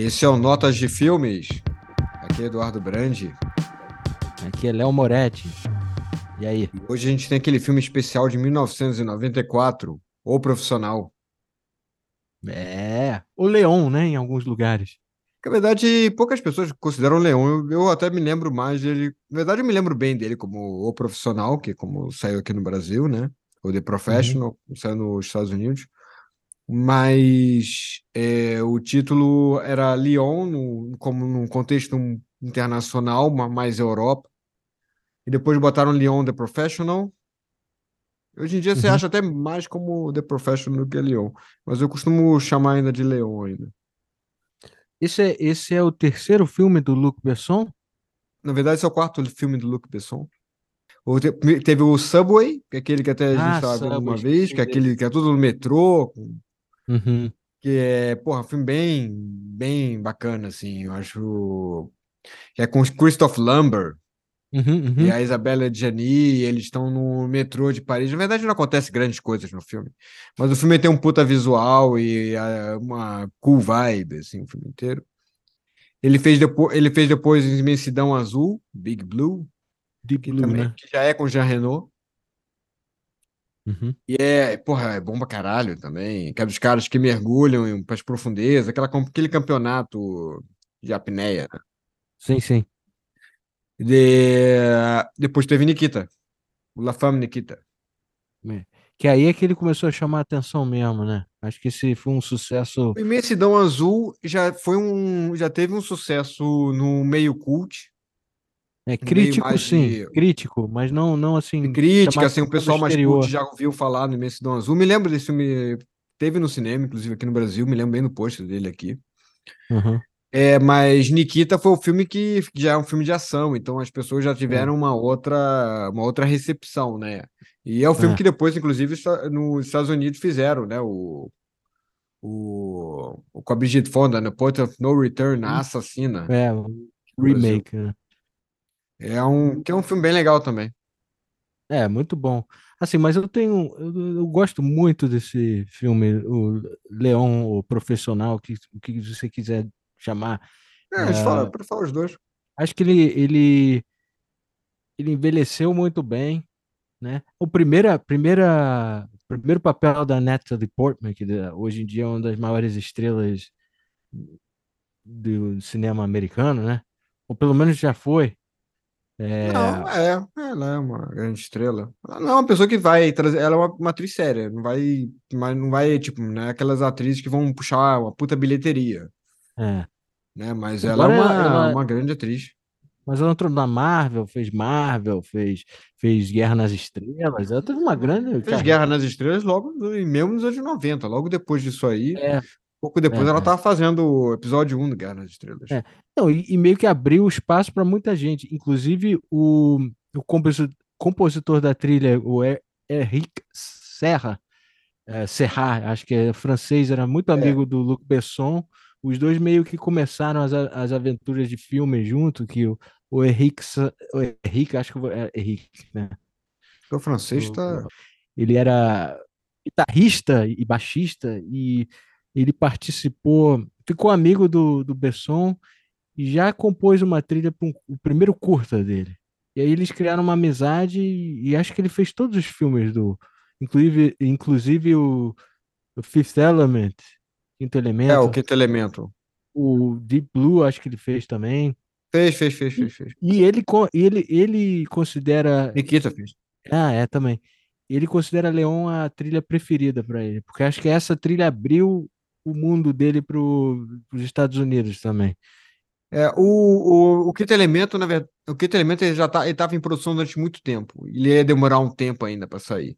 Esse é o Notas de Filmes. Aqui é Eduardo Brandi. Aqui é Léo Moretti. E aí? Hoje a gente tem aquele filme especial de 1994, O Profissional. É, o Leão, né, em alguns lugares. Na verdade, poucas pessoas consideram o Leão. Eu, eu, até me lembro mais dele. Na verdade, eu me lembro bem dele como O Profissional, que é como saiu aqui no Brasil, né? O The Professional, uhum. saiu nos Estados Unidos mas é, o título era Lyon, no, como num contexto internacional, mais Europa. E depois botaram Lyon The Professional. Hoje em dia uhum. você acha até mais como The Professional do que Lyon, mas eu costumo chamar ainda de Leon ainda. Esse é, esse é o terceiro filme do Luc Besson? Na verdade, esse é o quarto filme do Luc Besson. Teve o Subway, que é aquele que até a gente estava vendo uma vez, que é aquele que é tudo no metrô, com Uhum. Que é, porra, um filme bem, bem bacana, assim. Eu acho. Que é com Christoph Lambert uhum, uhum. e a Isabella Gianni. Eles estão no metrô de Paris. Na verdade, não acontece grandes coisas no filme. Mas o filme tem um puta visual e uma cool vibe, assim, o filme inteiro. Ele fez, depois, ele fez depois Imensidão Azul, Big Blue, Deep que, Blue, também, né? que já é com Jean Renault. Uhum. E é, porra, é bom pra caralho também. Que é dos caras que mergulham para as profundezas, aquela, aquele campeonato de apneia. Né? Sim, sim. De... Depois teve Nikita, o La Femme Nikita. É. Que aí é que ele começou a chamar a atenção mesmo, né? Acho que esse foi um sucesso. O Imensidão Azul já foi um, já teve um sucesso no meio cult, é crítico, sim, de... crítico, mas não, não assim. Crítica, assim, o pessoal mais cult já ouviu falar no Imensidão Azul. Me lembro desse filme, teve no cinema, inclusive aqui no Brasil, me lembro bem do pôster dele aqui. Uhum. É, mas Nikita foi o filme que já é um filme de ação, então as pessoas já tiveram uma outra, uma outra recepção, né? E é o filme é. que depois, inclusive, nos Estados Unidos fizeram, né? O, o, o com a Brigitte Fonda, né? Point of No Return, a assassina. É, remake, né? É um, que é um filme bem legal também. É, muito bom. Assim, mas eu tenho. Eu, eu gosto muito desse filme, o Leão, o Profissional, que, o que você quiser chamar. É, a gente fala, para falar os dois. Acho que ele, ele, ele envelheceu muito bem, né? O primeira, primeira, primeiro papel da Natalie Portman, que hoje em dia é uma das maiores estrelas do cinema americano, né? Ou pelo menos já foi. É... Não, é, ela é uma grande estrela. Ela não é uma pessoa que vai trazer. Ela é uma, uma atriz séria, não vai. Mas não vai, tipo, né? Aquelas atrizes que vão puxar uma puta bilheteria. É. Né? Mas ela é uma, ela... Uma grande atriz. Mas ela entrou na Marvel, fez Marvel, fez, fez Guerra nas Estrelas. Ela teve uma grande. Fez. Guerra nas Estrelas logo, mesmo nos anos 90. Logo depois disso aí. É. Pouco depois é, ela estava é. fazendo o episódio 1 do Guerra nas Estrelas. É. Não, e, e, meio que abriu espaço para muita gente, inclusive o, o compositor, compositor da trilha, o Henrique Serra, é, Serra, acho que é francês, era muito é. amigo do Luc Besson. Os dois meio que começaram as, as aventuras de filme junto, que o, o Henrique, o Henrique, acho que é Henrique, né? O francês está. Ele era guitarrista e baixista e ele participou, ficou amigo do, do Besson e já compôs uma trilha para um, o primeiro curta dele. E aí eles criaram uma amizade e, e, acho que ele fez todos os filmes do, inclusive, inclusive o, o Fifth Element, Quinto Elemento. É, o Quinto Elemento. O Deep Blue, acho que ele fez também. Fez, fez, fez, fez, fez. E ele, ele, ele considera. Nikita fez. Ah, é, também. Ele considera Leon a trilha preferida para ele, porque acho que essa trilha abriu o mundo dele para os Estados Unidos também. É, o, o, o Quinto Elemento, na verdade, o Quinto Elemento ele já tá, estava em produção durante muito tempo. Ele ia demorar um tempo ainda para sair.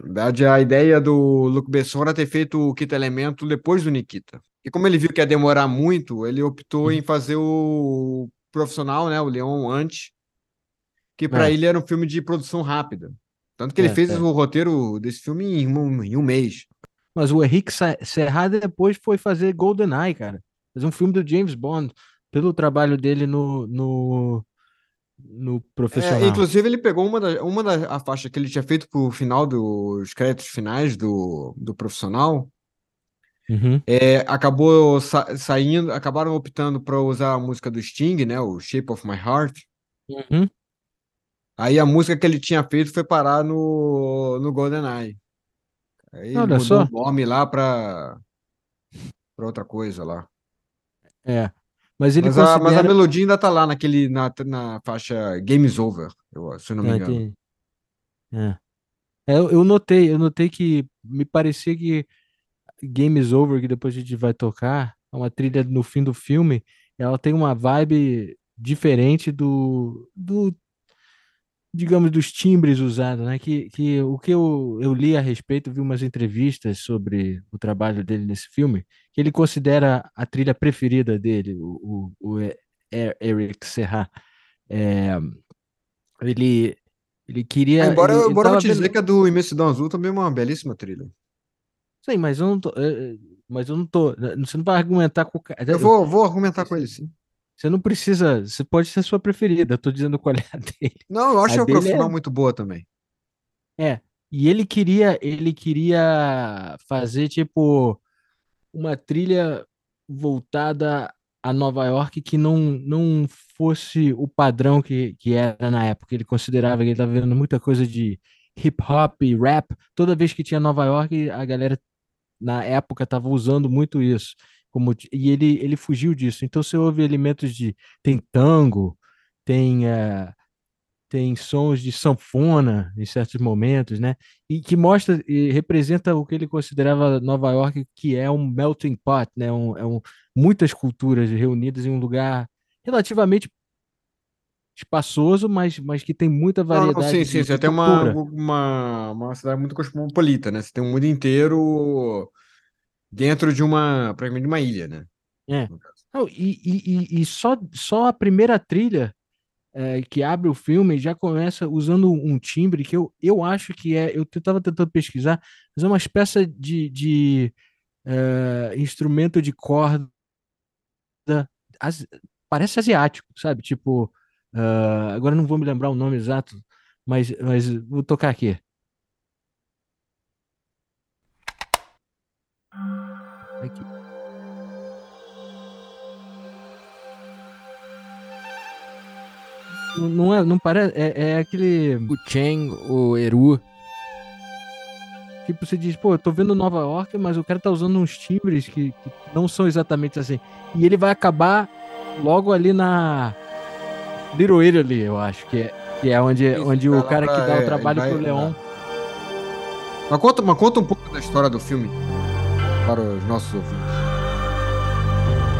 Na verdade, a ideia do Luc Besson era ter feito o Quinto Elemento depois do Nikita. E como ele viu que ia demorar muito, ele optou em fazer o profissional, né, o Leon antes, que para é. ele era um filme de produção rápida. Tanto que ele é, fez é. o roteiro desse filme em um, em um mês. Mas o Henrique Serra depois foi fazer GoldenEye, cara. Fazer um filme do James Bond, pelo trabalho dele no, no, no profissional. É, inclusive, ele pegou uma da, uma da a faixa que ele tinha feito pro final dos créditos finais do, do profissional. Uhum. É, acabou sa- saindo, acabaram optando para usar a música do Sting, né? O Shape of My Heart. Uhum. Aí a música que ele tinha feito foi parar no, no GoldenEye. Aí ele Olha mudou só. o nome lá para outra coisa lá. É. Mas ele Mas a, mas a considera. melodia ainda tá lá naquele, na, na faixa Game's Over, eu, se eu não me Ah, engano. entendi. É. É, eu, eu notei, eu notei que me parecia que Game is Over, que depois a gente vai tocar, é uma trilha no fim do filme, ela tem uma vibe diferente do, do digamos, dos timbres usados, né? Que, que o que eu, eu li a respeito, vi umas entrevistas sobre o trabalho dele nesse filme, que ele considera a trilha preferida dele, o, o, o Eric Serra. É, ele, ele queria. embora Ele, eu ele embora eu te dizer vendo. que a do Imensidão Azul também é uma belíssima trilha. Sim, mas eu não tô. Mas eu não tô. Você não vai argumentar com o cara. Eu vou, vou argumentar com ele, sim. Você não precisa. Você pode ser a sua preferida. Eu tô dizendo qual é a dele. Não, eu A acho a dele é. profissional muito boa também. É. E ele queria, ele queria fazer tipo uma trilha voltada a Nova York que não, não fosse o padrão que, que era na época. Ele considerava que ele estava vendo muita coisa de hip hop e rap. Toda vez que tinha Nova York, a galera na época estava usando muito isso. Como, e ele, ele fugiu disso. Então você ouve elementos de. Tem tango, tem. eh, tem sons de sanfona em certos momentos, né? E que mostra e representa o que ele considerava Nova York, que é um melting pot, né? Um, é um, muitas culturas reunidas em um lugar relativamente espaçoso, mas, mas que tem muita Não, não, variedade sim, sim. Você tem uma, uma, uma cidade muito cosmopolita, né? Você tem um mundo inteiro dentro de uma, praticamente de uma ilha, né? É. Não, e, e, e- só, só a primeira trilha é, que abre o filme já começa usando um timbre que eu, eu acho que é. Eu estava tentando pesquisar, mas é uma espécie de, de é, instrumento de corda, asi- parece asiático, sabe? Tipo, ah, agora não vou me lembrar o nome exato, mas, mas vou tocar aqui. Aqui. Não, não é, não parece, é, é aquele o Cheng, o Eru. Tipo, você diz, pô, eu tô vendo Nova York, mas o cara tá usando uns timbres que, que não são exatamente assim. E ele vai acabar logo ali na Little Italy, eu acho, que é, que é onde, Isso, onde o cara que pra- dá é, o trabalho vai- pro Leon. Mas conta, mas conta um pouco da história do filme para os nossos ouvintes.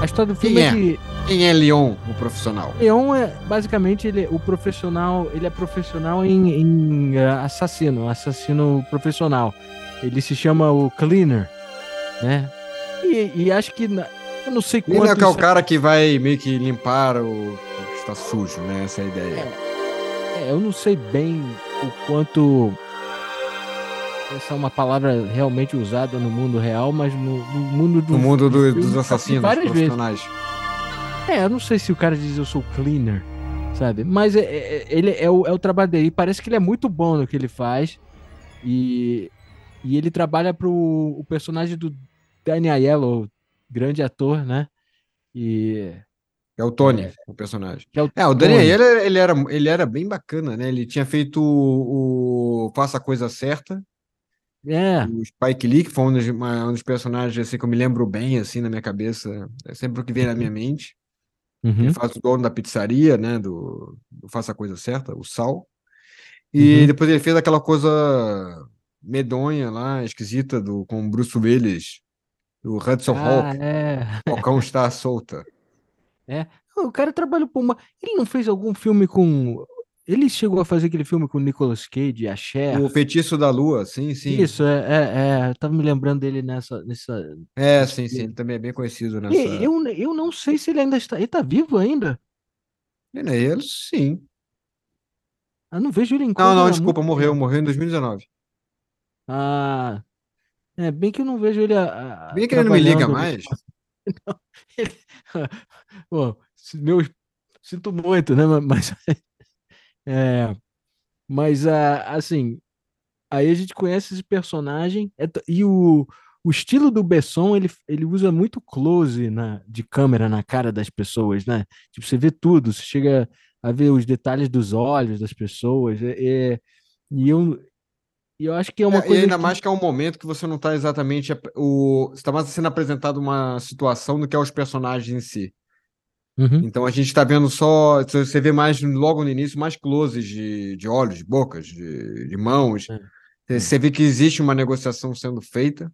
A história do Quem filme é é? que Quem é Leon, o profissional? Leon é basicamente ele, o profissional, ele é profissional em, em, eh, assassino, assassino profissional. Ele se chama o Cleaner, né? E, e acho que eu não sei é quanto que é o cara que vai meio que limpar o, que está sujo, né? Essa é a ideia. É, eu não sei bem o quanto essa é uma palavra realmente usada no mundo real, mas no, no mundo do No mundo do dos assassinos várias vezes. profissionais. É, eu não sei se o cara diz eu sou cleaner, sabe? Mas é, é- é- ele é o, é o trabalho dele. E parece que ele é muito bom no que ele faz. E, e ele trabalha pro o personagem do Danny Aiello, grande ator, né? E É o Tony, o personagem. é o, É, o Daniel, ele, ele era, ele era bem bacana, né? Ele tinha feito o, o Faça a Coisa Certa, É, o Spike Lee, que foi um dos, uma- um dos personagens assim, que eu me lembro bem, assim, na minha cabeça. É sempre o que vem na minha mente. uhum, Ele faz o dono da pizzaria, né? Do, do Faça a Coisa Certa, o Sal. E Uhum. depois ele fez aquela coisa medonha lá, esquisita, do, com o Bruce Willis, o Hudson ah, Hawk, é, o cão está solta. é. O cara trabalhou por uma. Ele não fez algum filme com. Ele chegou a fazer aquele filme com o Nicolas Cage, a Cher. O Feitiço da Lua, sim, sim. Isso, é, é, é, eu tava me lembrando dele nessa, nessa. É, sim, sim. Ele também é bem conhecido nessa. E eu, eu não sei se ele ainda está. Ele tá vivo ainda? Ele, ele, sim. Eu não vejo ele em Não, não, desculpa, muito morreu, morreu em 2019. Ah, é bem que eu não vejo ele a, a- Bem que ele não me liga mais. Ele- Pô, se- meu, sinto muito, né? Mas, é, mas ah, assim, aí a gente conhece esse personagem é e o, o estilo do Besson, ele, ele usa muito close na, de câmera na cara das pessoas, né? Tipo, você vê tudo, você chega a ver os detalhes dos olhos das pessoas. É, é e eu, eu acho que é uma é, coisa. E ainda que... mais que é um momento que você não está exatamente. O, você está mais sendo apresentado uma situação do que aos personagens em si. Uhum. Então a gente está vendo só. Você vê mais logo no início, mais closes de, de olhos, de bocas, de, de mãos. É. Você vê que existe uma negociação sendo feita.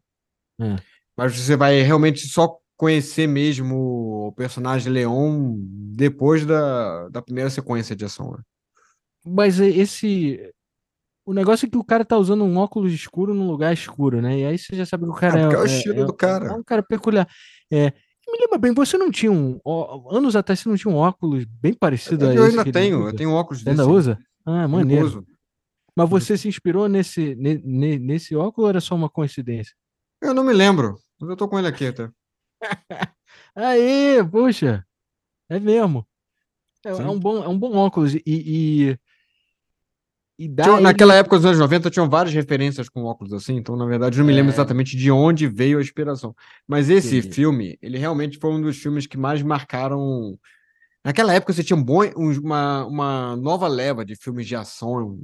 É. Mas você vai realmente só conhecer mesmo o personagem Leon depois da, da primeira sequência de ação. Né? Mas esse. O negócio é que o cara tá usando um óculos escuro num lugar escuro, né? E aí você já sabe que o cara é. É, é o estilo é, do cara. É um cara peculiar. É, me lembra bem, você não tinha um. Anos atrás você não tinha um óculos bem parecido eu, a eu esse? Eu ainda tenho, eu tenho um óculos você ainda usa? Ah, maneiro. Uso. Mas você se inspirou nesse, nesse óculos ou era só uma coincidência? Eu não me lembro, mas eu tô com ele aqui até. Aí, puxa, é mesmo. É, é, um, bom, é um bom óculos. E, e, tinha, ele... Naquela época, nos anos 90, tinham várias referências com óculos assim, então, na verdade, não me lembro é... exatamente de onde veio a inspiração. Mas esse Entendi. filme, ele realmente foi um dos filmes que mais marcaram. Naquela época, você tinha um bom, uma, uma nova leva de filmes de ação,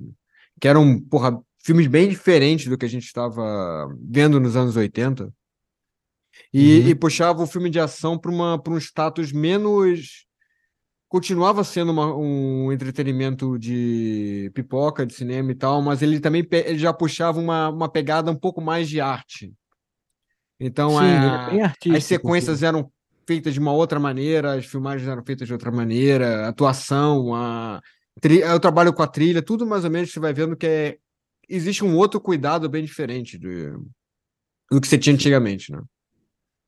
que eram, porra, filmes bem diferentes do que a gente estava vendo nos anos 80. E, uhum. e puxava o filme de ação para um status menos. Continuava sendo uma, um entretenimento de pipoca, de cinema e tal, mas ele também ele já puxava uma, uma pegada um pouco mais de arte. Então, Sim, a, é as sequências eram feitas de uma outra maneira, as filmagens eram feitas de outra maneira, a atuação, a, eu trabalho com a trilha, tudo mais ou menos você vai vendo que é, existe um outro cuidado bem diferente do, do que você tinha antigamente, né?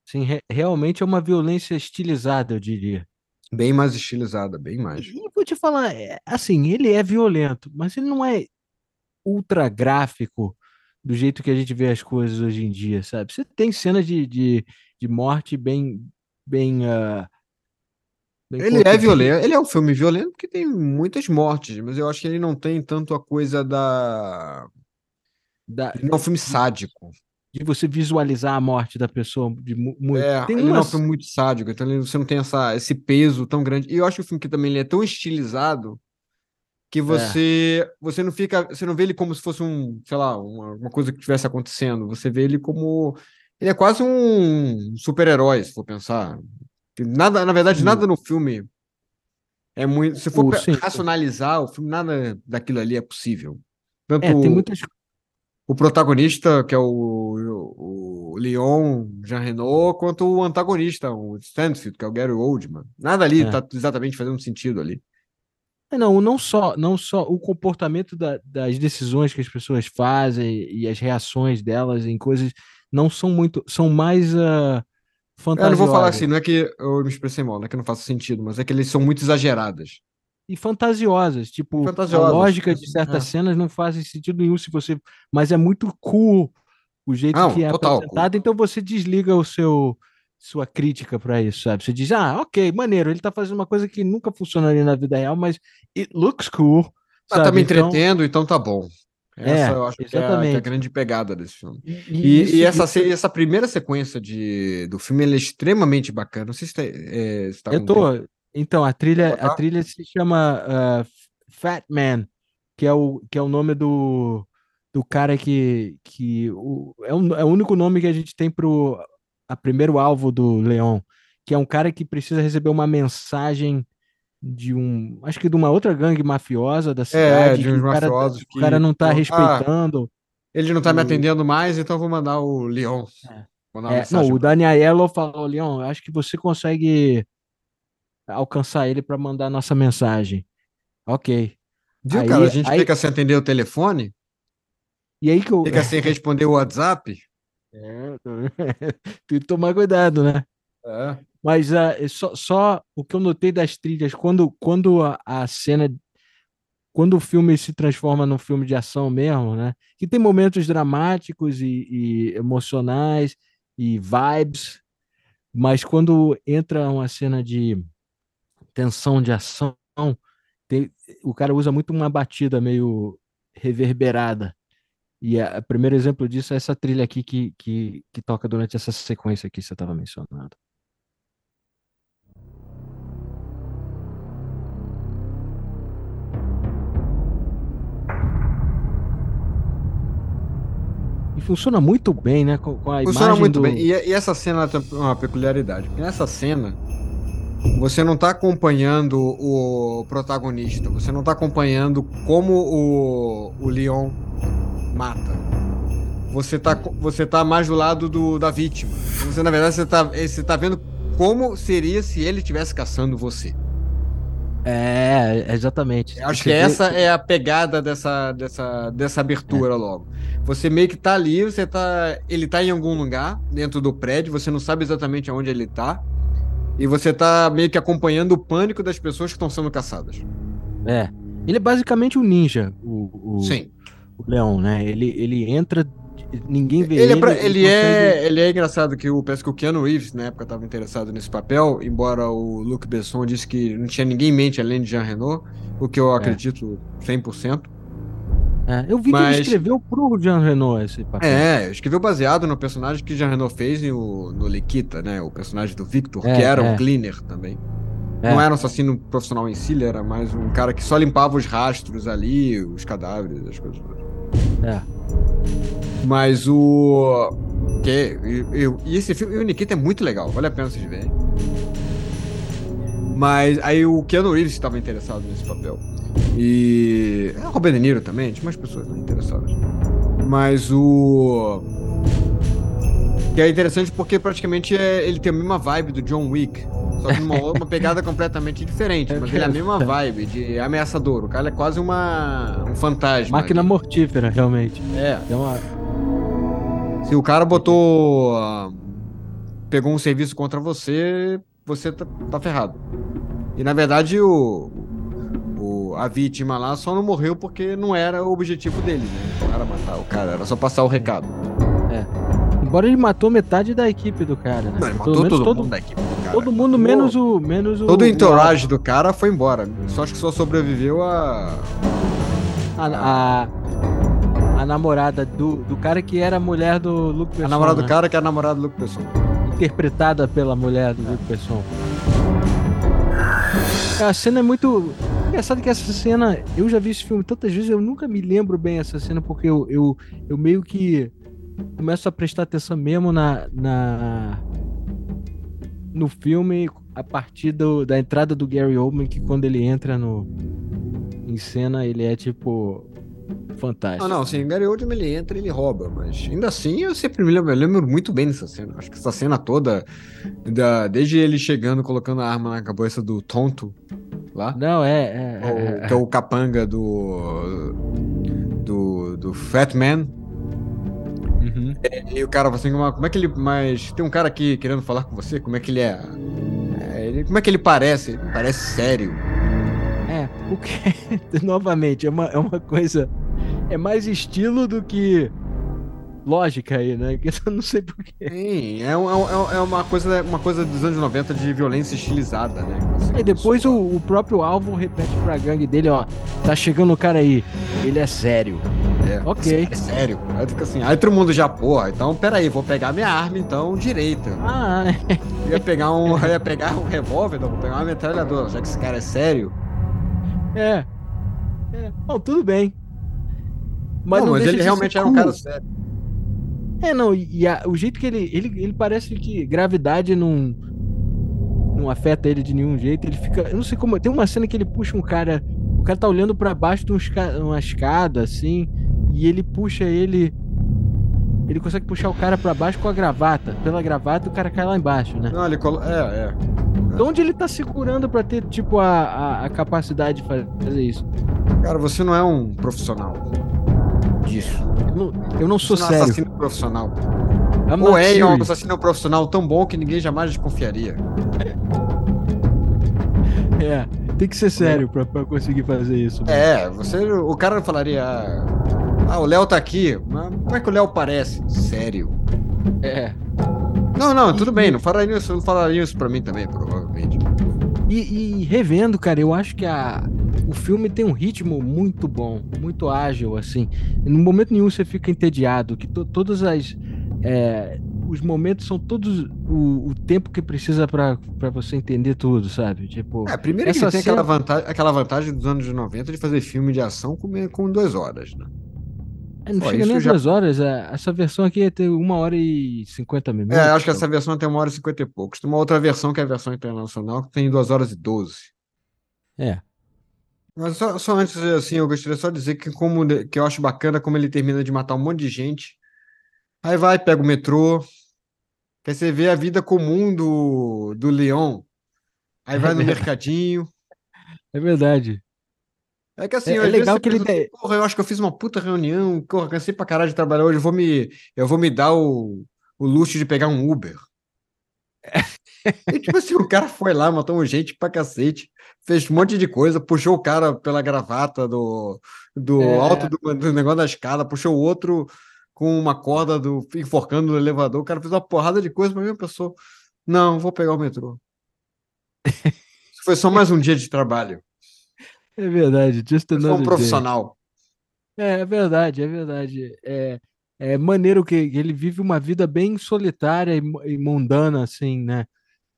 Sim, re realmente é uma violência estilizada, eu diria. Bem mais estilizada, bem mais. E, vou te falar, é, assim, ele é violento, mas ele não é ultra gráfico do jeito que a gente vê as coisas hoje em dia, sabe? Você tem cenas de, de, de morte bem, bem, uh, bem ele é violento, ele é um filme violento porque tem muitas mortes, mas eu acho que ele não tem tanto a coisa da, da... Ele não é um filme sádico de você visualizar a morte da pessoa. De, muito. É, Tem ele umas... é um filme muito sádico, então você não tem essa, esse peso tão grande. E eu acho que o filme que também ele é tão estilizado que você é. você não fica, você não vê ele como se fosse um, sei lá, uma, uma coisa que estivesse acontecendo. Você vê ele como ele é quase um super-herói, se for pensar. Nada, na verdade, nada no filme é muito. Se for o, racionalizar o filme, nada daquilo ali é possível. Tanto é, tem muitas o protagonista, que é o, o Leon Jean Renault, quanto o antagonista, o Stanfield, que é o Gary Oldman. Nada ali está é. exatamente fazendo sentido ali. É, não, não só, não só o comportamento da, das decisões que as pessoas fazem e as reações delas em coisas não são muito, são mais uh, fantasiosas. Eu não vou falar assim, não é que eu me expressei mal, não é que não faça sentido, mas é que eles são muito exageradas e fantasiosas. Tipo, fantasiosas. a lógica de certas é. cenas não faz sentido nenhum se você. Mas é muito cool o jeito não, que é apresentado, cool. então você desliga o seu sua crítica para isso, sabe? Você diz, ah, ok, maneiro, ele tá fazendo uma coisa que nunca funcionaria na vida real, mas it looks cool. Ah, tá me então entretendo, então, então tá bom. Essa é, eu acho que é, a, que é, a, grande pegada desse filme. E, e, e essa, isso... essa primeira sequência de, do filme é extremamente bacana. Não sei se, tá, é, se tá Eu tô, tempo. Então, a trilha, a trilha se chama uh, Fat Man, que é o, que é o nome do, do cara que, que o, é, um, é o único nome que a gente tem para o primeiro alvo do Leon, que é um cara que precisa receber uma mensagem de um, acho que de uma outra gangue mafiosa da é, cidade. É, de uns cara, mafiosos que... O cara não está ah, respeitando. ele não está o... me atendendo mais, então vou mandar o Leon. É. É, não, o Daniel falou, Leon, acho que você consegue alcançar ele para mandar nossa mensagem. Ok. Viu, aí, cara? A gente aí... fica sem atender o telefone. E aí que eu... Fica sem responder o WhatsApp. É, tem que tomar cuidado, né? É. Mas uh, só, só o que eu notei das trilhas, quando, quando a, a cena quando o filme se transforma num filme de ação mesmo, né? Que tem momentos dramáticos e, e, emocionais e vibes, mas quando entra uma cena de tensão de ação, tem, o cara usa muito uma batida meio reverberada. E o primeiro exemplo disso é essa trilha aqui que, que, que toca durante essa sequência que você estava mencionando. E funciona muito bem, né? Com, com a funciona muito do... bem. E, e, essa cena tem uma peculiaridade. Porque nessa cena, você não está acompanhando o protagonista. Você não está acompanhando como o, o Leon mata. Você está você tá mais do lado do, da vítima. Você, na verdade, você está você tá vendo como seria se ele estivesse caçando você. É, exatamente. Acho que essa é a pegada dessa, dessa, dessa abertura é. logo. Você meio que tá ali, você tá. Ele tá em algum lugar dentro do prédio, você não sabe exatamente aonde ele tá. E você tá meio que acompanhando o pânico das pessoas que estão sendo caçadas. É. Ele é basicamente um ninja, o, o, Sim. o Leão, né? Ele, ele entra ninguém vê ele. É ele, é, ele, é, ele é engraçado que o, parece que o Keanu Reeves na época estava interessado nesse papel, embora o Luc Besson disse que não tinha ninguém em mente além de Jean Reno, o que eu é. acredito 100%. É, eu vi Mas... que ele escreveu pro Jean Reno esse papel. É, escreveu baseado no personagem que Jean Reno fez no, no Likita, né? O personagem do Victor, é, que era um é. cleaner também. Não era um assassino profissional em si, ele era mais um cara que só limpava os rastros ali, os cadáveres, as coisas. É. Mas o. Que, eu, e esse filme, o Nikita é muito legal, vale a pena vocês verem. Mas aí o Keanu Reeves estava interessado nesse papel. E. É o Robert De Niro também, tinha mais pessoas né, interessadas. Mas o. Que é interessante porque praticamente é, ele tem a mesma vibe do John Wick. Só que uma, uma pegada completamente diferente. Mas ele é a mesma vibe de ameaçador. O cara é quase uma, um fantasma. Máquina mortífera, realmente. É. Tem uma se o cara botou. Uh, pegou um serviço contra você, você tá, tá, ferrado. E na verdade o, o, a vítima lá só não morreu porque não era o objetivo dele, né? Não era matar o cara, era só passar o recado. É. Embora ele matou metade da equipe do cara, né? Não, ele matou todo, todo, mundo da equipe do cara. Todo mundo menos o. Menos o todo o entourage do cara foi embora. Só acho que só sobreviveu a. A, a, a namorada do, do cara que era a mulher do Luke Besson. A namorada né? do cara que é a namorada do Luke Besson. Interpretada pela mulher do é. Luke Besson. A cena é muito. Engraçado que essa cena. Eu já vi esse filme tantas vezes, eu nunca me lembro bem essa cena, porque eu, eu, eu meio que começo a prestar atenção mesmo na. na no filme a partir do, da entrada do Gary Oldman, que quando ele entra no, em cena, ele é tipo fantástico. Ah, não, assim, Gary Oldman ele entra ele rouba, mas ainda assim eu sempre me lembro, eu lembro muito bem dessa cena. Acho que essa cena toda, da, desde ele chegando, colocando a arma na cabeça do tonto lá. Não, é. é, o, é, que é o capanga do. do. do Fat Man. Uhum. E, e, o cara assim, como é que ele. Mas tem um cara aqui querendo falar com você, como é que ele é? é ele, como é que ele parece? Ele parece sério. É, porque, novamente, é uma, é uma coisa é mais estilo do que lógica aí, né? Que eu não sei porquê. Sim, é, é, é uma, coisa, uma coisa dos anos 90 de violência estilizada, né? Assim, e depois o, o, próprio alvo repete pra gangue dele, ó, tá chegando o cara aí, ele é sério. É, ok. É sério. Aí fica assim, aí todo mundo já, porra, então peraí, vou pegar minha arma então direita. Ah, é. Eu ia pegar um, ia pegar um revólver, não, vou pegar uma metralhadora, já que esse cara é sério. É. é. Bom, tudo bem. Mas, não, não mas ele realmente era um cara sério. É, não, e a, o jeito que ele, ele. Ele parece que gravidade não. Não afeta ele de nenhum jeito. Ele fica. Eu não sei como. Tem uma cena que ele puxa um cara. O cara tá olhando para baixo de um uma escada, assim. E ele puxa ele. Ele consegue puxar o cara para baixo com a gravata. Pela gravata o cara cai lá embaixo, né? Não, ele colo... É, é. De onde ele tá segurando para ter, tipo, a, a, a capacidade de fazer isso? Cara, você não é um profissional disso. Eu não, eu não sou sério. É um assassino profissional. Ou é um assassino profissional tão bom que ninguém jamais desconfiaria. É, tem que ser sério pra, pra conseguir fazer isso. Mano. É, você, o cara não falaria. Ah, o Léo tá aqui. Mas como é que o Léo parece? Sério. É. Não, não, tudo e, bem. Não falaria isso, não falaria isso pra mim também, provavelmente. E, e, revendo, cara, eu acho que a, o filme tem um ritmo muito bom, muito ágil, assim. No momento nenhum você fica entediado, que to, todas as é, os momentos são todos o, o tempo que precisa para você entender tudo, sabe? Tipo, é, primeiro que ele tem aquela, vantagem, aquela vantagem dos anos 90 de fazer filme de ação com, com duas horas, né? É, não Pô, chega nem já... duas horas. É, essa versão aqui ia ter uma hora e cinquenta minutos. É, acho que essa versão tem uma hora e cinquenta e poucos. Tem uma outra versão que é a versão internacional que tem duas horas e doze. É. Mas só, só, antes, assim, eu gostaria só de dizer que, como, que eu acho bacana como ele termina de matar um monte de gente. Aí vai, pega o metrô, Quer você vê a vida comum do, do Leon. Aí vai no mercadinho. É verdade. É que assim, é, é legal que ele tem. Porra, eu acho que eu fiz uma puta reunião, porra, cansei pra caralho de trabalhar hoje, eu vou me, eu vou me dar o, o luxo de pegar um Uber. e, tipo assim, o cara foi lá, matou um gente pra cacete, fez um monte de coisa, puxou o cara pela gravata do, do é. alto do, do negócio da escada, puxou o outro com uma corda do enforcando no elevador. O cara fez uma porrada de coisa para mim, pessoa. Não, vou pegar o metrô. Isso foi só mais um dia de trabalho. É verdade, just another um profissional. É, é, verdade, é verdade. É, é maneiro que ele vive uma vida bem solitária e, e mundana, assim, né?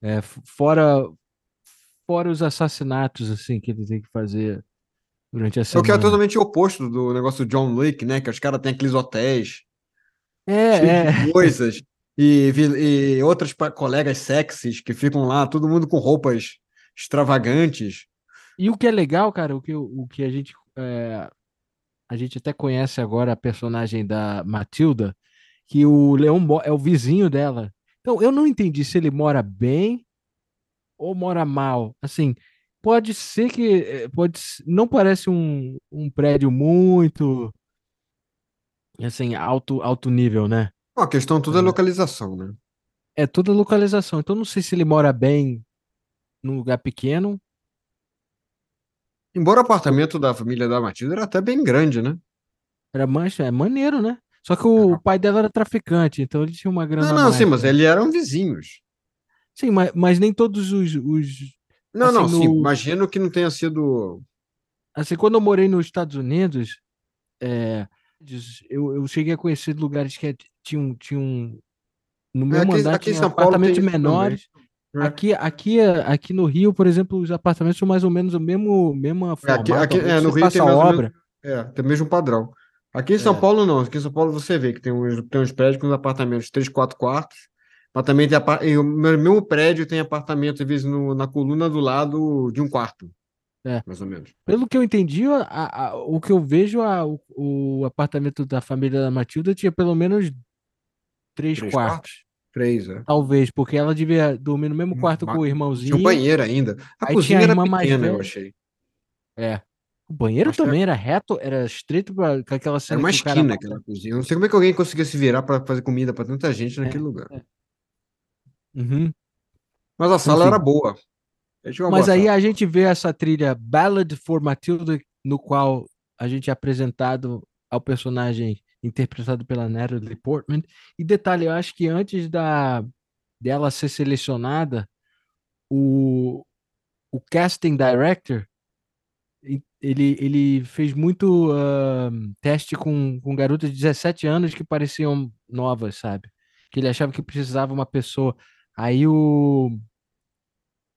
É, fora, fora os assassinatos, assim, que ele tem que fazer durante a semana. É o que é totalmente oposto do negócio do John Wick, né? Que os caras têm aqueles hotéis é, é. coisas. E, e outras colegas sexys que ficam lá, todo mundo com roupas extravagantes. E o que é legal, cara, o que, o que a gente. É, a gente até conhece agora a personagem da Matilda, que o Leão é o vizinho dela. Então, eu não entendi se ele mora bem ou mora mal. Assim, pode ser que. É, pode, não parece um, um prédio muito assim, alto, alto nível, né? a questão toda é localização, né? É toda localização. Então não sei se ele mora bem num lugar pequeno. Embora o apartamento da família da Matilda era até bem grande, né? Era mancha, é maneiro, né? Só que o, pai dela era traficante, então ele tinha uma grana. Não, não, mais, sim, mas né? eles eram vizinhos. Sim, mas, mas nem todos os. os não, assim, não, no... sim, imagino que não tenha sido. Assim, quando eu morei nos Estados Unidos, é, eu, eu cheguei a conhecer lugares que é, tinham, tinham no meu é, aqui, aqui em São apartamentos Paulo menores. É. Aqui, aqui, aqui no Rio, por exemplo, os apartamentos são mais ou menos o mesmo mesma forma. Aqui, aqui é, no Rio tem obra. Mesmo, é, tem o mesmo padrão. Aqui em São é. Paulo não, aqui em São Paulo você vê que tem uns, tem uns prédios com apartamentos 3, 4 quartos, mas também tem o mesmo prédio tem apartamento às vezes no, na coluna do lado de um quarto. É. Mais ou menos. Pelo que eu entendi, a, a, o que eu vejo, a, o, o, apartamento da família da Matilda tinha pelo menos três, três quartos. quartos. Três, é. Talvez, porque ela devia dormir no mesmo quarto com o irmãozinho. Tinha um banheiro ainda. A Aí cozinha era pequena, eu achei. É. O banheiro Acho também era... era reto, era estreito com aquela cena. Era uma esquina cara... aquela cozinha. Eu não sei como é que alguém conseguia se virar para fazer comida para tanta gente naquele é, lugar. É. Uhum. Mas a sala Enfim. era boa. Mas aí a gente vê essa trilha Ballad for Matilda, no qual a gente é apresentado ao personagem interpretado pela Natalie Portman. E detalhe, eu acho que antes da dela ser selecionada, o, o casting director ele, ele fez muito uh, teste com, com garotas de 17 anos que pareciam novas, sabe? Que ele achava que precisava uma pessoa. Aí o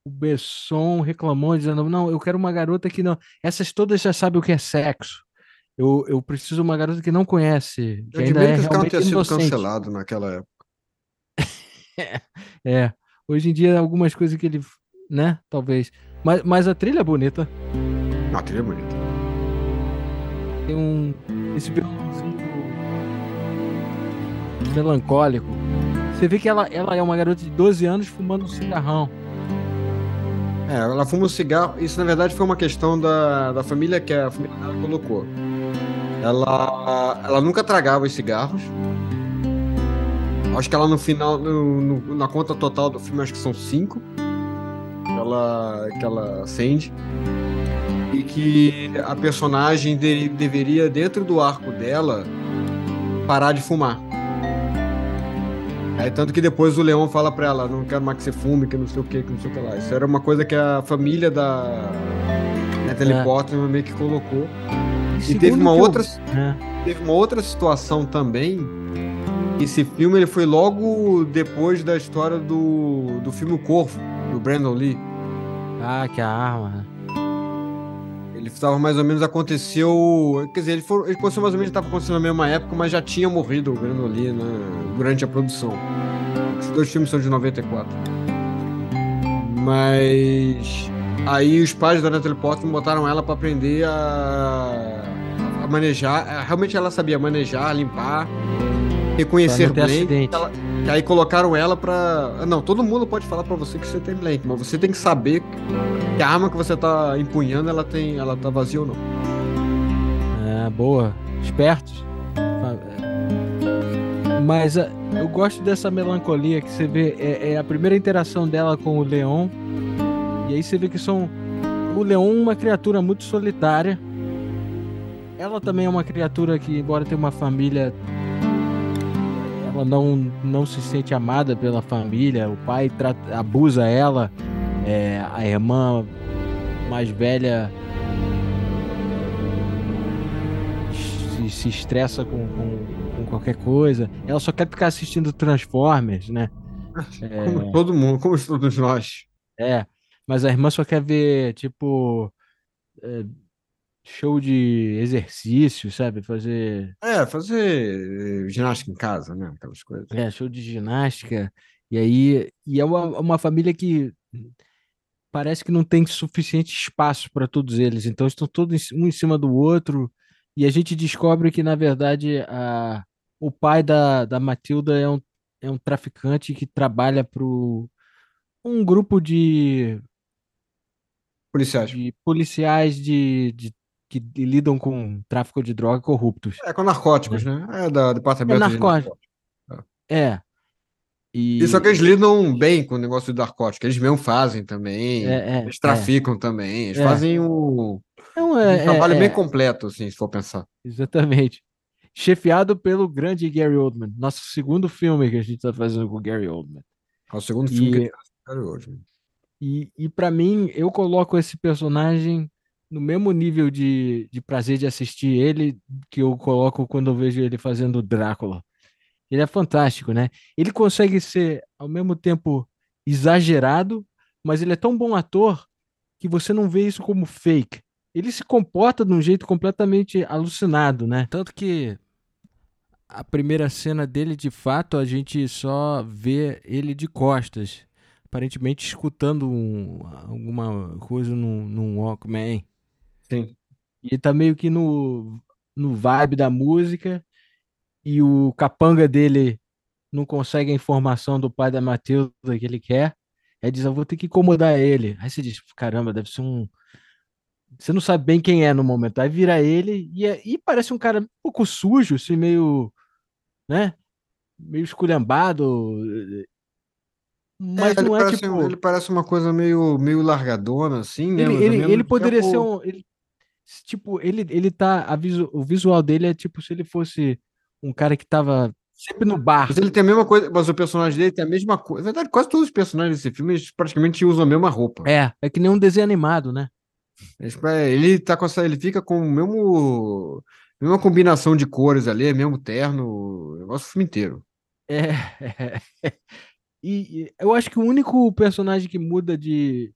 o Besson reclamou, dizendo: Não, eu quero uma garota que não. Essas todas já sabem o que é sexo. Eu, eu preciso de uma garota que não conhece. Que eu ainda é que tenha sido cancelado naquela época. é, é. Hoje em dia, algumas coisas que ele. Né? Talvez. Mas, mas a trilha é bonita. A trilha é bonita. Tem um. Esse violãozinho melancólico. Você vê que ela, ela é uma garota de 12 anos fumando um cigarrão. É, ela fuma um cigarro. Isso, na verdade, foi uma questão da, da família que a família dela colocou. Ela, ela nunca tragava os cigarros. Acho que ela no final, no, no, na conta total do filme, acho que são cinco. Ela, que ela acende. E que a personagem de, deveria, dentro do arco dela, parar de fumar. Aí tanto que depois o Leão fala pra ela, não quero mais que você fume, que não sei o que, que não sei o que lá. Isso era uma coisa que a família da, Natalie É. Portman meio que colocou. E teve uma eu- outra, É. teve uma outra situação também. Esse filme ele foi logo depois da história do, do filme O Corvo, do Brandon Lee. Ah, que a arma. Ele estava mais ou menos aconteceu, quer dizer, ele, foi, ele aconteceu mais ou menos estava acontecendo na mesma época, mas já tinha morrido o Brandon Lee né, durante a produção. Esses dois filmes são de 94. Mas aí os pais da Natalie Portman botaram ela para aprender a, a manejar. Realmente ela sabia manejar, limpar, reconhecer bem. acidente. Ela- e aí colocaram ela pra. Não, todo mundo pode falar pra você que você tem blank, mas você tem que saber que a arma que você tá empunhando, ela tem. Ela tá vazia ou não. É, boa. Espertos. Mas ah, eu gosto dessa melancolia que você vê. É, é a primeira interação dela com o Leon. E aí você vê que são. O Leon é uma criatura muito solitária. Ela também é uma criatura que, embora tenha uma família. Ela não, não se sente amada pela família. O pai trata- abusa ela. É, a irmã mais velha se, se estressa com, com, com qualquer coisa. Ela só quer ficar assistindo Transformers, né? Como todo mundo, como todos nós. É, mas a irmã só quer ver, tipo, é, show de exercício, sabe? Fazer É, fazer eh, ginástica em casa, né? Aquelas coisas. é, show de ginástica. E aí, e é uma, uma família que parece que não tem suficiente espaço para todos eles. Então, estão todos um em cima do outro. E a gente descobre que, na verdade, a, o pai da, da Matilda é um, é um traficante que trabalha para um grupo de, Policiais. de policiais de, de- que lidam com tráfico de droga corruptos. É, com narcóticos, né? É da É departamento de narcótico. narcóticos. É. E, E só que eles lidam bem com o negócio do narcótico. Eles mesmo fazem também. É, é, eles traficam também. Eles É. fazem um, Não, um é, é, trabalho bem é. completo, assim, se for pensar. Exatamente. Chefiado pelo grande Gary Oldman. Nosso segundo filme que a gente está fazendo com o Gary Oldman. É o segundo filme que E, ele faz, cara, hoje. e, e para mim, eu coloco esse personagem no mesmo nível de, de prazer de assistir ele que eu coloco quando eu vejo ele fazendo Drácula. Ele é fantástico, né? Ele consegue ser, ao mesmo tempo, exagerado, mas ele é tão bom ator que você não vê isso como fake. Ele se comporta de um jeito completamente alucinado, né? Tanto que a primeira cena dele, de fato, a gente só vê ele de costas, aparentemente escutando um- alguma coisa num, num Walkman. Sim. E ele tá meio que no, no vibe da música, e o capanga dele não consegue a informação do pai da Matilda que ele quer. Aí diz, eu vou ter que incomodar ele. Aí você diz, caramba, deve ser um. Você não sabe bem quem é no momento. Aí vira ele e, é- e parece um cara um pouco sujo, assim, meio. né? Meio esculhambado. Mas É, ele, não é parece, tipo. ele parece uma coisa meio, meio largadona, assim, né? Ele, ele, ele poderia ser um. ele- tipo, ele, ele tá. A visu, o visual dele é tipo se ele fosse um cara que tava sempre no bar. Mas ele tem a mesma coisa, mas o personagem dele tem a mesma coisa. Na verdade, quase todos os personagens desse filme eles praticamente usam a mesma roupa. É, é que nem um desenho animado, né? É, Ele, tá com essa, ele fica com o mesmo. Mesma combinação de cores ali, mesmo terno, o negócio o filme inteiro. É. E, e eu acho que o único personagem que muda de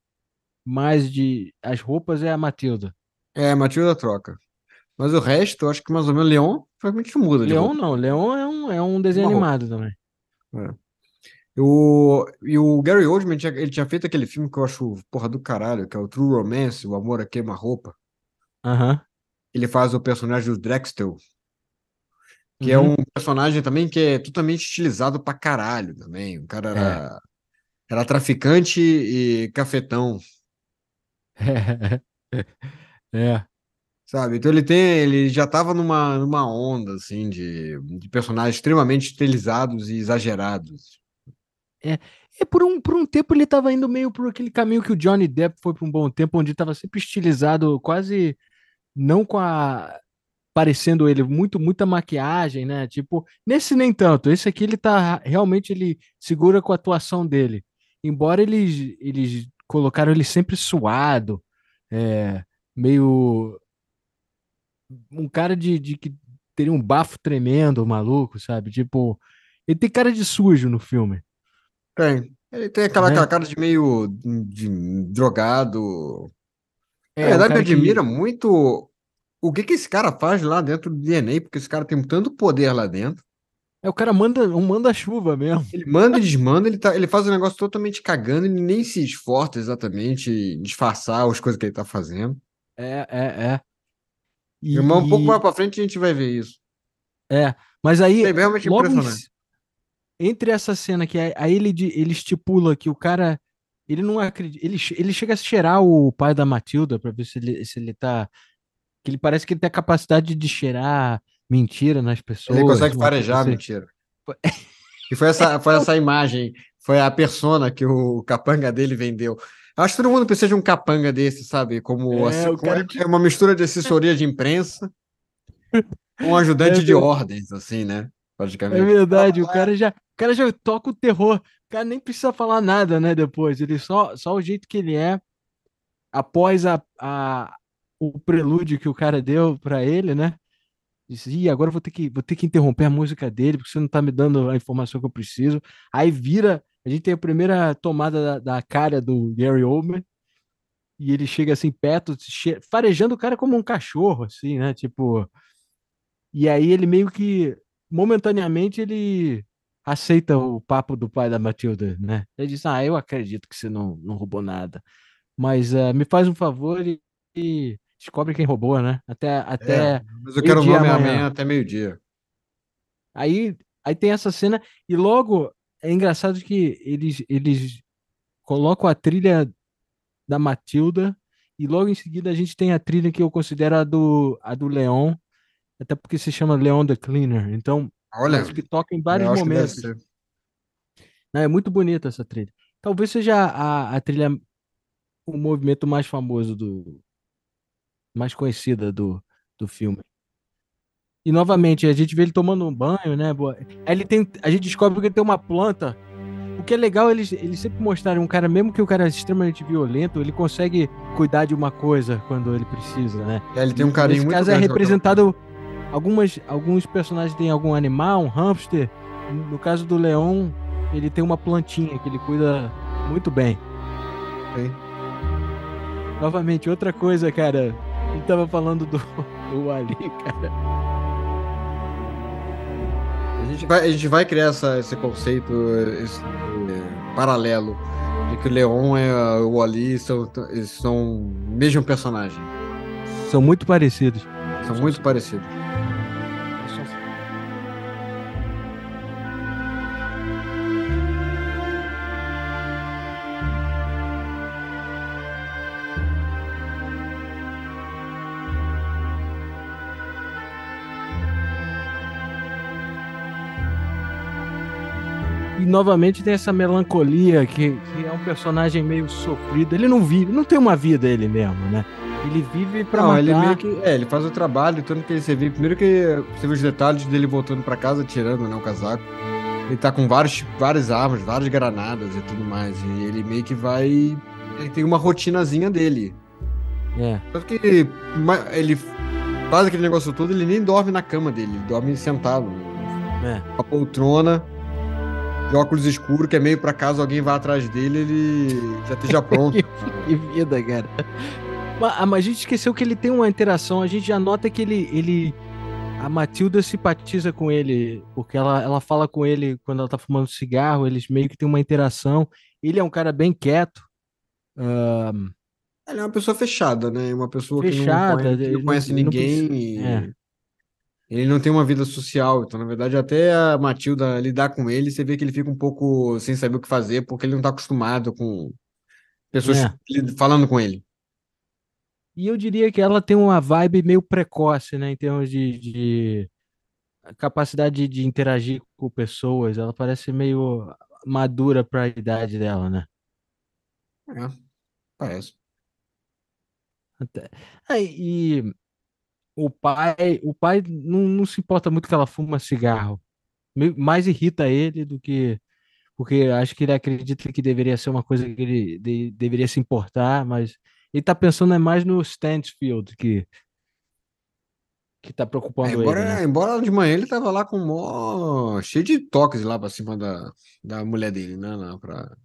mais de as roupas é a Matilda. É, Matilda troca. Mas o resto, eu acho que mais ou menos Leon realmente muda Leon não, Leon é um, é um desenho Uma roupa. animado também. O, e o Gary Oldman, tinha, ele tinha feito aquele filme que eu acho porra do caralho, que é o True Romance, O Amor a Queima-Roupa. Aham. Ele faz o personagem do Drextel, que é Uhum. um personagem também que é totalmente estilizado pra caralho também. O cara era, era traficante e cafetão, É. sabe? Então ele tem, ele já tava numa, numa onda, assim, de, de personagens extremamente estilizados e exagerados. E por um, por um tempo ele tava indo meio por aquele caminho que o Johnny Depp foi por um bom tempo, onde tava sempre estilizado, quase não com a. parecendo ele, muito, muita maquiagem, né? Tipo, nesse nem tanto. Esse aqui ele tá. Realmente ele segura com a atuação dele. Embora eles, eles colocaram ele sempre suado, é, meio um cara de, de que teria um bafo tremendo, maluco, sabe? Tipo, ele tem cara de sujo no filme. Tem. Ele tem aquela, Né? aquela cara de meio de drogado. É, Na um verdade, me cara que- admira muito o que que esse cara faz lá dentro do DNA, porque esse cara tem tanto poder lá dentro. É, o cara manda um manda-chuva mesmo. Ele manda e desmanda, ele, tá, ele faz um negócio totalmente cagando, ele nem se esforça exatamente em disfarçar as coisas que ele tá fazendo. É, é, é. E, Irmão, um pouco mais pra frente a gente vai ver isso. É, mas aí, É realmente logo em impressionante. ci- entre essa cena que aí aí ele, ele estipula que o cara, ele não acredita, ele, ele chega a cheirar o pai da Matilda pra ver se ele, se ele tá, que ele parece que ele tem a capacidade de cheirar mentira nas pessoas. Ele consegue farejar, assim. mentira. E foi essa, foi essa imagem, foi a persona que o capanga dele vendeu. Acho que todo mundo precisa de um capanga desse, sabe? Como, É, assim, o cara é uma mistura de assessoria de imprensa com um ajudante É de ordens, assim, né? É Praticamente. verdade, o cara já, o cara já toca o terror. O cara nem precisa falar nada, né, depois. Ele só, só o jeito que ele é, após a, a, o prelúdio que o cara deu pra ele, né? Disse, Ih, agora eu vou ter que, vou ter que interromper a música dele, porque você não tá me dando a informação que eu preciso. Aí vira, a gente tem a primeira tomada da, da cara do Gary Oldman, e ele chega assim perto, che- farejando o cara como um cachorro, assim, né? Tipo. E aí ele meio que, momentaneamente, ele aceita o papo do pai da Matilda, né? Ele diz, ah, eu acredito que você não, não roubou nada. Mas eh, me faz um favor e, e descobre quem roubou, né? Até, até É, mas eu quero o nome amanhã. amanhã até meio-dia. Aí, aí tem essa cena, e logo é engraçado que eles, eles colocam a trilha da Matilda, e logo em seguida a gente tem a trilha que eu considero a do, a do Leon, até porque se chama Leon the Cleaner. Então, Olha, mas que toca em vários acho momentos. Não, é muito bonita essa trilha. Talvez seja a, a trilha, o movimento mais famoso do, mais conhecida do, do filme. E novamente, a gente vê ele tomando um banho, né? Aí ele tem, a gente descobre que ele tem uma planta. O que é legal, eles, eles sempre mostraram um cara, mesmo que o cara é extremamente violento, ele consegue cuidar de uma coisa quando ele precisa, né? É, Ele tem um carinho Nesse muito caso é representado algumas alguns personagens têm algum animal, um hamster. No caso do Leon, ele tem uma plantinha que ele cuida muito bem. Sim. Novamente, outra coisa, cara. Ele tava falando do, do Ali, cara. A gente vai, a gente vai criar essa, esse conceito, esse eh, paralelo, de que o Leon e o Ali são, são o mesmo personagem. São muito parecidos. São muito parecidos. Novamente tem essa melancolia que, que é um personagem meio sofrido. Ele não vive, não tem uma vida ele mesmo, né? Ele vive pra Não, matar. ele meio que. É, ele faz o trabalho, tanto que você vê. Primeiro que você vê os detalhes dele voltando pra casa, tirando né, o casaco. Ele tá com vários, várias armas, várias granadas e tudo mais. E ele meio que vai. Ele tem uma rotinazinha dele. É. Tanto que ele faz aquele negócio todo, ele nem dorme na cama dele, ele dorme sentado. É. Uma poltrona, de óculos escuros, que é meio pra caso alguém vá atrás dele, ele já esteja pronto. Que vida, cara. Mas, ah, mas a gente esqueceu que ele tem uma interação. A gente já nota que ele. ele a Matilda simpatiza com ele, porque ela, ela fala com ele quando ela tá fumando cigarro, eles meio que têm uma interação. Ele é um cara bem quieto. ah, Ele é uma pessoa fechada, né? Uma pessoa Fechada, que não conhece, não não- conhece não ninguém. precisa- e é. Ele não tem uma vida social. Então, na verdade, até a Matilda lidar com ele, você vê que ele fica um pouco sem saber o que fazer, porque ele não tá acostumado com pessoas É. falando com ele. E eu diria que ela tem uma vibe meio precoce, né, em termos de, de capacidade de interagir com pessoas. Ela parece meio madura para a idade dela, né? É, parece. Até- Ah, e o pai, o pai não, não se importa muito que ela fuma cigarro. Mais irrita ele do que porque acho que ele acredita que deveria ser uma coisa que ele de- deveria se importar, mas ele tá pensando é mais no Stansfield, que, que tá preocupando É, embora, ele, né? embora de manhã ele tava lá com mó... cheio de toques lá pra cima da, da mulher dele, né? Lá pra...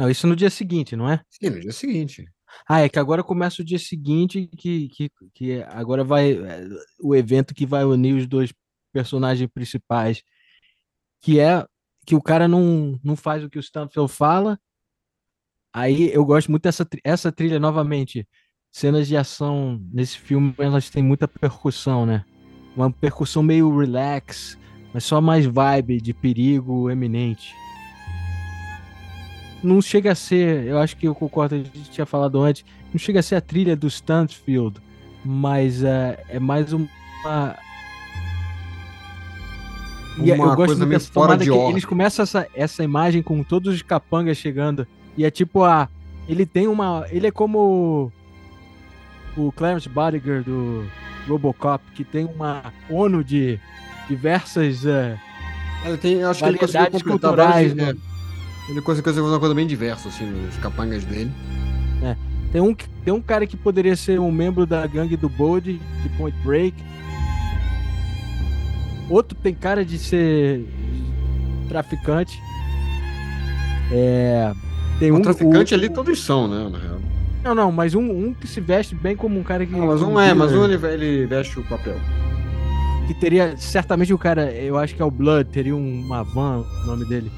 Não, isso no dia seguinte, não é? Sim, no dia seguinte. Ah, é que agora começa o dia seguinte, que, que, que agora vai é, o evento que vai unir os dois personagens principais, que é que o cara não, não faz o que o Stanfield fala. Aí eu gosto muito dessa essa trilha novamente. Cenas de ação nesse filme, elas têm muita percussão, né? Uma percussão meio relax, mas só mais vibe de perigo eminente. Não chega a ser, eu acho que eu concordo, a gente tinha falado antes, não chega a ser a trilha do Stansfield, mas é, é mais uma. E Uma eu gosto coisa fora de que ordem. eles começam essa, essa imagem com todos os capangas chegando. E é tipo a. Ele tem uma. Ele é como o Clarence Bodiger do Robocop, que tem uma ONU de diversas. é, Ele tem, eu acho que ele conseguiu Variedades completar culturais, vários- né? É, Ele conseguiu fazer uma coisa bem diversa, assim, nos capangas dele. Tem um, tem um cara que poderia ser um membro da gangue do Bold, de Point Break. Outro tem cara de ser traficante. É. Tem O um traficante o- ali todos são, né, na real. Não, não, mas um, um que se veste bem como um cara que. Não, mas um é, mas um ele, ele veste o papel. Que teria. Certamente o cara, eu acho que é o Blood, teria um- uma van, o nome dele.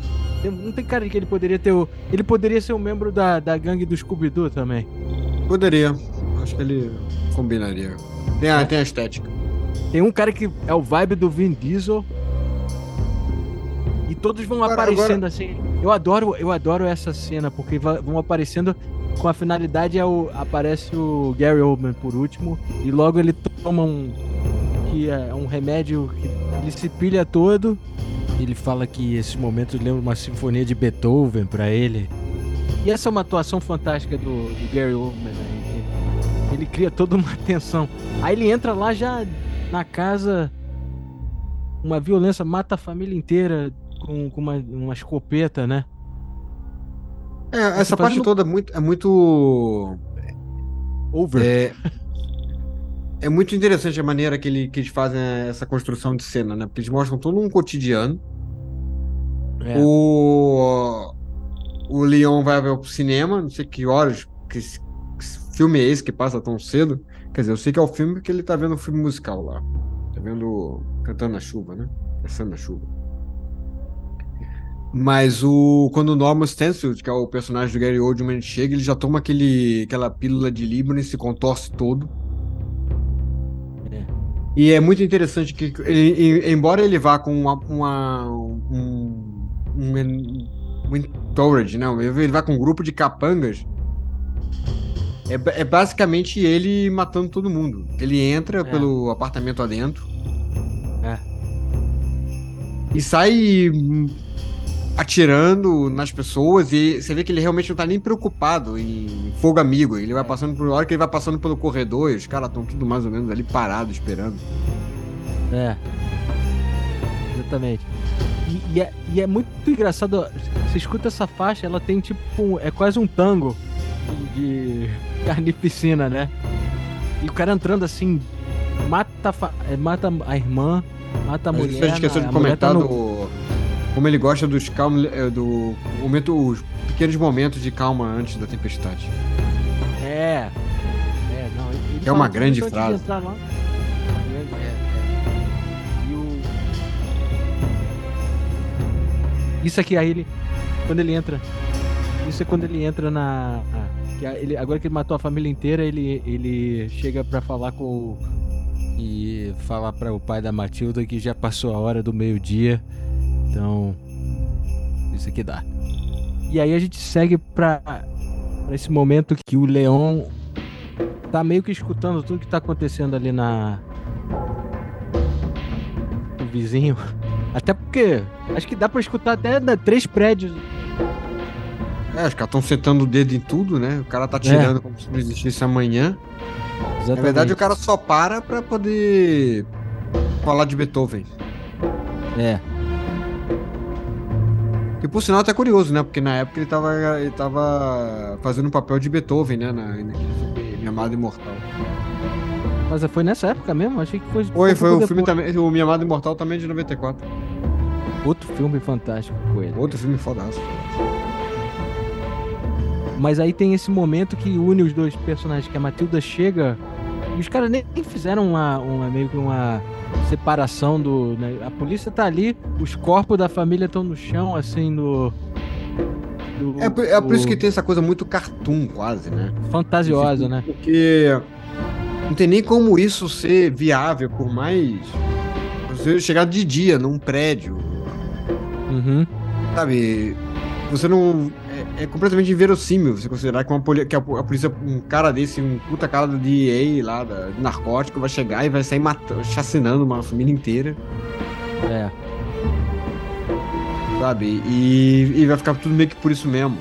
Não tem cara de que ele poderia ter o. Ele poderia ser um membro da, da gangue do Scooby-Doo também. Poderia. Acho que ele combinaria. Tem a, tem a estética. Tem um cara que é o vibe do Vin Diesel. E todos vão Agora- aparecendo assim. Eu adoro, eu adoro essa cena, porque vão aparecendo com a finalidade é o, aparece o Gary Oldman por último. E logo ele toma um. Que é um remédio que ele se pilha todo. Ele fala que esses momentos lembram uma sinfonia de Beethoven pra ele. E essa é uma atuação fantástica do, do Gary Oldman. Né? Ele, ele cria toda uma tensão. Aí ele entra lá já na casa, uma violência, mata a família inteira com, com uma, uma escopeta, né? É, essa parte toda é muito, é muito Over. É, é muito interessante a maneira que, ele, que eles fazem essa construção de cena, né? Porque eles mostram todo um cotidiano. É. O, o Leon vai ao cinema, não sei que horas, que, que filme é esse que passa tão cedo. Quer dizer, eu sei que é o filme porque ele tá vendo um filme musical lá. Tá vendo Cantando na Chuva, né? Pensando na chuva. Mas o quando o Norman Stansfield, que é o personagem do Gary Oldman, ele chega, ele já toma aquele, aquela pílula de Libra e se contorce todo. E é muito interessante que, ele, embora ele vá com uma, uma- um, um, um não, ele vá com um grupo de capangas, é, é basicamente ele matando todo mundo. Ele entra É. pelo apartamento adentro É. e sai atirando nas pessoas e você vê que ele realmente não tá nem preocupado em fogo amigo. Ele vai passando por hora que ele vai passando pelo corredor e os caras estão tudo mais ou menos ali parados esperando. É. Exatamente. E, e é, e é muito engraçado. Você escuta essa faixa, ela tem tipo. é quase um tango de carnificina, né? E o cara entrando assim, mata, é, mata a irmã, mata a mulher. a gente esqueceu de tá comentar no- do, como ele gosta dos calmos, é, do momento, os pequenos momentos de calma antes da tempestade. É. É, não. ele- É uma grande frase. lá. É, é. E o... Isso aqui, aí ele. Quando ele entra. Isso é quando ele entra na. que ele, agora que ele matou a família inteira, ele, ele chega pra falar com o. E falar para o pai da Matilda que já passou a hora do meio-dia. Então. Isso aqui dá. E aí a gente segue pra, pra esse momento que o Leon tá meio que escutando tudo que tá acontecendo ali na. O vizinho. Até porque. Acho que dá pra escutar até na- três prédios. É, os caras estão sentando o dedo em tudo, né? O cara tá tirando como se não existisse amanhã. Na verdade, o cara só para pra poder falar de Beethoven. É. E por sinal até curioso, né? Porque na época ele tava, ele tava fazendo o papel de Beethoven, né? Na, na Minha Amada Imortal. Mas foi nessa época mesmo? Achei que foi. Foi, foi o filme também. O Minha Amada Imortal também é de 94. Outro filme fantástico com ele. Outro filme fodaço. Mas aí tem esse momento que une os dois personagens, que a Matilda chega. Os caras nem fizeram uma, uma meio que uma separação do. Né? A polícia tá ali, os corpos da família estão no chão, assim, no. Do, é, por, é por isso que tem essa coisa muito cartoon, quase, né? Fantasiosa, né? Porque não tem nem como isso ser viável, por mais. Você chegar de dia num prédio. Uhum. Sabe? Você não é completamente inverossímil você considerar que, uma poli que a, a, polícia, um cara desse, um puta cara do DEA lá, da, de narcótico, vai chegar e vai sair matando, chacinando uma família inteira. É. Sabe? E, e vai ficar tudo meio que por isso mesmo.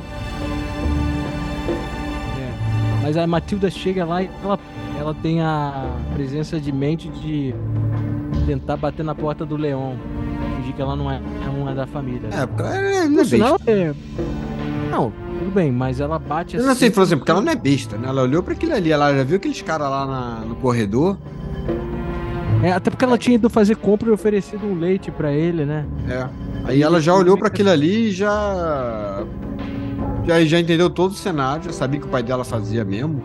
É. Mas a Matilda chega lá e ela, ela tem a presença de mente de tentar bater na porta do Leão. Fingir que ela não é, é uma da família. É, porque ela é, não é, é não, tudo bem, mas ela bate assim. Eu não sei, por exemplo, porque ela não é besta, né? Ela olhou para aquilo ali, ela já viu aqueles caras lá na, no corredor. É, até porque ela tinha ido fazer compra e oferecido um leite para ele, né? É. Aí ela já olhou para aquilo ali e já. Já, já entendeu todo o cenário, já sabia que o pai dela fazia mesmo.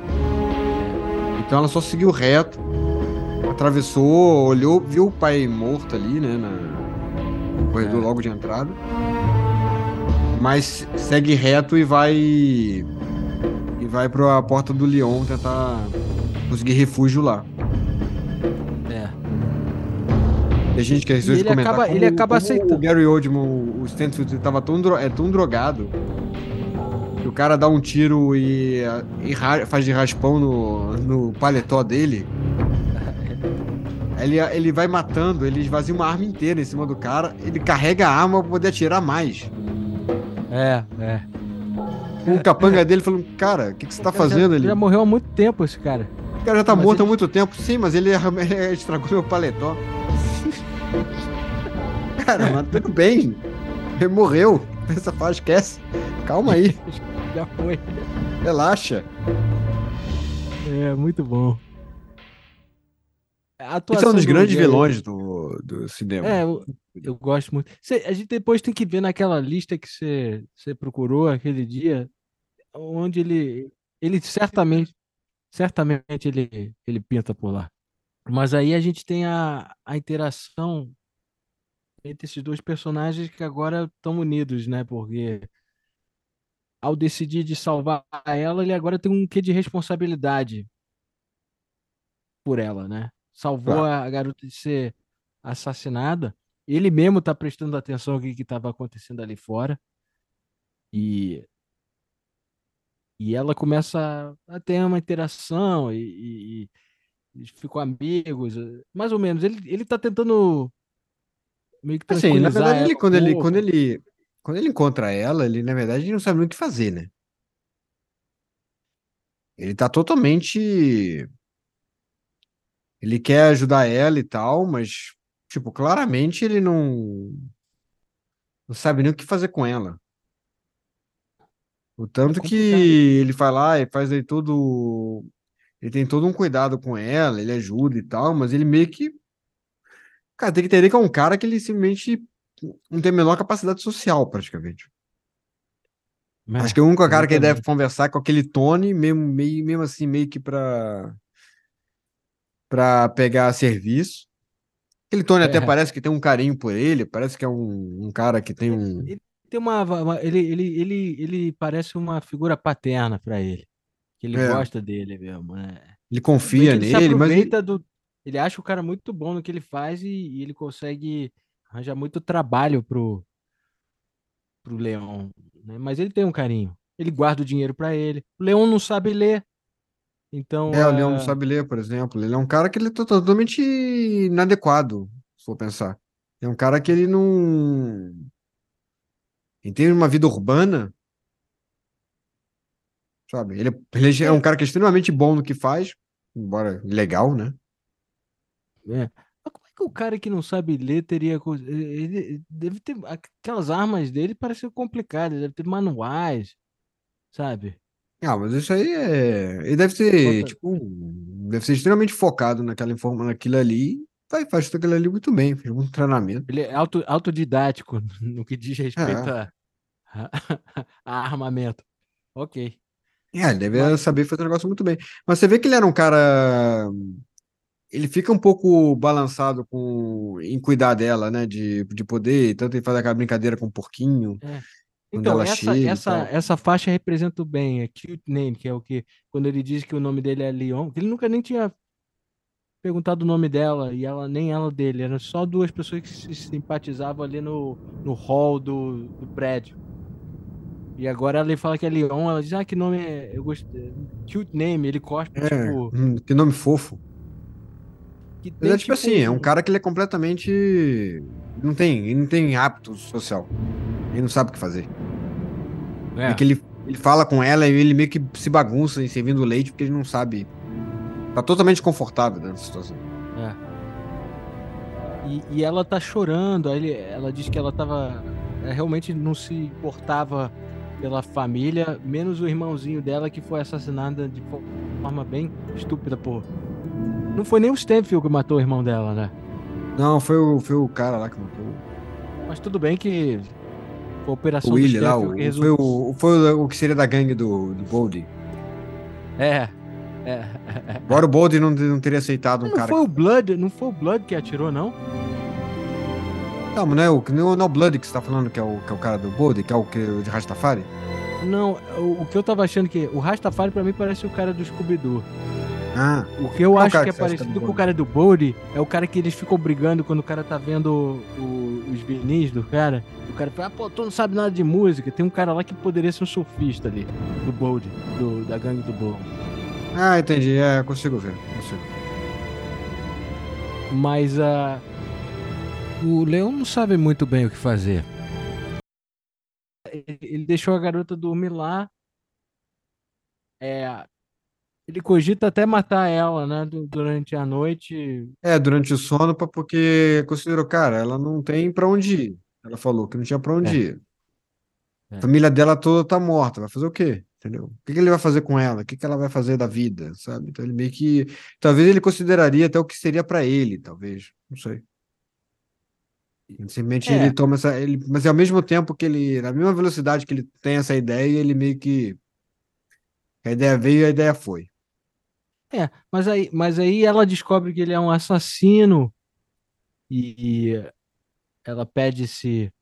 Então ela só seguiu reto, atravessou, olhou, viu o pai morto ali, né? Na, no corredor é. logo de entrada mas segue reto e vai e vai para a porta do Leon tentar conseguir refúgio lá. É. E a gente quer de comentar acaba, como, ele acaba aceitando. O Gary Oldman, o Stanfield, estava tão, é tão drogado que o cara dá um tiro e, e faz de raspão no, no paletó dele. Ele, ele vai matando, ele esvazia uma arma inteira em cima do cara, ele carrega a arma para poder atirar mais. É, é. O capanga dele falando, cara, o que, que você tá fazendo já, ali? Já morreu há muito tempo esse cara. O cara já tá mas morto ele... há muito tempo. Sim, mas ele, ele estragou meu paletó. cara, mas tudo bem. Ele morreu. Pensa, faz, esquece. Calma aí. já foi. Relaxa. É, muito bom. Esse é um dos grandes vilões do, do cinema. É, eu, eu gosto muito. Cê, a gente depois tem que ver naquela lista que você, você procurou aquele dia, onde ele, ele certamente, certamente ele, ele pinta por lá. Mas aí a gente tem a, a interação entre esses dois personagens que agora estão unidos, né? Porque ao decidir de salvar ela, ele agora tem um quê de responsabilidade por ela, né? Salvou claro. a garota de ser assassinada. Ele mesmo tá prestando atenção ao que estava acontecendo ali fora. E e ela começa a ter uma interação e, e, e ficam amigos, mais ou menos. Ele, ele tá tentando meio que assim, na verdade, ele, quando, ele, quando, ele, quando ele encontra ela, ele na verdade não sabe muito o que fazer, né? Ele tá totalmente ele quer ajudar ela e tal, mas, tipo, claramente ele não. Não sabe nem o que fazer com ela. O tanto é que ele vai lá e faz aí todo. Ele tem todo um cuidado com ela, ele ajuda e tal, mas ele meio que. Cara, tem que entender que é um cara que ele simplesmente não tem a menor capacidade social, praticamente. É, Acho que o único cara que ele deve conversar é com aquele Tony, mesmo, meio, mesmo assim, meio que pra para pegar serviço. Aquele Tony é. até parece que tem um carinho por ele, parece que é um, um cara que tem um. Ele, tem uma, uma, ele, ele, ele, ele parece uma figura paterna para ele. Que ele é. gosta dele mesmo, né? Ele confia ele nele, mas. Ele... Do, ele acha o cara muito bom no que ele faz e, e ele consegue arranjar muito trabalho pro, pro Leão. Né? Mas ele tem um carinho. Ele guarda o dinheiro para ele. O Leão não sabe ler. Então, É, o Leão não sabe ler, por exemplo. Ele é um cara que ele tá totalmente inadequado, se for pensar. É um cara que ele não. Ele tem uma vida urbana, sabe? Ele, ele é um cara que é extremamente bom no que faz, embora legal, né? É. que o cara que não sabe ler teria. Ele deve ter. Aquelas armas dele parecem complicadas, deve ter manuais, sabe? Ah, mas isso aí é. Ele deve ser, tipo, deve ser extremamente focado naquela informação, naquilo ali. Vai, faz tudo aquilo ali muito bem, fez muito treinamento. Ele é auto, autodidático no que diz respeito é. a, a, armamento. Ok. É, ele deve saber fazer o negócio muito bem. Mas você vê que ele era um cara. Ele fica um pouco balançado com em cuidar dela, né? De, de poder, tanto ele faz aquela brincadeira com o porquinho. É. Então, essa, essa, essa faixa representa bem, é Cute Name, que é o que, quando ele diz que o nome dele é Leon, que ele nunca nem tinha perguntado o nome dela, e ela nem ela dele, eram só duas pessoas que se simpatizavam ali no, no hall do, do prédio. E agora ela fala que é Leon, ela diz, ah, que nome é, eu gosto, cute name, ele gosta, é, tipo... Hum, que nome fofo. Que Mas é tipo, tipo assim, é um cara que ele é completamente... Não tem, ele não tem hábito social. Ele não sabe o que fazer. É. é que ele, ele fala com ela e ele meio que se bagunça em servindo leite porque ele não sabe. Tá totalmente confortável nessa situação. É. E, e ela tá chorando, aí ela diz que ela tava. Ela realmente não se importava pela família, menos o irmãozinho dela que foi assassinado de forma bem estúpida, pô. Não foi nem o Stanfield que matou o irmão dela, né? Não, foi o, foi o cara lá que matou. Mas tudo bem que operação o Willy lá, o, foi, o, foi o que seria da gangue do, do Boldy. É. É. Agora o Boldy não, não teria aceitado um não cara. Foi o Blood, não foi o Blood que atirou, não? Não, mas não é o, não é o Blood que você tá falando que é o, que é o cara do Boldy, que é o que, de Rastafari? Não, o, o, que eu tava achando que. O Rastafari pra mim parece o cara do Scooby-Doo. Ah, o que eu acho que é que parecido com o cara do Boldy é o cara que eles ficam brigando quando o cara tá vendo o, os vinis do cara. O cara fala, ah, pô, tu não sabe nada de música. Tem um cara lá que poderia ser um surfista ali, do Bold, do, da gangue do Bold. Ah, entendi. É, consigo ver. Consigo. Mas a. Uh, o Leão não sabe muito bem o que fazer. Ele deixou a garota dormir lá. É, ele cogita até matar ela, né, durante a noite. É, durante o sono, porque considerou, cara, ela não tem para onde ir. Ela falou que não tinha para onde é. ir. É. A família dela toda tá morta, vai fazer o quê? Entendeu? O que, que ele vai fazer com ela? O que, que ela vai fazer da vida, sabe? Então ele meio que. Talvez ele consideraria até o que seria para ele, talvez. Não sei. Simplesmente é. ele toma essa. Ele, mas ao mesmo tempo que ele. Na mesma velocidade que ele tem essa ideia, ele meio que. A ideia veio e a ideia foi. É, mas aí, mas aí ela descobre que ele é um assassino e, e ela pede se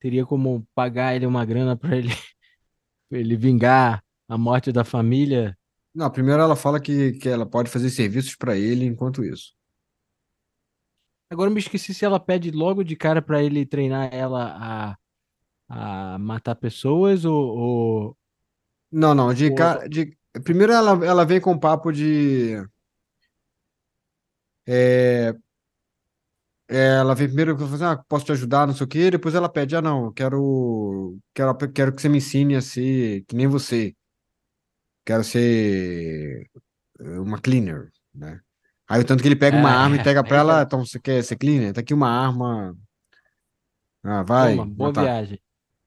teria como pagar ele uma grana para ele, ele vingar a morte da família. Não, primeiro ela fala que, que ela pode fazer serviços para ele enquanto isso. Agora eu me esqueci se ela pede logo de cara para ele treinar ela a, a matar pessoas ou, ou... Não, não, de, ou... cara, de Primeiro ela, ela vem com o papo de. É, é, ela vem primeiro fazer, ah, posso te ajudar, não sei o quê, depois ela pede, ah, não, quero, quero, quero que você me ensine a ser que nem você. Quero ser uma cleaner, né? Aí o tanto que ele pega uma é, arma e pega pra ela, então você quer ser cleaner? Tá aqui uma arma. Ah, vai. Toma, boa matar. viagem.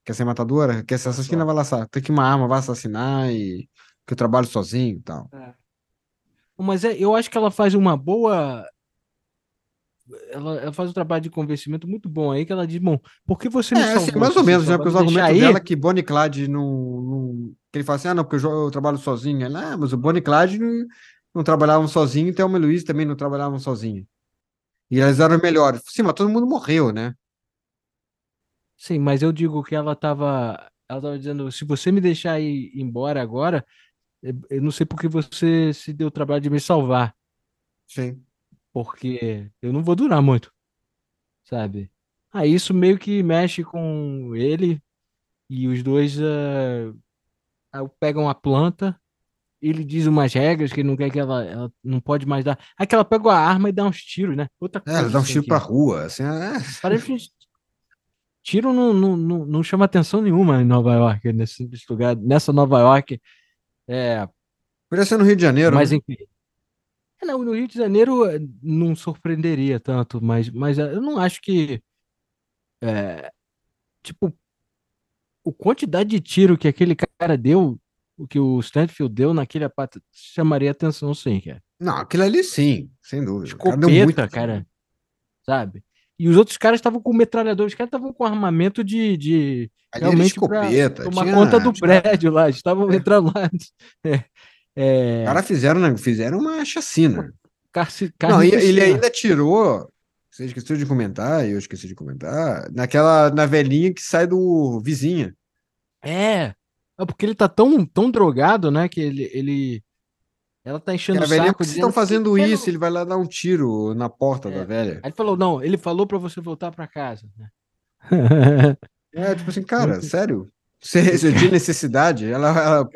Quer ser matadora? Quer ser assassina? Vai lá, tem que uma arma, vai assassinar e que eu trabalho sozinho e tal. É. Mas é, eu acho que ela faz uma boa. Ela, ela, faz um trabalho de convencimento muito bom aí, que ela diz, bom, por que você me é, salvou? Assim, mais ou menos, né? Porque os argumentos aí... dela é que Bonnie Clyde não, não... Ele fala assim, ah, não, porque eu, eu trabalho sozinho. Ela, ah, mas o Bonnie Clyde não, não trabalhavam sozinho, Thelma e Luiz também não trabalhavam sozinho. E elas eram melhores. Sim, mas todo mundo morreu, né? Sim, mas eu digo que ela estava ela tava dizendo, se você me deixar ir embora agora, eu não sei porque você se deu o trabalho de me salvar. Sim. Porque eu não vou durar muito, sabe? Ah, isso meio que mexe com ele e os dois uh, pegam a planta. Ele diz umas regras que ele não quer que ela, ela não pode mais dar. Aí que ela pega a arma e dá uns tiros, né? Outra é, ela dá uns assim tiros pra rua, assim. É... Parece tiro não, não, não, não chama atenção nenhuma em Nova York, nesse lugar, nessa Nova York é. Podia ser no Rio de Janeiro. Mas né? enfim. É, não, no Rio de Janeiro eh, não surpreenderia tanto, mas, mas eh, eu não acho que. é, tipo, a quantidade de tiro que aquele cara deu, o que o Stanfield deu naquele aparato, chamaria atenção, sim, cara. Não, aquilo ali sim, sem dúvida. O cara deu muito Escopeta, tiro. cara. Sabe? E os outros caras estavam com metralhador, os caras estavam com armamento de, de Ali realmente escopeta, tomar tinha- conta do tinha- prédio lá, estavam entrando lá. É, é, Os caras fizeram, né, fizeram uma chacina. carci- Não, ele carnificina. ainda tirou. Você esqueceu de comentar, eu esqueci de comentar, naquela, na velhinha que sai do vizinha. É, é porque ele tá tão, tão drogado, né, que ele, ele... Ela tá enchendo a o saco. por que estão fazendo "Por que isso? não-" Ele vai lá dar um tiro na porta da É. velha. Aí ele falou, não, ele falou pra você voltar pra casa, né? É, tipo assim, cara, sério? Você, você tinha necessidade? Ela, ela-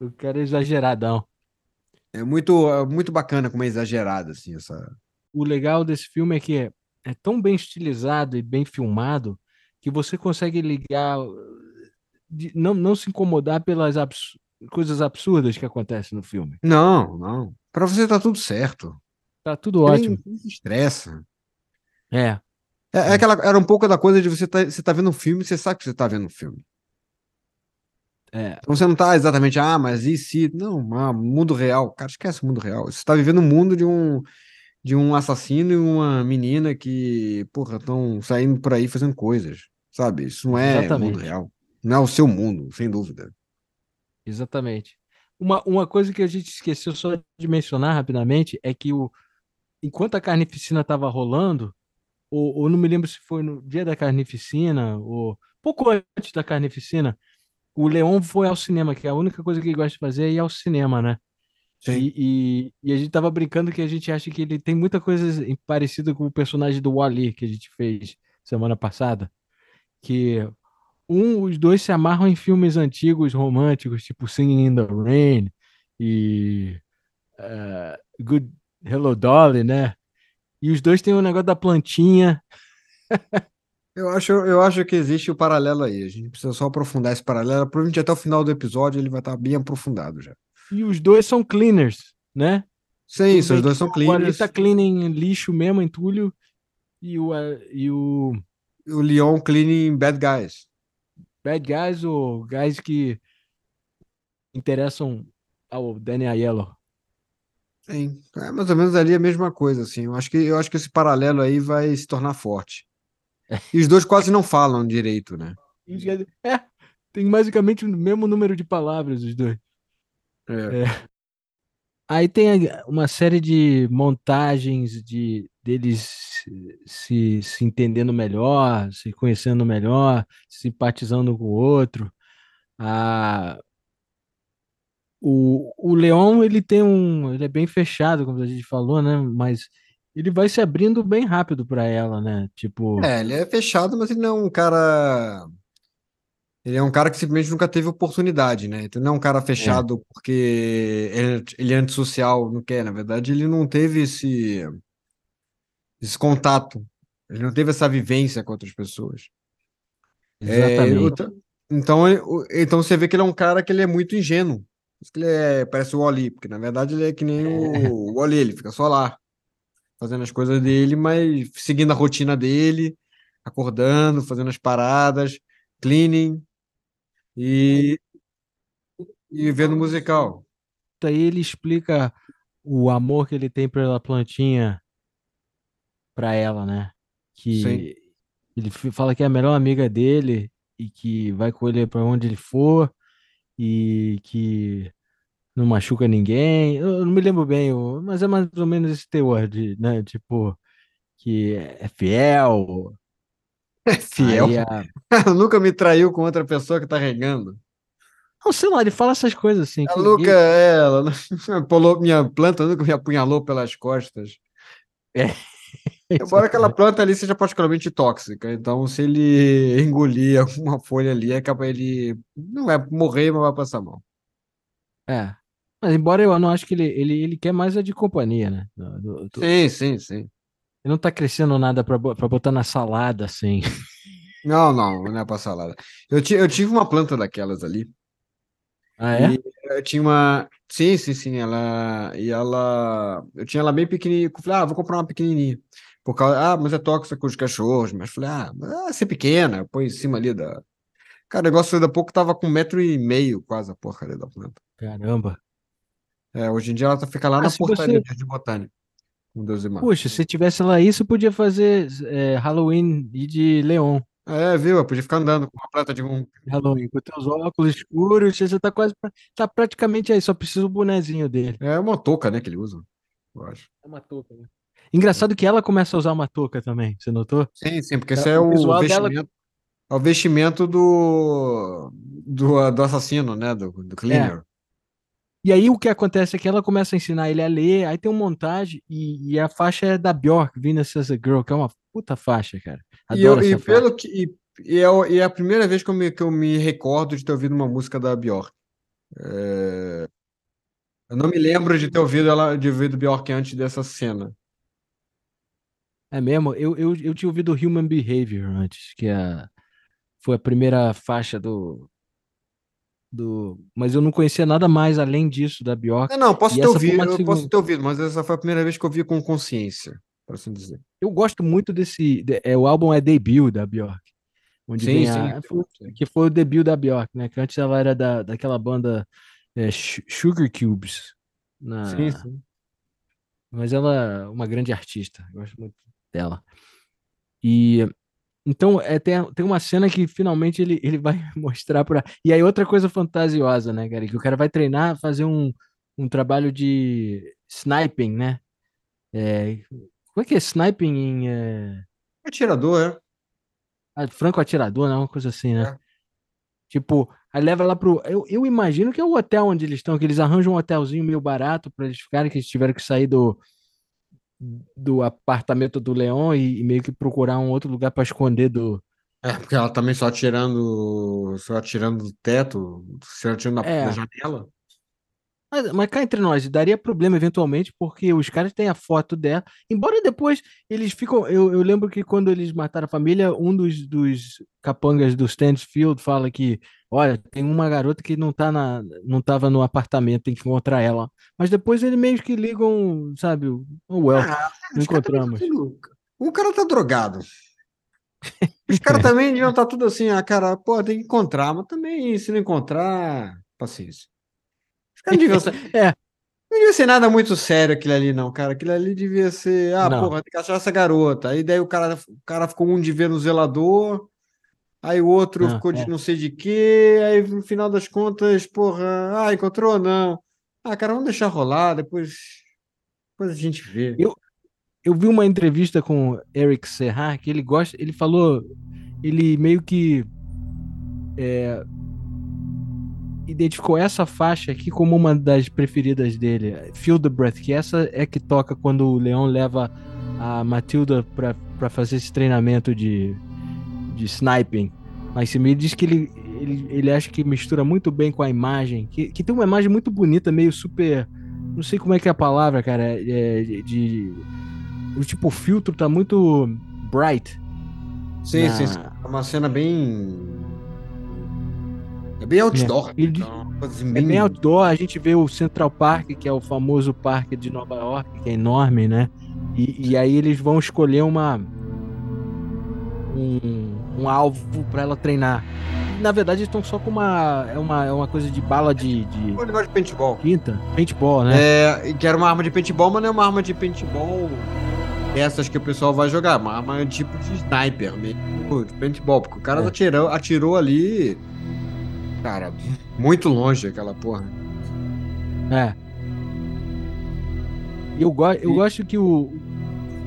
O cara é exageradão. é muito, é muito bacana como é exagerada, assim, essa. o legal desse filme é que é, é tão bem estilizado e bem filmado que você consegue ligar, de- não, não se incomodar pelas abs- coisas absurdas que acontecem no filme. Não, não. Pra você tá tudo certo. Tá tudo ótimo. nem se estressa. É, É, é aquela, era um pouco da coisa de você tá, você tá vendo um filme, você sabe que você tá vendo um filme. é, Então você não tá exatamente, ah, mas e se. Não, ah, mundo real. Cara, esquece o mundo real. Você tá vivendo um mundo de um, de um assassino e uma menina que, porra, estão saindo por aí fazendo coisas. Sabe? Isso não é mundo real. Não é o seu mundo, sem dúvida. Exatamente. Uma, uma coisa que a gente esqueceu só de mencionar rapidamente é que o, enquanto a carnificina estava rolando, ou, ou não me lembro se foi no dia da carnificina, ou pouco antes da carnificina, o Leon foi ao cinema, que é a única coisa que ele gosta de fazer é ir ao cinema, né? E, e, e a gente tava brincando que a gente acha que ele tem muita coisa parecida com o personagem do Wall-E que a gente fez semana passada. Que um, os dois se amarram em filmes antigos românticos, tipo Singing in the Rain e eh, Good Hello Dolly, né? E os dois têm o negócio da plantinha. Eu acho, eu acho que existe o paralelo aí. A gente precisa só aprofundar esse paralelo. Provavelmente até o final do episódio ele vai estar bem aprofundado já. E os dois são cleaners, né? Sim, os dois são O Ali cleaners. tá clean em lixo mesmo, entulho. E o, e o O Leon cleaning bad guys. Bad guys ou guys que interessam ao Danny Aiello. Sim, é mais ou menos ali a mesma coisa, assim. Eu acho que, eu acho que esse paralelo aí vai se tornar forte. E os dois quase não falam direito, né? É, tem basicamente o mesmo número de palavras os dois. É. Aí tem uma série de montagens de deles se, se, entendendo melhor, se conhecendo melhor, simpatizando com o outro. Ah, o, o Leon, ele tem um, ele é bem fechado, como a gente falou, né? Mas ele vai se abrindo bem rápido para ela, né? Tipo, É, ele é fechado, mas ele não é um cara. Ele é um cara que simplesmente nunca teve oportunidade, né? Então não é um cara fechado porque ele, ele é antissocial, não quer. Na verdade, ele não teve esse, esse contato. Ele não teve essa vivência com outras pessoas. É, exatamente. outra- então, então você vê que ele é um cara que ele é muito ingênuo. Ele é, parece o Wall-E, porque na verdade ele é que nem o, o Wall-E, ele fica só lá, fazendo as coisas dele, mas seguindo a rotina dele, acordando, fazendo as paradas, cleaning e, e vendo musical. aí ele explica o amor que ele tem pela plantinha para ela, né? Que Sim. ele fala que é a melhor amiga dele e que vai com ele para onde ele for e que não machuca ninguém. Eu não me lembro bem, mas é mais ou menos esse teor de, né? Tipo, que é fiel. É fiel. A- Nunca me traiu com outra pessoa que tá regando. Não, sei lá, ele fala essas coisas assim. A Luca, é, ela pulou minha planta, nunca me apunhalou pelas costas. Embora aquela planta ali seja particularmente tóxica, então se ele engolir alguma folha ali, acaba ele não vai morrer, mas vai passar mal. É. Mas embora eu não acho que ele, ele, ele quer mais a de companhia, né? Do- do- Sim, sim, sim. Ele não tá crescendo nada pra botar na salada, assim. Não, não, não é pra salada. Eu, eu tive uma planta daquelas ali. Ah, é? E, Eu tinha uma. Sim, sim, sim. Ela. E ela. Eu tinha ela bem pequenininha. Eu falei, ah, vou comprar uma pequenininha. Por causa. Ah, mas é tóxica com os cachorros. Mas eu falei, ah, vai ser pequena. Põe em cima ali da. Cara, o negócio ainda pouco tava com um metro e meio, quase a porcaria da planta. Caramba. É, hoje em dia ela tá, fica lá Ah, na portaria você- de botânica. Com Deus e. Puxa, se tivesse lá isso, podia fazer é, Halloween e de Leon. É, viu? Eu podia ficar andando com uma planta de um. Halloween, com teus óculos escuros, você tá quase. pra- Tá praticamente aí, só precisa o bonezinho dele. É uma touca, né, que ele usa. Eu acho. É uma touca, né? Engraçado que ela começa a usar uma touca também, você notou? Sim, sim, porque esse é o o visual dela- vestimento. É o vestimento do, do, do assassino, né? Do, do cleaner. E aí o que acontece é que ela começa a ensinar ele a ler, aí tem uma montagem e, e a faixa é da Bjork, Venus as a Girl, que é uma puta faixa, cara. E, eu, Adoro e essa faixa. pelo que. E, e é, e é a primeira vez que eu, me, que eu me recordo de ter ouvido uma música da Bjork. É, eu não me lembro de ter ouvido ela, de ouvido Bjork antes dessa cena. É mesmo? Eu, eu, eu tinha ouvido Human Behavior antes, que é, foi a primeira faixa do, do. Mas eu não conhecia nada mais além disso da Bjork. É, não, posso E ter ouvido, eu segunda. posso ter ouvido, mas essa foi a primeira vez que eu ouvi com consciência, por assim dizer. Eu gosto muito desse. de- é, o álbum é debut da Bjork. Onde Sim, sim. a, foi- que foi o debut da Bjork, né? Que antes ela era da, daquela banda é, Su- Sugar Cubes. Na, Sim, sim. Mas ela é uma grande artista, eu gosto muito dela. E então é, tem, tem uma cena que finalmente ele, ele vai mostrar para. E aí outra coisa fantasiosa, né, cara? Que o cara vai treinar, fazer um, um trabalho de sniping, né? É, como é que é sniping em é, Atirador, é. ah, franco atirador, né? Uma coisa assim, né? É. Tipo, aí leva lá pro. Eu, eu imagino que é o hotel onde eles estão, que eles arranjam um hotelzinho meio barato para eles ficarem, que eles tiveram que sair do, do apartamento do Leão e, e meio que procurar um outro lugar para esconder do. É, porque ela também só atirando, só atirando do teto, só atirando na, É. na janela. Mas, mas cá entre nós, daria problema eventualmente, porque os caras têm a foto dela. Embora depois eles ficam. Eu, eu lembro que quando eles mataram a família, um dos, dos capangas do Stansfield fala que, olha, tem uma garota que não tá na, não tava no apartamento, tem que encontrar ela. Mas depois eles meio que ligam, sabe, o oh, well, Ah, não encontramos. tá O cara tá drogado. Os caras também deviam estar tudo assim, ah, cara, pô, tem que encontrar, mas também, se não encontrar, paciência. Não deviam ser. É. Não devia ser nada muito sério aquilo ali, não, cara. Aquilo ali devia ser, ah, Não. porra, tem que achar essa garota. Aí daí o cara, o cara ficou um de ver no zelador, aí o outro Não, ficou de é. não sei de quê, aí no final das contas, porra, ah, encontrou ou não? Ah, cara, vamos deixar rolar, depois, depois a gente vê. Eu- eu vi uma entrevista com o Eric Serra que ele gosta, ele falou, ele meio que é, identificou essa faixa aqui como uma das preferidas dele, Feel the Breath, que essa é que toca quando o Leão leva a Matilda para fazer esse treinamento de, de sniping. Mas ele diz que ele, ele, ele acha que mistura muito bem com a imagem, que, que tem uma imagem muito bonita, meio super. Não sei como é que é a palavra, cara. É, de, de- o tipo, o filtro tá muito bright. Sim, na- sim, sim. É uma cena bem. É bem outdoor. Ele diz- Então, uma coisa assim, É bem- outdoor, a gente vê o Central Park, que é o famoso parque de Nova York, que é enorme, né? E, e aí eles vão escolher uma um, um alvo para ela treinar. Na verdade, eles estão só com uma é uma, é uma coisa de bala de, de Um negócio de paintball. tinta, paintball, né? É, que era uma arma de paintball, mas não é uma arma de paintball essas que o pessoal vai jogar, uma arma tipo de sniper mesmo, de paintball, porque o cara É. atirou, atirou ali, cara, muito longe aquela porra. É. Eu, go eu E- gosto que o.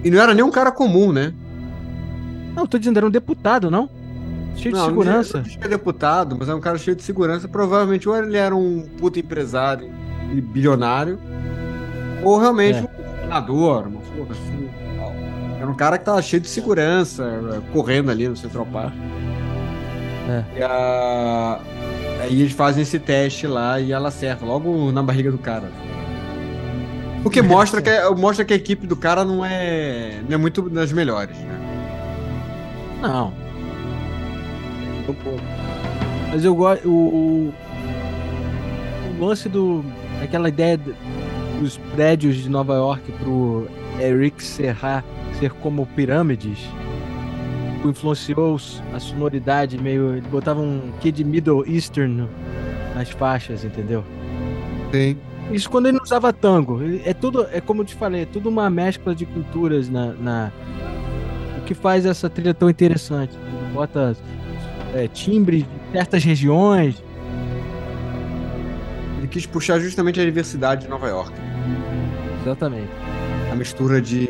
E não era nem um cara comum, né? Não, tô dizendo, era um deputado, não? Cheio de Não, segurança. Não que é deputado, mas é um cara cheio de segurança. Provavelmente ou ele era um puta empresário e bilionário, ou realmente É. um senador, uma porra assim. Era um cara que tava cheio de segurança, correndo ali no Central Park. É. E a- Aí eles fazem esse teste lá e ela acerta logo na barriga do cara. O que mostra que, mostra que a equipe do cara não é, não é muito das melhores, né? Não. Mas eu gosto. O, o, o lance do. aquela ideia dos prédios de Nova York pro Eric Serra ser como pirâmides influenciou a sonoridade meio. Ele botava um Kid Middle Eastern nas faixas, entendeu? Sim. Isso quando ele não usava tango. É tudo, é como eu te falei, é tudo uma mescla de culturas na. na... O que faz essa trilha tão interessante. Ele bota é, timbre de certas regiões. Ele quis puxar justamente a diversidade de Nova York. Exatamente. A mistura de.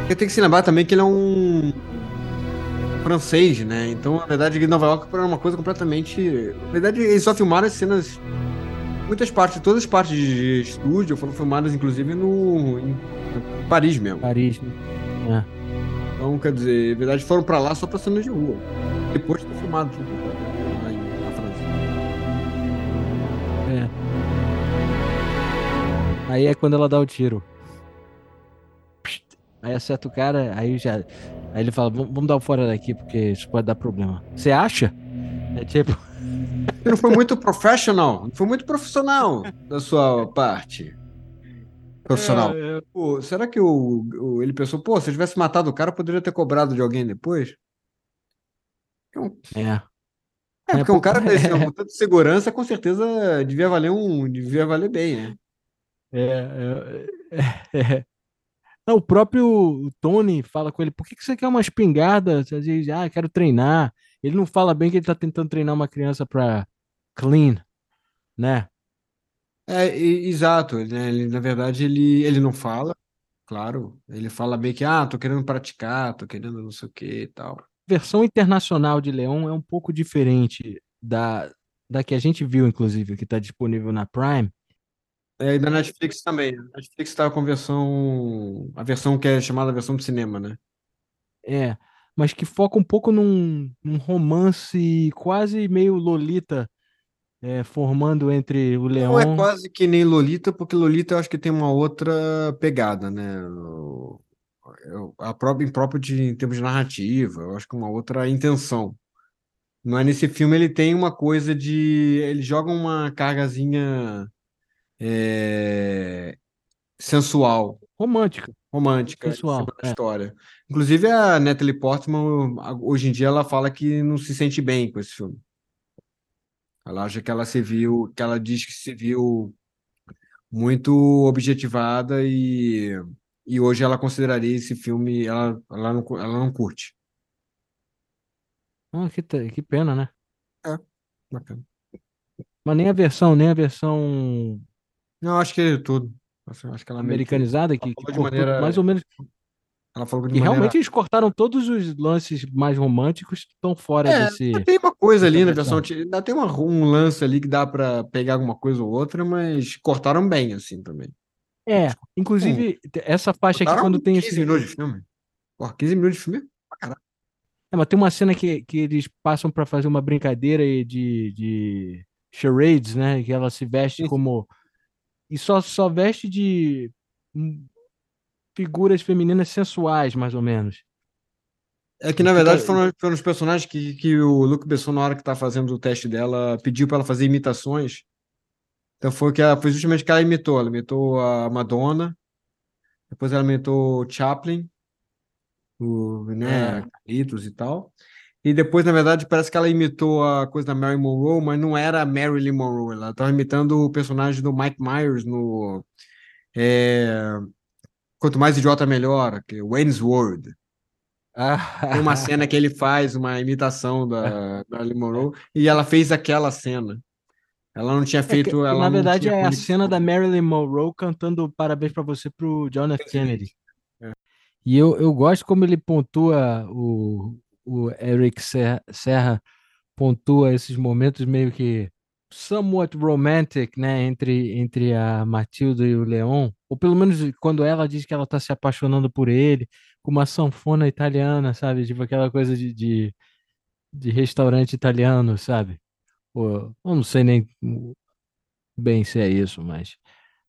Porque tem que se lembrar também que ele é um francês, né? Então, na verdade, Nova York era uma coisa completamente. Na verdade, eles só filmaram as cenas. Muitas partes, todas as partes de estúdio foram filmadas, inclusive, no. em Paris mesmo. Paris, né? É. Então, quer dizer, na verdade, foram pra lá só pra cenas de rua. Depois foi filmado tudo lá na França. É. Aí é quando ela dá o tiro. Aí acerta o cara, aí já. Aí ele fala, vamos dar o fora daqui, porque isso pode dar problema. Você acha? É tipo. Não foi muito professional. Não foi muito profissional da sua parte. Profissional. É, é... Pô, será que o, o, ele pensou, pô, se eu tivesse matado o cara, poderia ter cobrado de alguém depois? É. É, porque é, um cara desse, é. com tanta segurança, com certeza devia valer um. devia valer bem, né? É, é, é, não, o próprio Tony fala com ele, por que, que você quer uma espingarda? Você diz, ah, quero treinar. Ele não fala bem que ele tá tentando treinar uma criança para clean, né? É, e- exato, né? Ele, na verdade, ele, ele não fala, claro. Ele fala bem que, ah, tô querendo praticar, tô querendo não sei o que e tal. A versão internacional de Leão é um pouco diferente da, da que a gente viu, inclusive, que está disponível na Prime, é, e da Netflix também. A Netflix está com a versão. A versão que é chamada versão de cinema, né? É, mas que foca um pouco num, num romance quase meio Lolita, é, formando entre o Leão. Não é quase que nem Lolita, porque Lolita eu acho que tem uma outra pegada, né? A própria, próprio de, em termos de narrativa, eu acho que uma outra intenção. Mas nesse filme ele tem uma coisa de. Ele joga uma cargazinha é, sensual. Romântica. Romântica. Sensual. É. história. Inclusive, a Natalie Portman, hoje em dia, ela fala que não se sente bem com esse filme. Ela acha que ela se viu, que ela diz que se viu muito objetivada e, e hoje ela consideraria esse filme, ela, ela, não, ela não curte. Ah, que, que pena, né? É, bacana. Mas nem a versão, nem a versão não, acho que é tudo. Acho, que ela americanizada, que, que cortou maneira... mais ou menos. Ela falou que maneira... realmente eles cortaram todos os lances mais românticos que estão fora é, desse. Tem uma coisa ali na versão. Ainda tem uma, um lance ali que dá para pegar alguma coisa ou outra, mas cortaram bem, assim também. É, inclusive, hum. essa faixa aqui, quando tem 15 esse. minutos de filme. Porra, 15 minutos de filme? Caralho. É, mas tem uma cena que, que eles passam para fazer uma brincadeira de, de charades, né? Que ela se veste Sim. como e só, só veste de figuras femininas sensuais, mais ou menos. É que, na verdade, foram, foram os personagens que, que o Luke Besson, na hora que tá fazendo o teste dela, pediu para ela fazer imitações. Então foi, que ela, foi justamente que ela imitou. Ela imitou a Madonna, depois ela imitou o Chaplin, o, né, é. Carlitos e tal. E depois, na verdade, parece que ela imitou a coisa da Marilyn Monroe, mas não era a Marilyn Monroe. Ela estava imitando o personagem do Mike Myers no. É... Quanto mais idiota, melhor, que é Wayne's World. Tem uma cena que ele faz uma imitação da Marilyn Monroe e ela fez aquela cena. Ela não tinha feito. É que, na verdade, é a cena da Marilyn Monroe cantando parabéns para você pro John F. Kennedy. É. E eu, eu gosto como ele pontua o, o Eric Serra pontua esses momentos meio que somewhat romantic, né, entre, entre a Matilda e o Leon, ou pelo menos quando ela diz que ela está se apaixonando por ele, com uma sanfona italiana, sabe, tipo aquela coisa de, de, de restaurante italiano, sabe? Ou, eu não sei nem bem se é isso, mas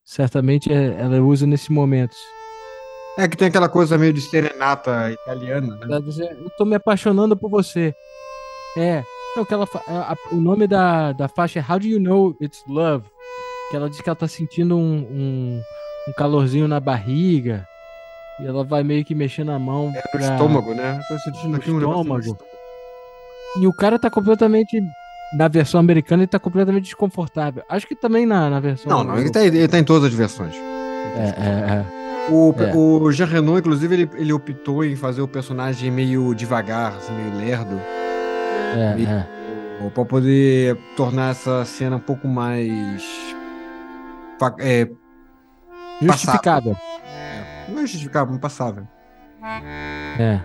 certamente é, ela usa nesses momentos. É que tem aquela coisa meio de serenata italiana, né? Eu tô me apaixonando por você. É, Não, que ela, a, a, o nome da, da faixa é How Do You Know It's Love? Que ela diz que ela tá sentindo um, um, um calorzinho na barriga. E ela vai meio que mexendo a mão. É pra... o estômago, né? Tô sentindo aqui um estômago. E o cara tá completamente. Na versão americana, ele tá completamente desconfortável. Acho que também na, na versão. Não, não, ele tá, ele tá em todas as versões. É, é, é. O, é. o Jean Renault, inclusive, ele, ele optou em fazer o personagem meio devagar, assim, meio lerdo. É, e, é. Pra poder tornar essa cena um pouco mais. É, Justificável. É, não é justificável, passável. É.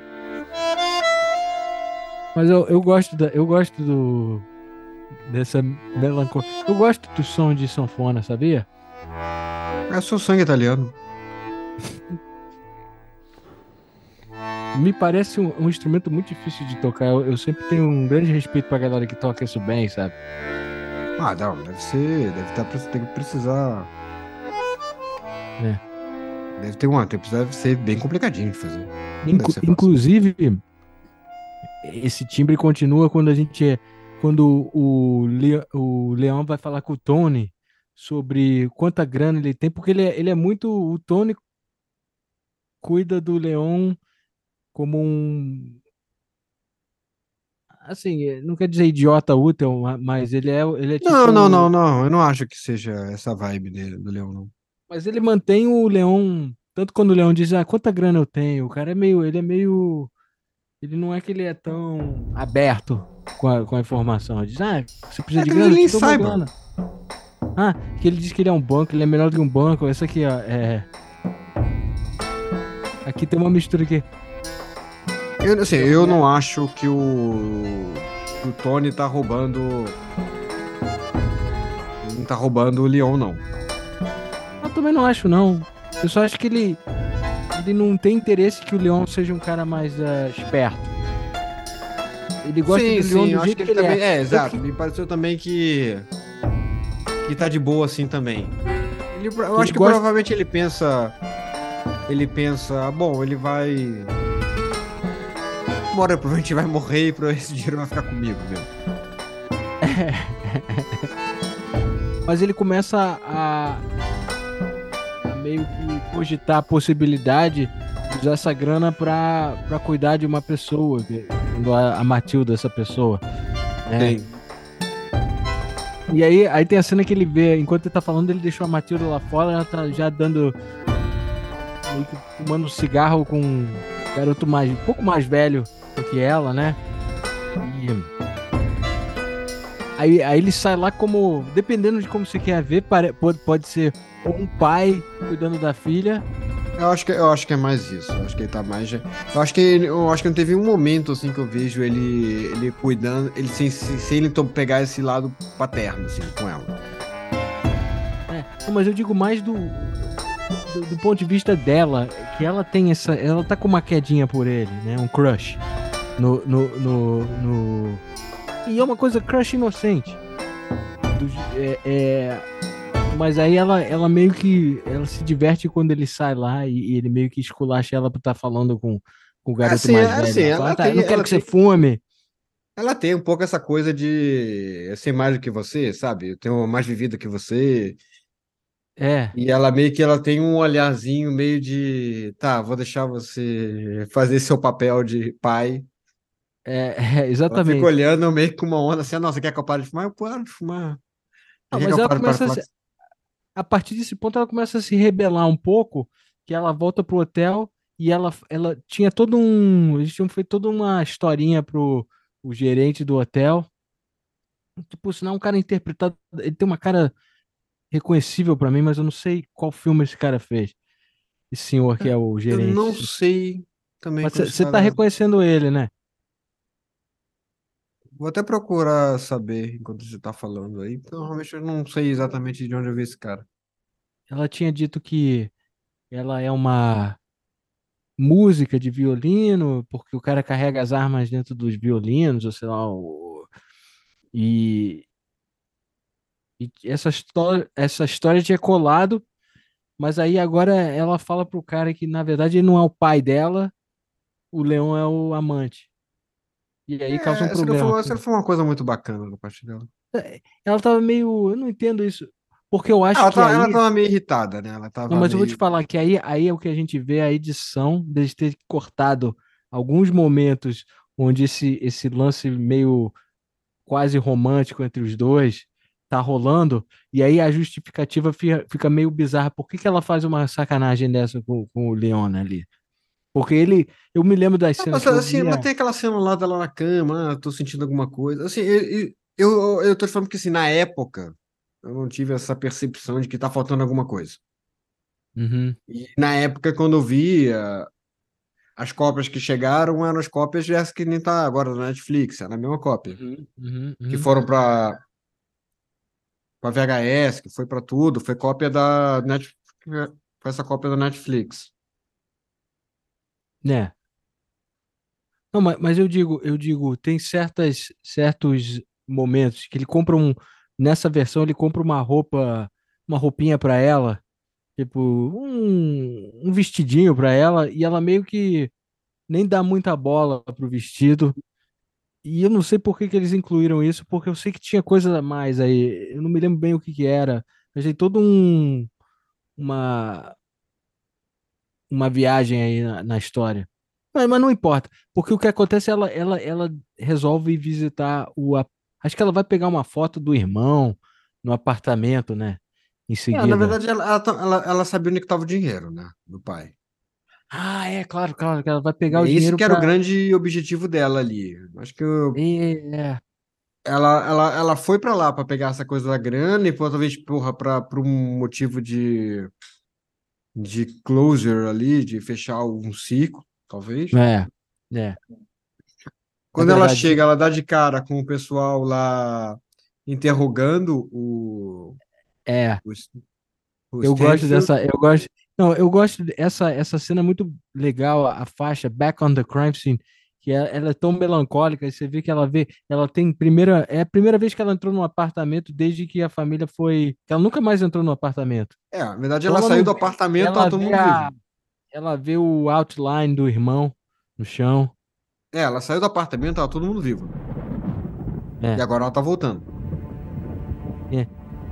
Mas eu, eu gosto da, eu gosto do dessa melancolia. Eu gosto do som de sanfona, sabia? É seu sangue italiano. Me parece um, um, instrumento muito difícil de tocar. Eu, eu, sempre tenho um grande respeito pra galera que toca isso bem, sabe? Ah, não, deve ser. Deve estar, tá, tem que precisar. É. Deve ter uma. Deve ser bem complicadinho de fazer. Inclu inclusive, esse timbre continua quando a gente é. Quando o, Le, o Leão vai falar com o Tony sobre quanta grana ele tem, porque ele é, ele é muito. O Tony cuida do Leão como um. Assim, não quer dizer idiota útil, mas ele é. Ele é tipo... Não, não, não, não. Eu não acho que seja essa vibe dele, do Leão, não. Mas ele mantém o Leão. Tanto quando o Leão diz, ah, quanta grana eu tenho, o cara é meio. Ele é meio. Ele não é que ele é tão aberto com a, com a informação. Ele diz, ah, você precisa é de grana, ele saiba. grana. Ah, que ele diz que ele é um banco, ele é melhor do que um banco. Essa aqui, ó, é. Aqui tem uma mistura aqui. Eu, assim, eu não acho que o, que o Tony tá roubando. Não tá roubando o Leon, não. Eu também não acho, não. Eu só acho que ele. Ele não tem interesse que o Leon seja um cara mais uh, esperto. Ele gosta sim, do Leon sim, do jeito que, que ele, também, é. É, exato. Me pareceu também que. Que tá de boa assim também. Ele, eu ele acho que gosta... provavelmente ele pensa. Ele pensa, bom, ele vai. Uma hora provavelmente vai morrer e esse dinheiro vai ficar comigo. É. Mas ele começa a, meio que cogitar a possibilidade de usar essa grana para cuidar de uma pessoa, a, a Matilda, essa pessoa. Né? E aí, aí tem a cena que ele vê, enquanto ele tá falando, ele deixou a Matilda lá fora, ela tá já dando. Que fumando um cigarro com um garoto mais, um pouco mais velho do que ela, né? E. Aí, aí ele sai lá como. Dependendo de como você quer ver, pode, pode ser um pai cuidando da filha. Eu acho que, eu acho que é mais isso. Eu acho que ele tá mais. Eu acho que eu acho que não teve um momento assim que eu vejo ele, ele cuidando, ele sem, sem ele pegar esse lado paterno, assim, com ela. É, mas eu digo mais do, do, do, ponto de vista dela, que ela tem essa. Ela tá com uma quedinha por ele, né? Um crush. No. no, no, no... E é uma coisa crush inocente. Do, é, é mas aí ela, ela meio que ela se diverte quando ele sai lá e, e ele meio que esculacha ela por estar tá falando com, com o garoto assim, mais velho. Assim, ela tá, tem, não quero que tem, você fume. Ela tem um pouco essa coisa de ser mais do que você, sabe? Eu tenho mais vivido que você. É. E ela meio que ela tem um olharzinho meio de, tá, vou deixar você fazer seu papel de pai. É, é exatamente. Ela fica olhando meio com uma onda assim, ah, nossa, quer que eu pare de fumar? Eu paro de fumar. Não, mas ela começa a, a partir desse ponto ela começa a se rebelar um pouco, que ela volta pro hotel e ela, ela tinha todo um. Eles tinham feito toda uma historinha pro o gerente do hotel. Tipo, senão um cara interpretado. Ele tem uma cara reconhecível para mim, mas eu não sei qual filme esse cara fez. Esse senhor que é o gerente. Eu não sei também. Mas você tá reconhecendo ele, né? Vou até procurar saber enquanto você tá falando aí. Normalmente eu não sei exatamente de onde eu vi esse cara. Ela tinha dito que ela é uma música de violino, porque o cara carrega as armas dentro dos violinos, ou sei lá, o... e... e essa história, essa história tinha colado, mas aí agora ela fala pro cara que na verdade ele não é o pai dela, o Leão é o amante. E aí causa um É, essa não problema. foi, essa foi uma coisa muito bacana da parte dela. Ela tava meio. Eu não entendo isso. Porque eu acho Ela, que tá, aí. ela tava meio irritada, né? Ela tava Não, mas eu vou te meio... falar que aí, aí é o que a gente vê a edição deles ter cortado alguns momentos onde esse, esse lance meio quase romântico entre os dois tá rolando, e aí a justificativa fica, fica meio bizarra. Por que, que ela faz uma sacanagem dessa com, com o Leon ali? Porque ele. Eu me lembro das cenas mas, assim, mas tem aquela cena lá dela na cama, ah, tô sentindo alguma coisa. Assim, eu, eu, eu, tô te falando que assim, na época eu não tive essa percepção de que tá faltando alguma coisa. Uhum. E na época, quando eu via as cópias que chegaram, eram as cópias dessa que nem tá agora na Netflix, era a mesma cópia. Uhum, uhum, Que uhum. foram para para VHS, que foi para tudo, foi cópia da Netflix, foi essa cópia da Netflix. Né? Não, mas, mas eu digo, eu digo, tem certas, certos momentos que ele compra um, nessa versão ele compra uma roupa, uma roupinha pra ela, tipo um, um vestidinho pra ela e ela meio que nem dá muita bola pro vestido. E eu não sei por que que eles incluíram isso, porque eu sei que tinha coisa a mais aí. Eu não me lembro bem o que que era. Mas tem todo um uma uma viagem aí na, na história. Mas, mas não importa, porque o que acontece, ela, ela, ela resolve visitar o. Acho que ela vai pegar uma foto do irmão no apartamento, né? Em É, seguida. na verdade, ela, ela, tá- ela, ela sabia onde estava o dinheiro, né? Do pai. Ah, é, claro, claro, que ela vai pegar o Esse dinheiro que era o pra- grande objetivo dela ali. Acho que o- É, é. ela, ela, ela foi pra lá pra pegar essa coisa da grana e pô, talvez, porra, pra, por um motivo de, de closure ali, de fechar um ciclo, talvez. É, é. Quando ela verdade. chega, ela dá de cara com o pessoal lá interrogando o, É, o, o eu gosto Stanfield. dessa, eu gosto, não, eu gosto dessa essa cena é muito legal, a, a faixa Back on the Crime Scene, que ela, ela é tão melancólica, e você vê que ela vê, ela tem primeira, é a primeira vez que ela entrou num apartamento desde que a família foi, ela nunca mais entrou no apartamento. É, na verdade, ela ela saiu do apartamento, ela tava todo mundo a- vivo. Ela vê o outline do irmão no chão. É, ela saiu do apartamento, tava todo mundo vivo. É. E agora ela tá voltando. Eu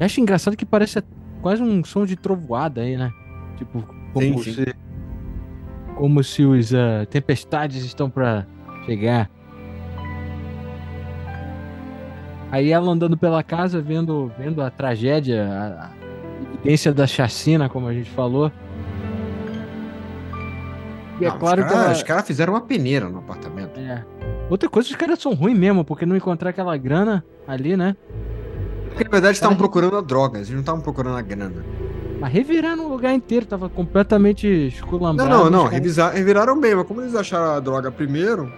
acho engraçado que parece quase um som de trovoada aí, né? Tipo, como Sim, sim. se como se os ah, tempestades estão pra chegar. Aí ela andando pela casa, vendo, vendo a tragédia, a, a evidência da chacina, como a gente falou. E é Não, claro os que caras ela, os caras fizeram uma peneira no apartamento. é. Outra coisa, os caras são ruins mesmo, porque não encontrar aquela grana ali, né? Porque, na verdade, estavam Cara, procurando a droga, eles não estavam procurando a grana. Mas reviraram o lugar inteiro, tava completamente Não, esculambado. não, não, caras- revisar, reviraram bem, mas como eles acharam a droga primeiro,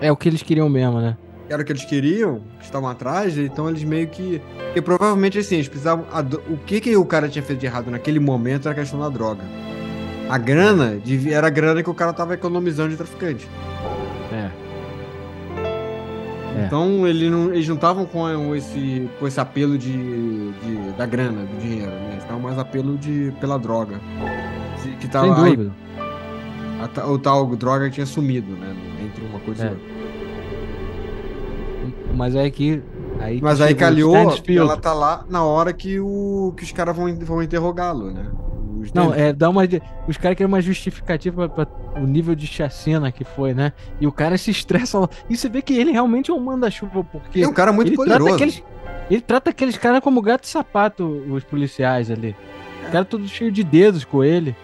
É o que eles queriam mesmo, né? era o que eles queriam, que estavam atrás, então eles meio que. Porque provavelmente assim, eles precisavam. o que, que o cara tinha feito de errado naquele momento era a questão da droga. A grana era a grana que o cara tava economizando de traficante. É. É. Então ele não, eles não estavam com esse, com esse apelo de, de- da grana, do dinheiro, né? Eles estavam mais apelo de, pela droga. Que Sem tava, aí, dúvida. a o tal droga tinha sumido, né? Entre uma coisa e É. outra. Mas aí que. Aí Mas aí calhou ela tá lá na hora que, o, que os caras vão, vão interrogá-lo, né? Não, é, dá uma. Os caras querem uma justificativa pra, pra o nível de chacina que foi, né? E o cara se estressa lá. E você vê que ele realmente é um manda-chuva, porque. é um cara muito ele poderoso. Trata aqueles, ele trata aqueles caras como gato e sapato, os policiais ali. O cara todo cheio de dedos com ele.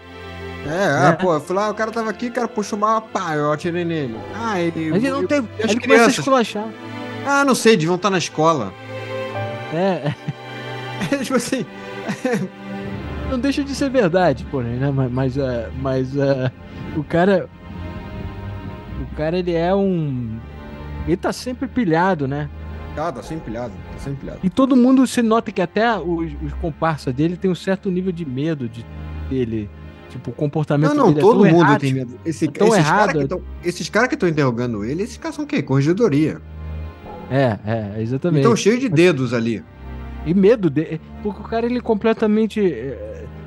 É, ah, né? pô, eu falei, ah, o cara tava aqui, o cara puxou uma pá, eu atirei nele. Ah, ele. Mas ele não tem. as Ele começa a crianças? esculachar. Ah, não sei, deviam estar na escola. É, tipo assim. Não deixa de ser verdade, porém, né? Mas, mas, eh, mas eh, o cara. O cara, ele é um. Ele tá sempre pilhado, né? Ah, tá sem pilhado, tá sem pilhado. E todo mundo se nota que até os, os comparsas dele tem um certo nível de medo de, dele. Tipo, o comportamento Não, não, dele é todo tão mundo errático. tem medo. Esse, é tão esses errado. caras que tão- esses caras que estão interrogando ele, esses caras são o quê? Corregedoria. É, é, exatamente. Então, cheio de dedos ali. E medo dele. Porque o cara, ele é completamente.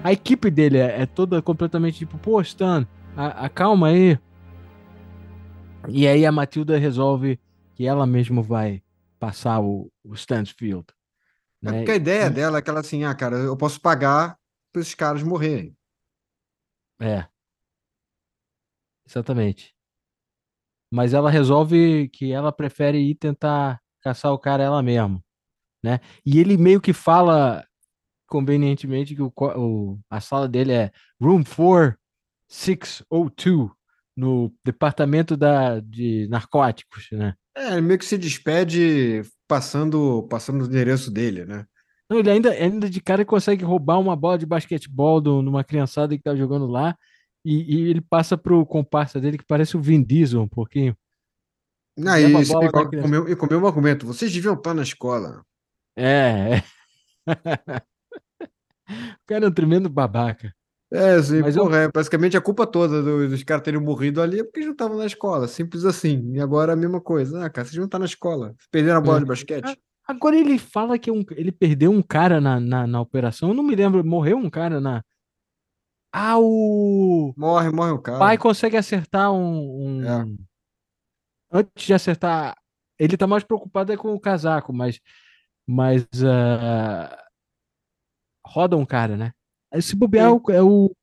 A equipe dele é, é toda completamente tipo, pô, Stan, acalma aí. E aí a Matilda resolve que ela mesma vai passar o, o Stansfield. É Né? porque a ideia E- dela é que ela assim, ah, cara, eu posso pagar para esses caras morrerem. É. Exatamente. Mas ela resolve que ela prefere ir tentar caçar o cara ela mesma, né? E ele meio que fala convenientemente que o, o- a sala dele é Room 4602 no departamento da, de narcóticos, né? É, meio que se despede passando, passando o endereço dele, né? Não, ele ainda, ainda de cara consegue roubar uma bola de basquetebol de numa criançada que tá jogando lá e, e ele passa pro comparsa dele que parece o Vin Diesel um pouquinho. Aí, Leva a esse- bola e, co- criança. comeu, e comeu um argumento. Vocês deviam estar na escola. É, é. O cara é um tremendo babaca. É, assim, Mas eu- porra, é basicamente a culpa toda do- dos caras terem morrido ali é porque eles não estavam na escola. Simples assim. E agora a mesma coisa. Ah, cara, vocês não estão na escola. Vocês perderam a bola É. de basquete. Agora ele fala que é um- ele perdeu um cara na, na, na operação. Eu não me lembro, morreu um cara na. Ah, o Morre, morre o cara. pai consegue acertar um. um- É. Antes de acertar. Ele tá mais preocupado é com o casaco, mas. Mas. ah, roda um cara, né? Se bobear, é o- é o.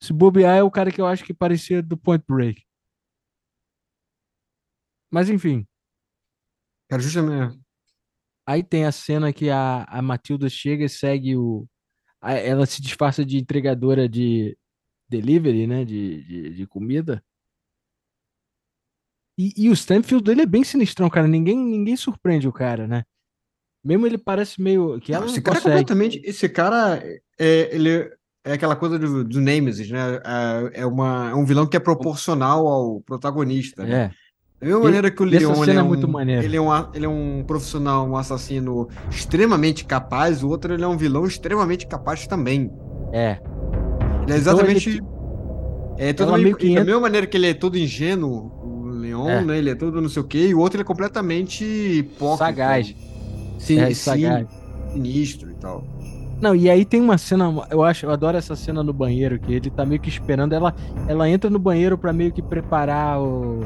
Se bobear é o cara que eu acho que parecia do Point Break. Mas enfim. Cara, justamente. Aí tem a cena que a, a Matilda chega e segue o. a- ela se disfarça de entregadora de delivery, né? De, de, de comida. E, e o Stanfield dele é bem sinistrão, cara. Ninguém, ninguém surpreende o cara, né? Mesmo ele parece meio. Que ela Não, não esse cara é consegue. completamente. Esse cara é, ele é aquela coisa do, do Nemesis, né? É, é, uma, é um vilão que é proporcional ao protagonista, né? É. Da mesma maneira que o Leon ele é, é muito um, maneira. ele, é um, ele é um profissional, um assassino extremamente capaz, o outro ele é um vilão extremamente capaz também. É. Ele é Então exatamente. ele- é todo ela meio, da mesma maneira que ele é todo ingênuo, o Leon, É. né? Ele é todo não sei o quê, e o outro ele é completamente hipócrita. Sagaz. Sim, É, sim, sinistro e tal. Não, e aí tem uma cena, eu acho, eu adoro essa cena no banheiro, que ele tá meio que esperando ela, ela entra no banheiro pra meio que preparar o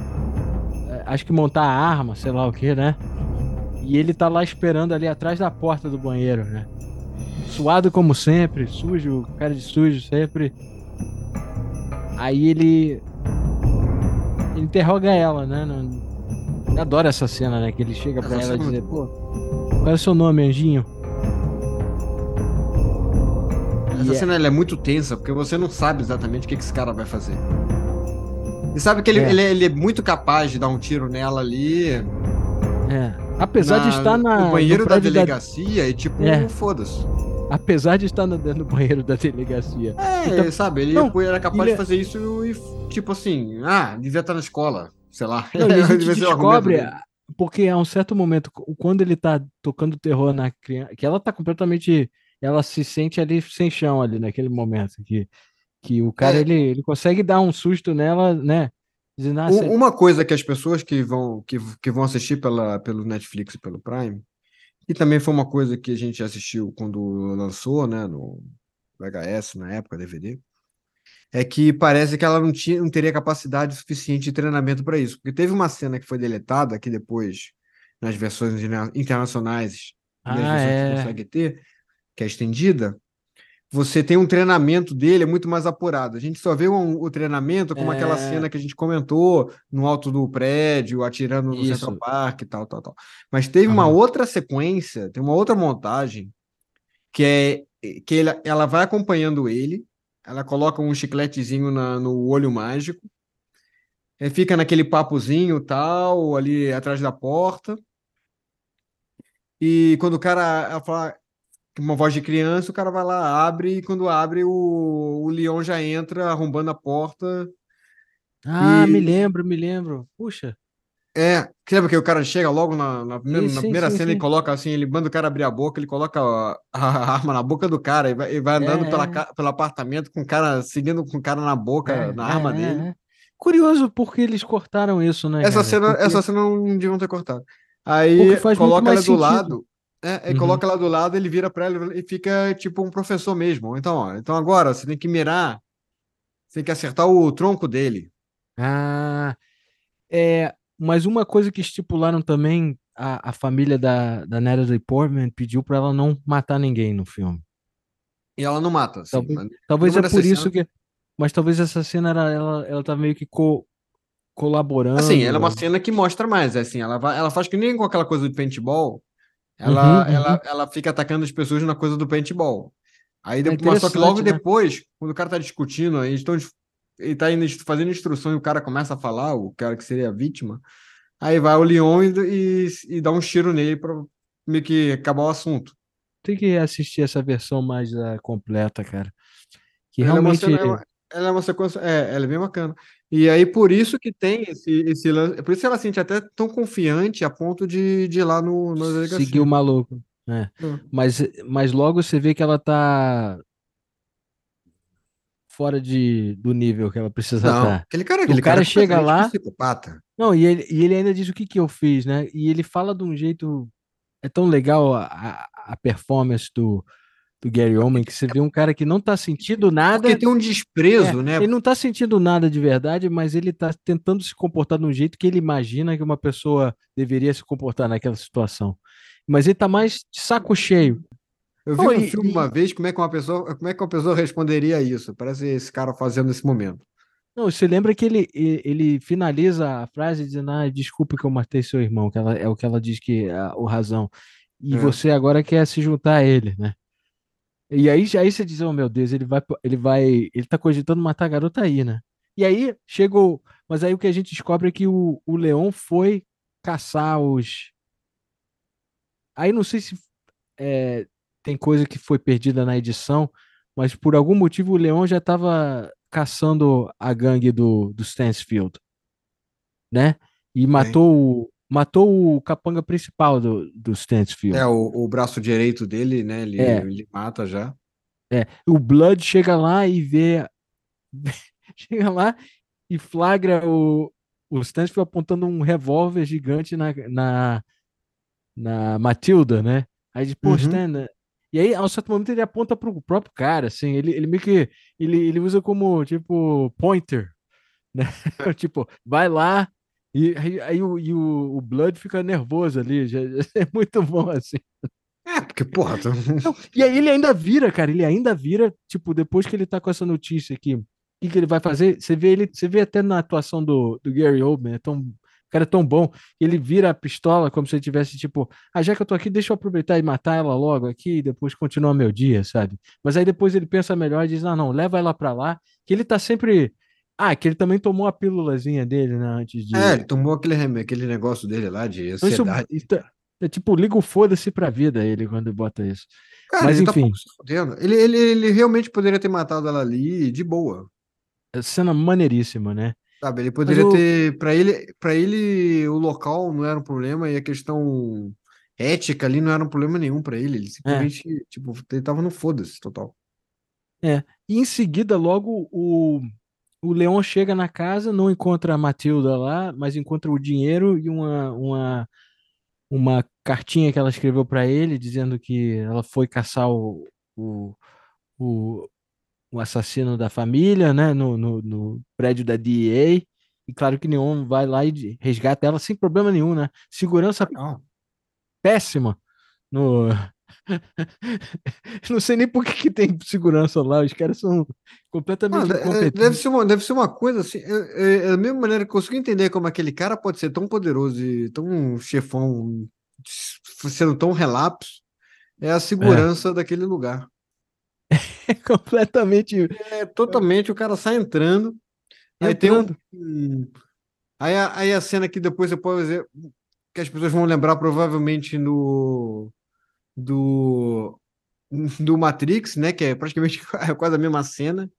é, acho que montar a arma, sei lá o que, né? E ele tá lá esperando ali atrás da porta do banheiro, né? Suado como sempre, sujo, cara de sujo sempre. Aí ele ele interroga ela, né? Eu adoro essa cena, né? Que ele chega pra ela e é dizer, muito pô, qual é o seu nome, anjinho? Essa E é- cena é muito tensa, porque você não sabe exatamente o que, que esse cara vai fazer. E sabe que ele É. ele, ele é muito capaz de dar um tiro nela ali. É. Apesar de estar na, no banheiro no da prédio da- delegacia e tipo, É. foda-se. apesar de estar no, no banheiro da delegacia. É, Então- sabe, ele Não, era capaz ele de é- fazer isso e, tipo assim, ah, devia estar na escola, sei lá. Não, a gente descobre. Porque a um certo momento, quando ele tá tocando terror na criança, que ela tá completamente, ela se sente ali sem chão ali naquele momento, que, que o cara, É. ele, ele consegue dar um susto nela, né? Dizendo, ah, Uma coisa que as pessoas que vão, que, que vão assistir pela, pelo Netflix e pelo Prime, e também foi uma coisa que a gente assistiu quando lançou, né, no VHS, na época, DVD, é que parece que ela não, tinha, não teria capacidade suficiente de treinamento para isso. Porque teve uma cena que foi deletada, que depois, nas versões interna- internacionais Ah, versões que é. consegue ter, que é estendida, você tem um treinamento dele é muito mais apurado. A gente só vê um- o treinamento como aquela É. cena que a gente comentou no alto do prédio, atirando no Isso. Central Park e tal, tal, tal. Mas teve uma Aham. outra sequência, tem uma outra montagem que é que ele- ela vai acompanhando ele, ela coloca um chicletezinho na- no olho mágico, aí fica naquele papozinho tal, ali atrás da porta. E quando o cara ela fala com uma voz de criança, o cara vai lá, abre, e quando abre, o, o Leon já entra arrombando a porta. ah, e- me lembro, me lembro. Puxa, É, que lembra que o cara chega logo na, na primeira, Sim, na primeira sim, cena sim. e coloca assim, ele manda o cara abrir a boca, ele coloca a, a arma na boca do cara e vai, e vai andando É, pela, é. ca- pelo apartamento com o cara, seguindo com o cara na boca, É, na é, arma é, dele. é. Curioso porque eles cortaram isso, né, Essa cara? cena, Porque- essa cena não deviam ter cortado. Aí coloca ela do sentido. lado, é, Uhum. coloca ela do lado, ele vira pra ela e fica tipo um professor mesmo. Então, ó, então agora você tem que mirar, você tem que acertar o tronco dele. Ah, é, mas uma coisa que estipularam também, a, a família da, da Natalie Portman pediu para ela não matar ninguém no filme. E ela não mata, assim, Talvez, talvez é por isso cenas- que. Mas talvez essa cena era, ela, ela tá meio que co- colaborando. Assim, ela é uma cena que mostra mais, é assim, ela, vai, ela faz que nem com aquela coisa do paintball, ela, Uhum, ela, uhum. ela fica atacando as pessoas na coisa do paintball. Aí É depois, mas só que logo né? depois, quando o cara tá discutindo, aí estão, ele tá indo, fazendo instrução e o cara começa a falar, o cara que seria a vítima, aí vai o Leon e, e, e dá um tiro nele pra meio que acabar o assunto. Tem que assistir essa versão mais ah, completa, cara. Que Ela é realmente. é uma- ela é uma sequência, é, ela é bem bacana. E aí por isso que tem esse, esse lance, por isso ela se sente até tão confiante a ponto de, de ir lá no, delegacia. seguir o maluco. É. Hum. Mas, mas logo você vê que ela tá fora de, do nível que ela precisa Não, estar. aquele cara, O aquele cara cara é chega lá- psicopata. Não, e ele, e ele ainda diz o que que eu fiz, né? E ele fala de um jeito. É tão legal a, a, a performance do, do Gary Oldman que você vê um cara que não tá sentindo nada. Porque tem um desprezo, É, né? Ele não tá sentindo nada de verdade, mas ele tá tentando se comportar de um jeito que ele imagina que uma pessoa deveria se comportar naquela situação. Mas ele tá mais de saco cheio. Eu vi um e- filme e- uma vez, como é que uma pessoa, como é que uma pessoa responderia a isso? Parece esse cara fazendo nesse momento. Não, você lembra que ele, ele finaliza a frase dizendo, ah, desculpe que eu matei seu irmão, que ela, é o que ela diz que é o razão. E É. você agora quer se juntar a ele, né? E aí, aí você diz, oh meu Deus, ele vai, ele vai, ele tá cogitando matar a garota aí, né? E aí chegou, mas aí o que a gente descobre é que o, o Leon foi caçar os. Aí não sei se é, tem coisa que foi perdida na edição, mas por algum motivo o Leon já estava caçando a gangue do, do Stansfield, né? E matou, o- matou o capanga principal do, do Stansfield. É, o, o braço direito dele, né? Ele, É. ele mata já. É, o Blood chega lá e vê. chega lá e flagra o, o Stansfield apontando um revólver gigante na, na, na Matilda, né? Aí diz, pô, Uhum. Stan. E aí, ao certo momento, ele aponta pro próprio cara, assim, ele, ele meio que. Ele, ele usa como, tipo, pointer, né? tipo, vai lá. E aí, aí o, e o, o Blood fica nervoso ali, já, já- é muito bom, assim. É, porque, porra, tu- Não, e aí ele ainda vira, cara, ele ainda vira, tipo, depois que ele tá com essa notícia aqui, o que, que ele vai fazer? Você vê ele, você vê até na atuação do, do Gary Oldman, é tão, cara é tão bom, ele vira a pistola como se ele tivesse, tipo, ah, já que eu tô aqui, deixa eu aproveitar e matar ela logo aqui e depois continuar meu dia, sabe? Mas aí depois ele pensa melhor e diz, ah, não, leva ela pra lá, que ele tá sempre... Ah, que ele também tomou a pílulazinha dele, né, antes de... é, ele tomou aquele, rem- aquele negócio dele lá de Então isso- ansiedade. isso é, tipo, liga o foda-se pra vida ele quando bota isso. Cara, mas ele tá enfim. fudendo. Ele, ele, ele realmente poderia ter matado ela ali de boa. É cena maneiríssima, né? Sabe, ele poderia o- ter. Pra ele, para ele, o local não era um problema e a questão ética ali não era um problema nenhum pra ele. Ele simplesmente, tipo, ele tava no foda-se total. E em seguida, logo, o, o Leon chega na casa, não encontra a Matilda lá, mas encontra o dinheiro e uma, uma, uma cartinha que ela escreveu para ele, dizendo que ela foi caçar o, o, o, o assassino da família, né, no, no, no prédio da DEA. E claro que Leon vai lá e resgata ela sem problema nenhum, né? Segurança Não. péssima no. Não sei nem por que, que tem segurança lá, os caras são completamente Ah, deve ser uma, deve ser uma coisa assim. É, é, é da mesma maneira que eu consigo entender como aquele cara pode ser tão poderoso e tão chefão, sendo tão relapso, é a segurança daquele lugar. É completamente. É totalmente o cara sai entrando. Aí tem Entrando. um. um- Aí, a, aí a cena que depois você pode ver, que as pessoas vão lembrar provavelmente no. Do. Do Matrix, né? Que é praticamente é quase a mesma cena.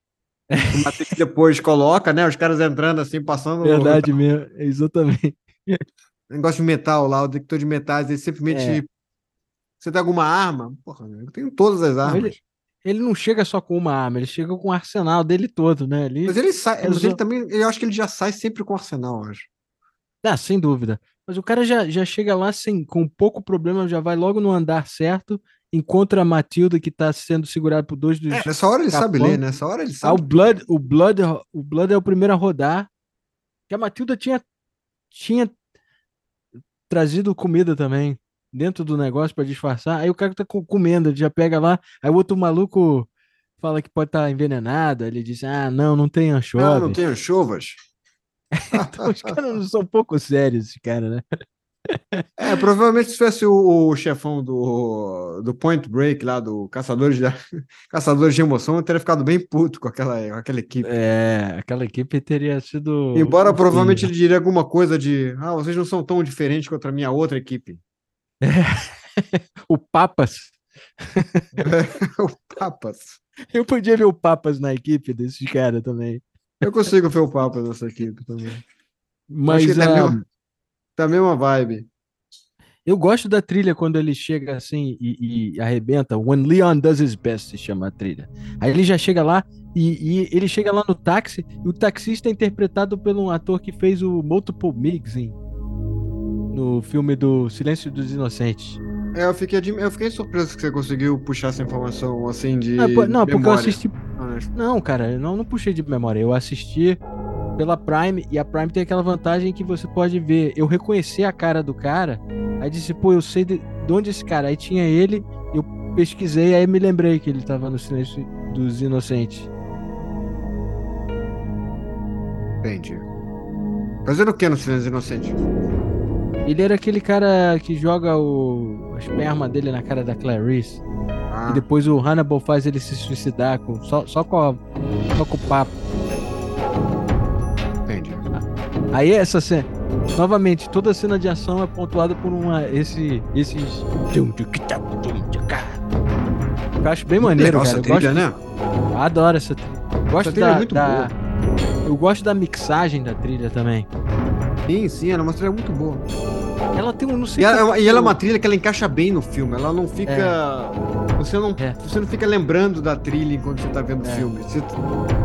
O Matrix depois coloca, né? Os caras entrando assim, passando o Verdade mesmo, exatamente. negócio de metal lá, o detector de metais, ele simplesmente. É. Você tem alguma arma? Porra, eu tenho todas as armas. ele- Ele não chega só com uma arma, ele chega com o arsenal dele todo, né? Mas ele sai, mas ele também, eu acho que ele já sai sempre com arsenal, eu acho. Ah, sem dúvida. Mas o cara já, já chega lá sem, com pouco problema, já vai logo no andar certo, encontra a Matilda que tá sendo segurada por dois dos. É, nessa hora ele sabe capão. ler, né? Nessa hora ele Ah, o sabe. Blood, o Blood, o Blood é o primeiro a rodar. Que a Matilda tinha, tinha trazido comida também dentro do negócio para disfarçar. Aí o cara tá comendo, ele já pega lá. Aí o outro maluco fala que pode estar tá envenenado. Ele diz: Ah, não, não tem anchovas. Ah, não tem anchovas. então os caras não são um pouco sérios, esse cara, né? É, provavelmente se fosse o, o, chefão do, do Point Break lá, do Caçadores de, Caçadores de Emoção, eu teria ficado bem puto com aquela, com aquela equipe. É, aquela equipe teria sido. Embora provavelmente ele diria alguma coisa de ah, vocês não são tão diferentes contra a minha outra equipe. É. o Papas. O Papas. Eu podia ver o Papas na equipe desses caras também. Eu consigo ver o Papas nessa equipe também. Mas. Acho que uh... Tá a mesma vibe. Eu gosto da trilha quando ele chega assim e, e, arrebenta. When Leon Does His Best se chama a trilha. Aí ele já chega lá e, e, ele chega lá no táxi e o taxista é interpretado por um ator que fez o Multiple Migs hein, no filme do Silêncio dos Inocentes. É, eu fiquei, eu fiquei surpreso que você conseguiu puxar essa informação assim de. Não, não porque eu assisti. Não, cara, eu não, não puxei de memória. Eu assisti pela Prime, e a Prime tem aquela vantagem que você pode ver. Eu reconheci a cara do cara, aí disse, pô, eu sei de, de onde esse cara. Aí tinha ele, eu pesquisei, aí me lembrei que ele tava no Silêncio dos Inocentes. Entendi. Fazendo o que no Silêncio dos Inocentes? Ele era aquele cara que joga o a esperma dele na cara da Clarice. Ah. E depois o Hannibal faz ele se suicidar com, só, só, com, a, só com o papo. Aí essa cena, novamente, toda cena de ação é pontuada por uma esse esses eu acho bem maneiro, cara. Trilha, gosto... né? Eu adoro essa trilha. Gosto essa trilha da, é muito da... boa. Eu gosto da mixagem da trilha também. Sim, sim, ela é uma trilha muito boa. Ela tem um não sei e, ela, e ela é uma trilha que ela encaixa bem no filme. Ela não fica. É. Você, não, é. você não fica lembrando da trilha enquanto você tá vendo o é. filme. Você,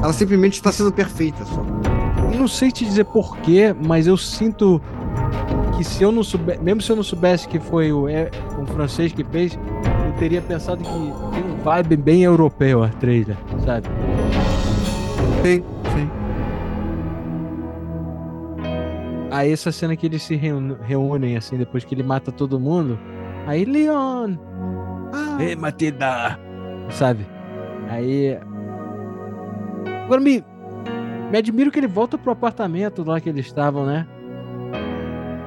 ela simplesmente está sendo perfeita só não sei te dizer porquê, mas eu sinto que se eu não soubesse, mesmo se eu não soubesse que foi o, é, o francês que fez, eu teria pensado que tem um vibe bem europeu a trilha, sabe? Sim, Aí essa cena que eles se reúnem, assim, depois que ele mata todo mundo. Aí, Leon! Ah. Ei, Matilda! Sabe? Aí. Agora me, me admiro que ele volta pro apartamento lá que eles estavam, né?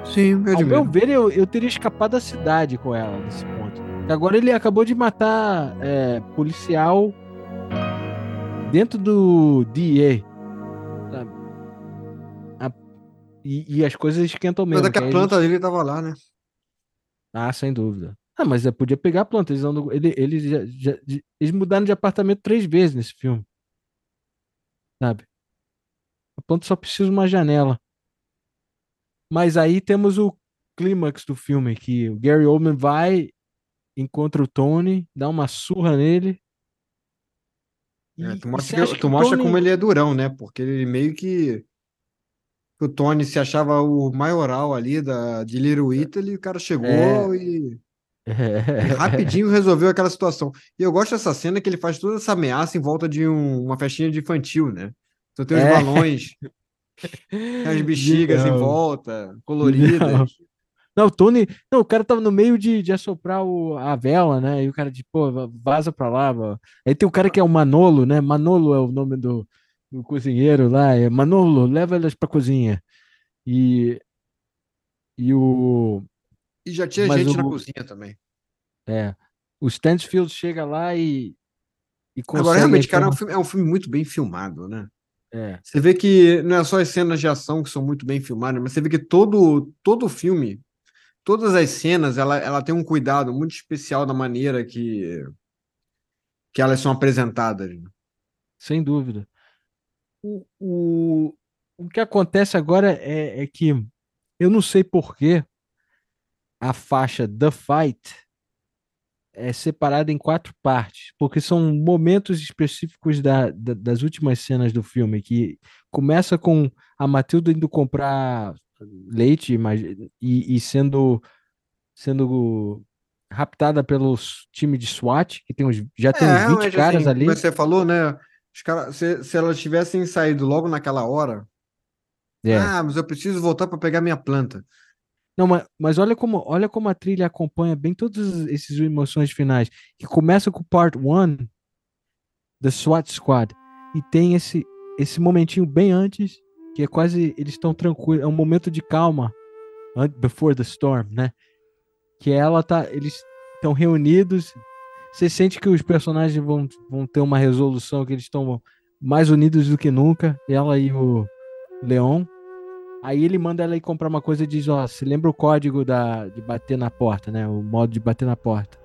Sim, me admiro. Ao meu ver, eu, eu teria escapado da cidade com ela nesse ponto. Agora ele acabou de matar é, policial dentro do DEA. E, e, as coisas esquentam mesmo. Mas daqui a planta gente... dele tava lá, né? Ah, sem dúvida. Ah, mas podia pegar a planta. Eles, andam, ele, eles, já, já, eles mudaram de apartamento três vezes nesse filme. Sabe? A planta só precisa de uma janela. Mas aí temos o clímax do filme, que o Gary Oldman vai, encontra o Tony, dá uma surra nele. É, tu mostra, que, tu mostra Tony... como ele é durão, né? Porque ele meio que. O Tony se achava o maioral ali da, de Little Italy, o cara chegou é... e, é... e, rapidinho resolveu aquela situação. E eu gosto dessa cena que ele faz toda essa ameaça em volta de um, uma festinha de infantil, né? Só tem os é. balões, as bexigas não. em volta, coloridas. Não. Não, o Tony. Não, o cara tava no meio de, de assoprar o, a vela, né? E o cara de, pô, vaza pra lá. Pô. Aí tem o cara que é o Manolo, né? Manolo é o nome do, do cozinheiro lá. É Manolo, leva elas pra cozinha. E. E o. E já tinha Mas gente o, na cozinha também. É. O Stansfield chega lá e. e Agora, realmente, cara, é um, filme, é um filme muito bem filmado, né? É. Você vê que não é só as cenas de ação que são muito bem filmadas, mas você vê que todo todo o filme, todas as cenas, ela, ela tem um cuidado muito especial da maneira que que elas são apresentadas. Né? Sem dúvida. O, o, o que acontece agora é, é que eu não sei porquê a faixa The Fight é separada em quatro partes, porque são momentos específicos da, da, das últimas cenas do filme, que começa com a Matilda indo comprar leite mas, e, e sendo, sendo raptada pelos time de SWAT, que tem uns, já tem é, uns 20 caras assim, ali. Você falou, né? Os cara, se, se elas tivessem saído logo naquela hora, é. ah, mas eu preciso voltar para pegar minha planta. Não, mas, mas olha como olha como a trilha acompanha bem todas essas emoções finais. Que começa com part 1 The SWAT Squad e tem esse esse momentinho bem antes que é quase eles estão tranquilos, é um momento de calma before the storm, né? Que ela tá eles estão reunidos, você sente que os personagens vão, vão ter uma resolução que eles estão mais unidos do que nunca, ela e o Leon. Aí ele manda ela ir comprar uma coisa e diz, ó, você lembra o código da, de bater na porta, né? O modo de bater na porta.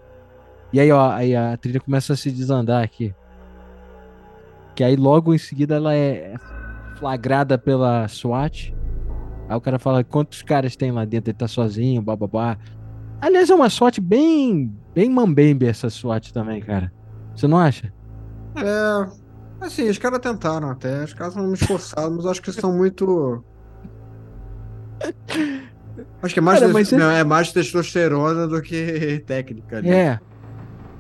E aí, ó, aí a trilha começa a se desandar aqui. Que aí logo em seguida ela é flagrada pela SWAT. Aí o cara fala, quantos caras tem lá dentro? Ele tá sozinho, bababá. Aliás, é uma SWAT bem, bem mambembe essa SWAT também, cara. Você não acha? É, assim, os caras tentaram até, os caras são esforçados, mas acho que são muito Acho que é mais, Cara, não, é mais testosterona do que técnica. Ali. É.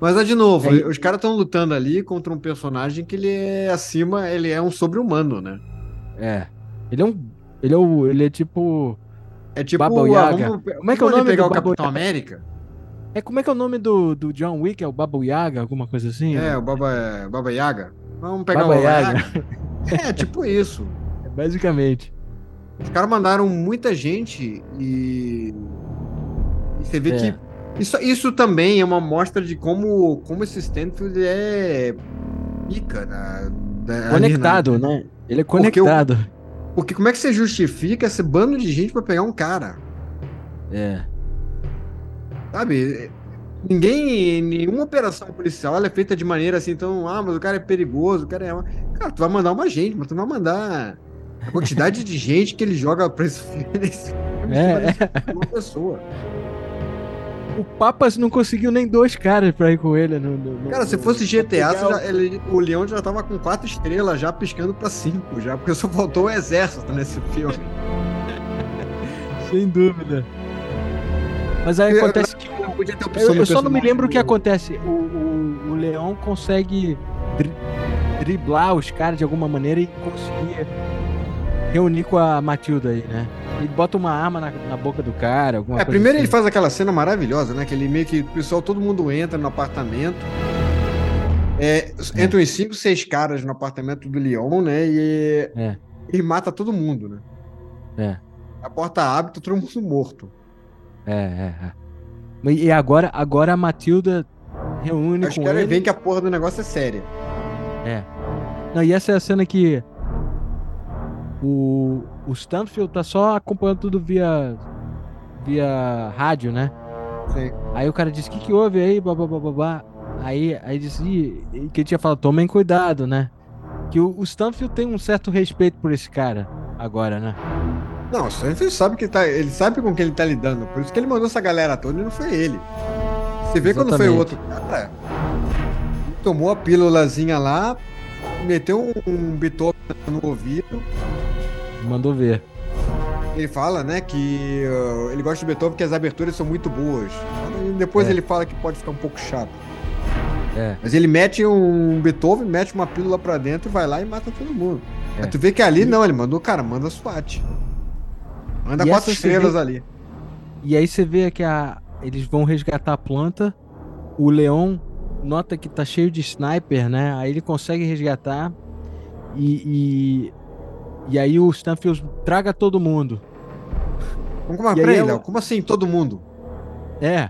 Mas é de novo, é... os caras estão lutando ali contra um personagem que ele é acima, ele é um sobre-humano, né? É. Ele é um. Ele é, o, ele é tipo. É tipo. Baba Yaga. Vamos, como é que é o nome pegar do o Capitão? América? É, como é que é o nome do, do John Wick? É o Baba Yaga, alguma coisa assim? É, né? o Baba, Baba Yaga. Vamos pegar Baba o Baba Yaga. Yaga. É, tipo isso. É, basicamente. Os caras mandaram muita gente e. E você vê é. que. Isso, isso também é uma mostra de como, como esse Stanfield é. pica na, na, Conectado, ali, né? Ele é conectado. Porque, porque, como é que você justifica esse bando de gente para pegar um cara? É. Sabe? Ninguém, nenhuma operação policial é feita de maneira assim, então, ah, mas o cara é perigoso, o cara é. Cara, tu vai mandar uma gente, mas tu não vai mandar a quantidade de gente que ele joga pra esse filme, é, é. uma pessoa. O Papas não conseguiu nem dois caras pra ir com ele. No, no, cara, se fosse GTA, já, ele, o Leão já tava com quatro estrelas, já piscando pra cinco, já, porque só faltou o exército nesse filme. Sem dúvida. Mas aí acontece que. Eu, eu só não me lembro o que acontece. O, o, o Leão consegue dri driblar os caras de alguma maneira e conseguir reunir com a Matilda aí, né? Ele bota uma arma na, na boca do cara, alguma é, coisa primeiro assim. ele faz aquela cena maravilhosa, né? Que ele meio que o pessoal, todo mundo entra no apartamento. É, é. Entram os cinco, seis caras no apartamento do Leon, né? E, é. e mata todo mundo, né? É. A porta abre, tá todo mundo morto. É, é, é. E agora, agora a Matilda reúne Acho com que ele. vem que a porra do negócio é séria. É. Não, e essa é a cena que o, o Stanfield tá só acompanhando tudo via via rádio, né? Sim. Aí o cara disse: O que, que houve aí? Babá, Aí, aí disse que ele tinha falado: Tomem cuidado, né? Que o, o Stanfield tem um certo respeito por esse cara agora, né? Não, o Stanfield sabe que tá, ele sabe com quem ele tá lidando. Por isso que ele mandou essa galera toda e não foi ele. Você vê Exatamente. quando foi o outro cara, tomou a pílulazinha lá, meteu um, um Beethoven no ouvido. Mandou ver. Ele fala, né, que uh, ele gosta de Beethoven porque as aberturas são muito boas. Depois é. ele fala que pode ficar um pouco chato. É. Mas ele mete um Beethoven, mete uma pílula pra dentro, vai lá e mata todo mundo. É. Mas tu vê que ali não, ele mandou, cara, manda SWAT. Manda e quatro estrelas vê... ali. E aí você vê que a... eles vão resgatar a planta, o leão nota que tá cheio de sniper, né? Aí ele consegue resgatar e, e, e aí o Stanfield traga todo mundo. Como, como, peraí, Léo, como assim todo mundo? É.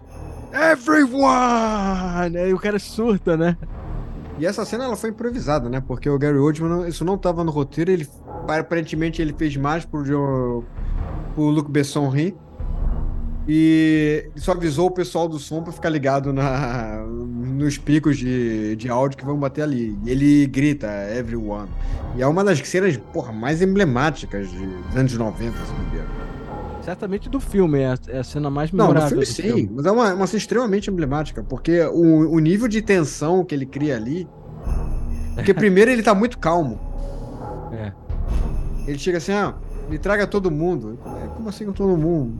Everyone! Aí o cara surta, né? E essa cena ela foi improvisada, né? Porque o Gary Oldman, isso não tava no roteiro, ele aparentemente ele fez mais pro, pro Luc Besson rir. E só avisou o pessoal do som para ficar ligado na, nos picos de, de áudio que vão bater ali. E ele grita, everyone. E é uma das cenas, porra, mais emblemáticas de, dos anos 90, se não me engano. Certamente do filme, é a, é a cena mais memorável. Não, do filme do sim, filme. mas é uma, uma cena extremamente emblemática, porque o, o nível de tensão que ele cria ali. Porque primeiro ele tá muito calmo. É. Ele chega assim, ah, me traga todo mundo. Como assim com todo mundo?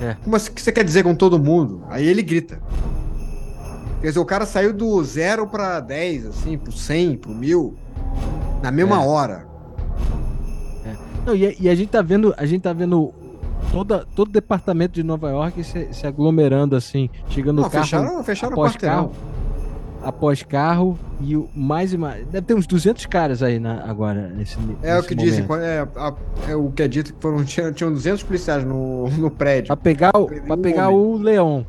É. Como assim, o que você quer dizer com todo mundo? Aí ele grita. Quer dizer, o cara saiu do zero pra 10, assim, pro 100, pro 1000, na mesma é. hora. É. Não, e, e, a gente tá vendo, a gente tá vendo toda, todo departamento de Nova York se, se aglomerando assim, chegando Não, carro fecharam, fecharam o após quarteirão. carro, após carro e o mais e mais. Deve ter uns 200 caras aí na, agora nesse É o nesse que dizem, é, é o que é dito que foram, tinham, tinham 200 policiais no, no prédio. Pra pegar, o, pra pegar homem. o leão.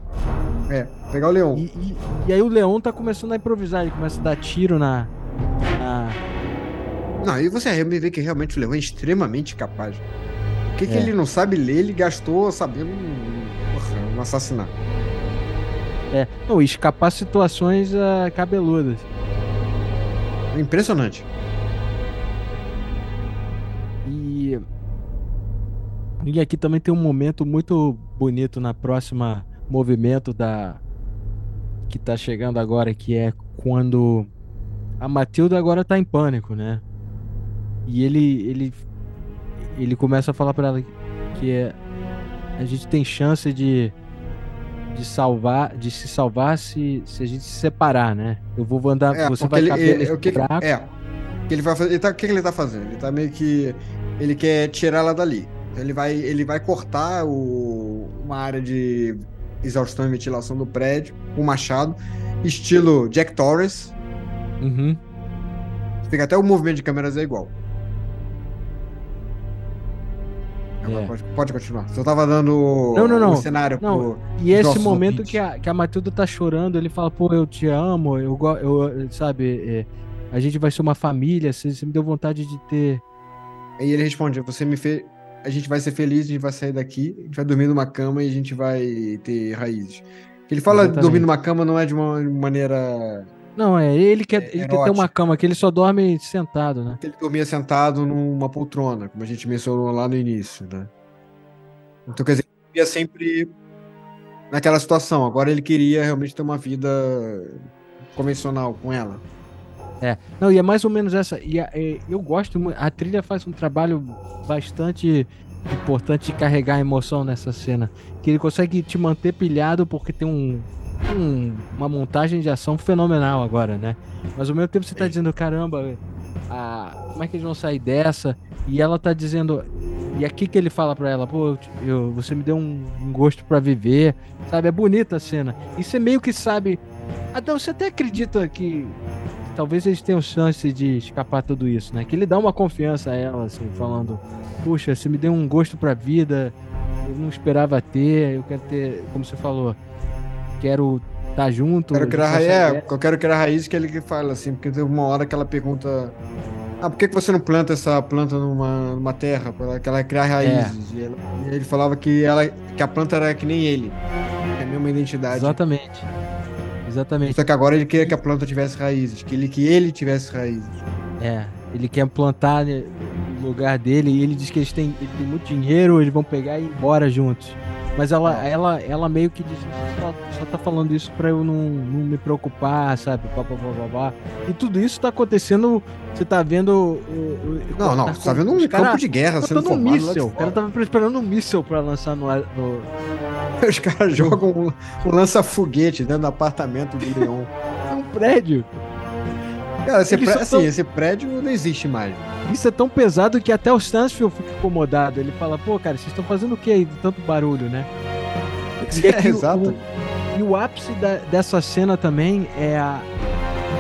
É, pegar o leão. E, e- e aí o leão tá começando a improvisar, ele começa a dar tiro na. na- Não, e você vê que realmente o leão é extremamente capaz. O que, que É. ele não sabe ler, ele gastou sabendo porra, um assassinato. É, não, escapar situações ah, cabeludas. É impressionante. E. E aqui também tem um momento muito bonito na próxima movimento da. Que tá chegando agora, que é quando a Matilda agora tá em pânico, né? E ele. ele. ele começa a falar pra ela que é, a gente tem chance de. de salvar. de se salvar se, se a gente se separar, né? Eu vou andar. É, você vai ele, caber é, nesse o que, buraco. é, que ele vai fazer, ele tá, o que, que ele tá fazendo? Ele tá meio que ele quer tirar ela dali. Então ele vai, ele vai cortar o, uma área de exaustão e ventilação do prédio com um machado, estilo Jack Torres. Uhum. Fica até o movimento de câmeras é igual. É. Pode, pode continuar. Só tava dando Não, não, não. o cenário Não, pro. E esse momento ouvintes. que a, que a Matilda tá chorando, ele fala, pô, eu te amo, eu, eu sabe, é, a gente vai ser uma família, você, você me deu vontade de ter. Aí ele responde: Você me fez. A gente vai ser feliz, a gente vai sair daqui, a gente vai dormir numa cama e a gente vai ter raízes. Ele fala Exatamente. dormir numa cama não é de uma maneira. Não, é, ele quer, ele quer ter uma cama que ele só dorme sentado, né? Ele dormia sentado numa poltrona, como a gente mencionou lá no início, né? Então, quer dizer, ele vivia sempre naquela situação. Agora ele queria realmente ter uma vida convencional com ela. Não, e é mais ou menos essa. E a- é, eu gosto. A trilha faz um trabalho bastante importante de carregar a emoção nessa cena. Que ele consegue te manter pilhado porque tem um, um- uma montagem de ação fenomenal agora, né? Mas ao mesmo tempo você tá dizendo, caramba, a- como é que eles vão sair dessa? E ela tá dizendo. E aqui que ele fala pra ela, pô, eu você me deu um, um gosto pra viver, sabe? É bonita a cena. E você meio que sabe. Até você até acredita que talvez eles tenham chance de escapar tudo isso, né? Que ele dá uma confiança a ela, assim, falando: Puxa, você me deu um gosto pra vida, eu não esperava ter, eu quero ter, como você falou, quero estar junto. Quero criar raiz, é, dessa." eu quero criar raiz que ele que fala assim, porque teve uma hora que ela pergunta: Ah, por que, que você não planta essa planta numa, numa terra para que ela criar raízes? E, ela- ele falava que, ela, que a planta era que nem ele, que é a mesma identidade. Exatamente. Exatamente. Só que agora ele queria que a planta tivesse raízes, que ele, que ele tivesse raízes. É, ele quer plantar né, no lugar dele e ele diz que eles têm, ele tem muito dinheiro, eles vão pegar e ir embora juntos. Mas ela, ela, ela meio que diz, só, só tá falando isso pra eu não, não me preocupar, sabe? Pá, pá, pá, pá. E tudo isso tá acontecendo, você tá vendo... Não, não, tá você tá vendo um campo de guerra sendo um formado de míssel. O cara tava esperando um míssel pra lançar no. Os caras jogam um, um lança-foguete dentro do apartamento do Leon. num prédio. Cara, esse, pré- assim, tão- esse prédio não existe mais. Isso é tão pesado que até o Stansfield fica incomodado. Ele fala, pô, cara, vocês estão fazendo o que aí de tanto barulho, né? E aqui o- exato. o- e o ápice da- dessa cena também é a.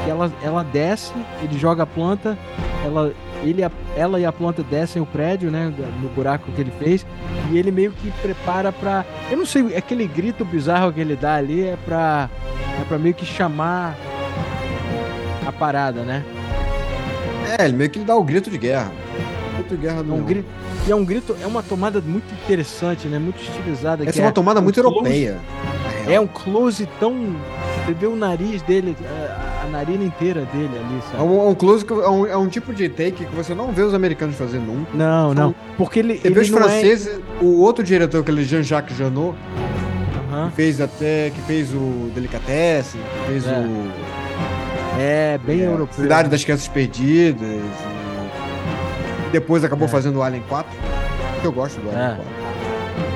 ela, ela desce, ele joga a planta, ela, ele, ela e a planta descem o prédio, né? No buraco que ele fez, e ele meio que prepara pra. Eu não sei, aquele grito bizarro que ele dá ali é pra. É pra meio que chamar parada, né? É, ele meio que dá o grito de guerra. Grito de guerra É do um Leon. grito. E é um grito, é uma tomada muito interessante, né? Muito estilizada. Essa é uma tomada um muito close- europeia. É um close tão. Você vê o nariz dele, a, a narina inteira dele ali, É sabe? um, é um close que é um, é um tipo de take que você não vê os americanos fazer nunca. Não, não. Porque ele. Você ele vê os não franceses, o outro diretor, aquele Jean-Jacques Janot, É... Aham. que fez até, que fez o Delicatessen, que fez É. o É, bem é, europeu. Cidade das Crianças Perdidas, e depois acabou É. fazendo o Alien 4, que eu gosto do Alien É. 4.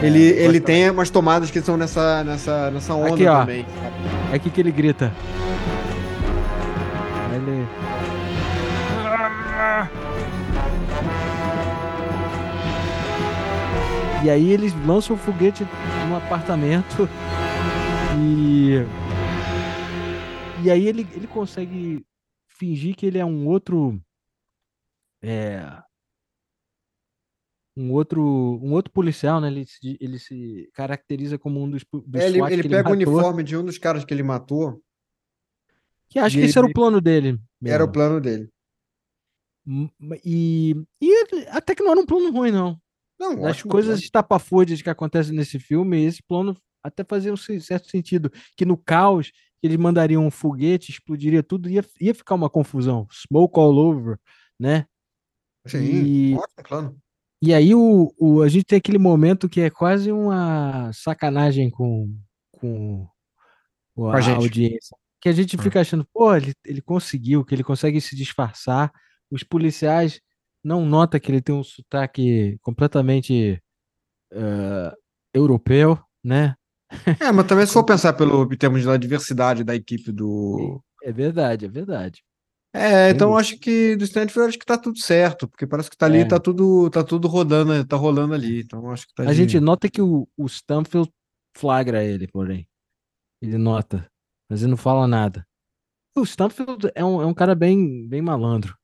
Ele, eu ele gosto tem umas tomadas que são nessa, nessa, nessa onda Aqui, ó. também. É aqui que ele grita. Ele. E aí eles lançam o foguete no apartamento e. E aí ele, ele consegue fingir que ele é um outro. É, um outro, um outro policial, né? Ele se, ele se caracteriza como um dos, dos É, ele, ele pega o matou, uniforme de um dos caras que ele matou, Que acho que esse era o plano dele. era o mesmo. plano dele. E, e até que não era um plano ruim, não. Não, Das coisas estapafúrdias que acontecem nesse filme, esse plano até fazia um ce- certo sentido. Que no caos, eles mandariam um foguete, explodiria tudo, ia, ia ficar uma confusão. Smoke all over, né? Sim, e- ótimo plano. E aí o, o, a gente tem aquele momento que é quase uma sacanagem com, com o- a a, gente. audiência. Que a gente Ah. fica achando, pô, ele, ele conseguiu, que ele consegue se disfarçar. Os policiais não notam que ele tem um sotaque completamente eh, europeu, né? É, mas também se for pensar pelo em termos da diversidade da equipe do. É verdade, é verdade. É, Sem então acho que do Stanford acho que tá tudo certo, porque parece que tá ali, É. tá tudo, tá tudo rodando, tá rolando ali. Então acho que tá A de- gente nota que o, o Stanfield flagra ele, porém. Ele nota, mas ele não fala nada. O Stanfield é um, é um cara bem, bem malandro,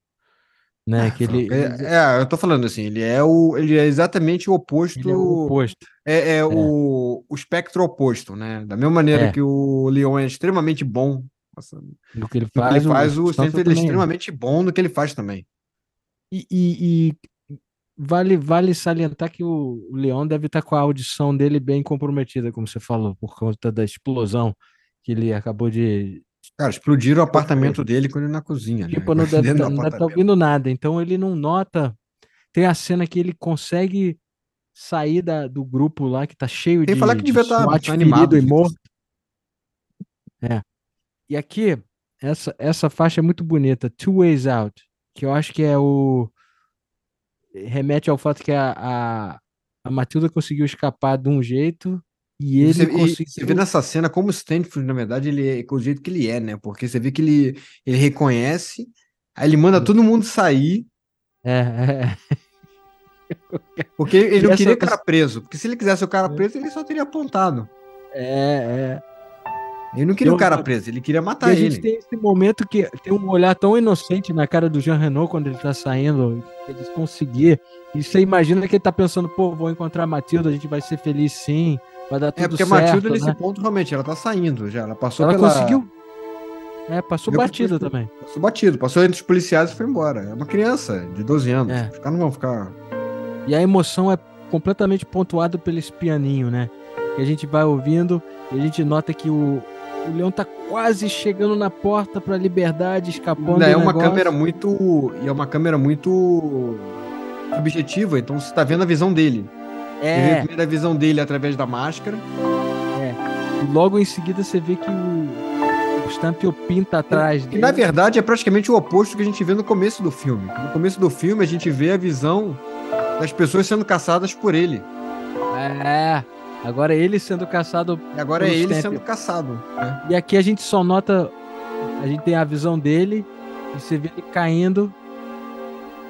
né? Que ele, ele É, é, eu tô falando assim, ele é o, ele é exatamente o oposto, ele é o oposto. É, é o, o espectro oposto, né? Da mesma maneira É. que o Leon é extremamente bom nossa, no do que ele que ele faz. faz, o Stanfield Stanford é é. extremamente bom no que ele faz também. E, e- e vale, vale salientar que o, o Leon deve estar com a audição dele bem comprometida, como você falou, por conta da explosão que ele acabou de. Cara, explodiram o apartamento dele quando ele na cozinha, né? Tipo, não deve tá, do não deve estar apartamento. ouvindo nada. Então ele não nota. Tem a cena que ele consegue sair da, do grupo lá que tá cheio Tem de, falar que de devia estar SWAT animado. e morto. É. E aqui, essa, essa faixa é muito bonita, Two Ways Out, que eu acho que é o. Remete ao fato que a, a, a Matilda conseguiu escapar de um jeito e ele você, conseguiu. você vê nessa cena como o Stanford, na verdade, ele é com o jeito que ele é, né? Porque você vê que ele, ele reconhece, aí ele manda todo mundo sair, É, é, porque ele não queria o cara preso. Porque se ele quisesse o cara preso, ele só teria apontado. é, é. Ele não queria Eu- o cara preso, ele queria matar a ele. gente tem esse momento que tem um olhar tão inocente na cara do Jean Renault quando ele tá saindo, que eles conseguir. E você imagina que ele tá pensando, pô, vou encontrar a Matilda, a gente vai ser feliz sim, vai dar tudo É porque a certo. Matilda, nesse né? ponto, realmente, ela tá saindo já. Ela passou Ela pela. conseguiu. É, passou batida conseguir. também. Passou batido, passou entre os policiais e foi embora. É uma criança de 12 anos. É. Os caras não vão ficar. E a emoção é completamente pontuada pelo esse pianinho, né? Que a gente vai ouvindo e a gente nota que o, o leão tá quase chegando na porta pra liberdade, escapando é do uma câmera muito. E é uma câmera muito objetiva, então você tá vendo a visão dele. Você vê É, a visão dele através da máscara. e logo em seguida você vê que o, o pinta atrás Que dele. na verdade é praticamente o oposto que a gente vê no começo do filme. No começo do filme a gente vê a visão das pessoas sendo caçadas por ele. É, agora ele sendo caçado. E agora é ele sendo caçado. né? E aqui a gente só nota. A gente tem a visão dele e você vê ele caindo.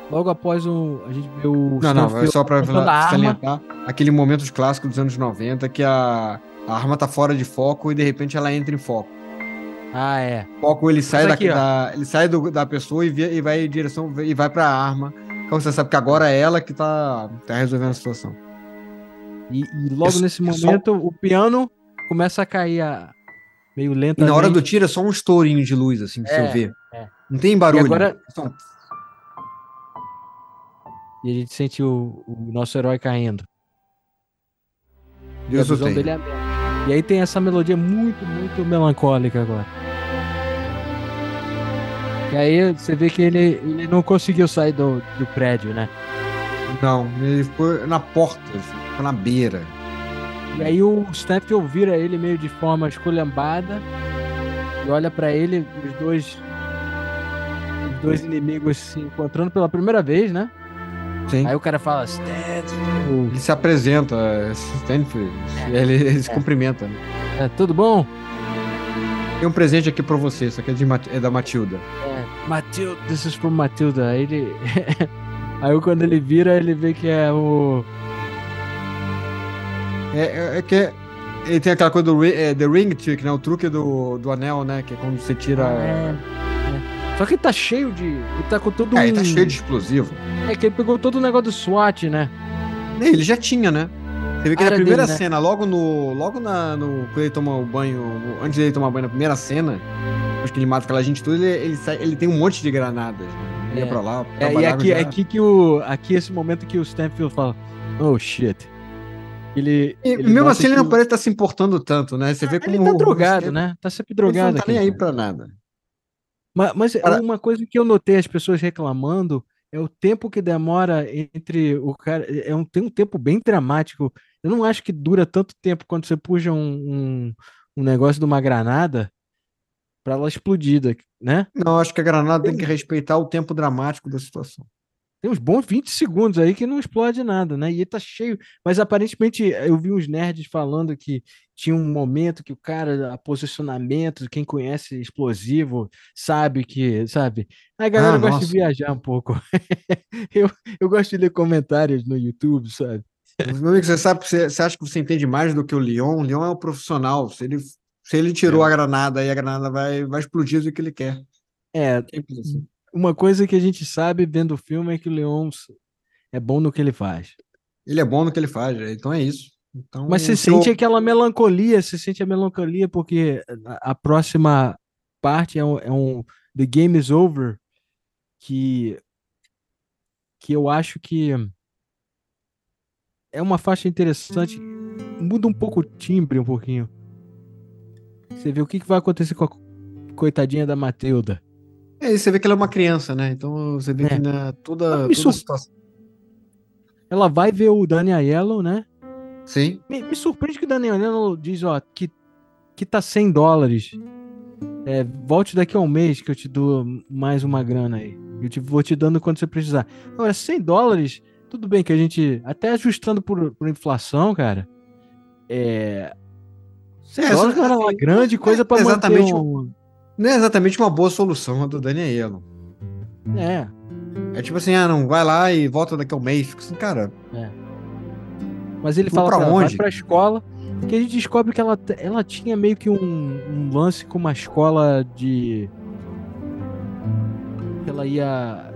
Logo após o. A gente vê o. Não, não, é só pra salientar aquele momento clássico dos anos 90 que a, a arma tá fora de foco e de repente ela entra em foco. Ah, é. Foco ele sai, da, aqui, ó. da- ele sai do- da pessoa e, vê- e vai em direção e vai pra arma. Então você sabe que agora é ela que tá, tá resolvendo a situação. E, e logo É só- nesse é só- momento o piano começa a cair a... meio E lentamente. na hora do tiro é só um estourinho de luz, assim, que É, você vê. é. Não tem barulho. E agora- Só- E a gente sente o, o nosso herói caindo. E a Deus o visão tenha. dele é. E aí tem essa melodia muito, muito melancólica agora. E aí você vê que ele, ele não conseguiu sair do, do prédio, né? Não, ele ficou na porta, assim, ficou na beira. E aí o Stanfield vira ele meio de forma esculhambada e olha pra ele, os dois os dois inimigos se encontrando pela primeira vez, né? Sim. Aí o cara fala, Stanfield, Ele se apresenta, é, Stanford, É. ele, ele se É. cumprimenta. né? é, tudo bom? Tem um presente aqui pra você, isso aqui é, de Mat- é da Matilda. É, Matilda, this is from Matilda. Aí ele. aí quando ele vira, ele vê que é o. É, é, é que ele tem aquela coisa do é, The Ring Trick, né? O truque do, do anel, né? Que é quando você tira. É, é. Só que ele tá cheio de. Ele tá com todo É, um. ele tá cheio de explosivo. É que ele pegou todo o negócio do SWAT, né? É, Ele já tinha, né? Você vê que na primeira dele, né? cena, logo no. Logo na, no. Quando ele toma o banho. Antes dele tomar banho na primeira cena, acho que ele mata aquela gente toda, ele, ele, sai- ele tem um monte de granadas. Ele ia É. pra lá. É, e aqui, já. aqui que o. Aqui esse momento que o Stanfield fala. Oh shit. Ele. E ele mesmo assim, ele não o- parece estar se importando tanto, né? Você vê ele como. tá o- drogado, ele- né? Tá sempre Ele drogado não tá nem aí pra nada. Mas, mas Cara- uma coisa que eu notei as pessoas reclamando é o tempo que demora entre o cara. É um, tem um tempo bem dramático. Eu não acho que dura tanto tempo quando você puxa um, um, um negócio de uma granada para ela explodir, né? Não, acho que a granada tem que respeitar o tempo dramático da situação. Tem uns bons 20 segundos aí que não explode nada, né? E ele tá cheio. Mas aparentemente eu vi uns nerds falando que tinha um momento que o cara, a posicionamento, quem conhece explosivo, sabe que, sabe? A galera Ah, gosta nossa. de viajar um pouco. eu, eu gosto de ler comentários no YouTube, sabe? Meu amigo, você sabe, você, você acha que você entende mais do que o Leon? O Leon é um profissional. Se ele, se ele tirou É. a granada aí, a granada vai, vai explodir do que ele quer. É, assim. uma coisa que a gente sabe vendo o filme é que o Leon é bom no que ele faz. Ele é bom no que ele faz, então é isso. Então, Mas você sente aquela melancolia, você sente a melancolia porque a, a próxima parte é um, é um The Game is Over, que, que eu acho que é uma faixa interessante, muda um pouco o timbre um pouquinho. Você vê o que, que vai acontecer com a coitadinha da Matilda. É, e você vê que ela é uma criança, né? Então você vê É. que né, toda, toda a sur- situação. Ela vai ver o Daniel Aiello, né? Sim. Me, me surpreende que o Daniel Aiello diz, ó, que, que tá 100 dólares. É, volte daqui a um mês que eu te dou mais uma grana aí. Eu te, vou te dando quando você precisar. Agora, 100 dólares, tudo bem que a gente, até ajustando por, por inflação, cara, é... 100 É, dólares era uma assim, grande coisa pra exatamente manter um... Não é exatamente uma boa solução a do Daniel. É, É tipo assim, ah, não, vai lá e volta daqui a um mês. Fica assim, cara, mas ele fala pra pra ela, vai onde? pra escola, que a gente descobre que ela, ela tinha meio que um, um lance com uma escola de... Ela ia...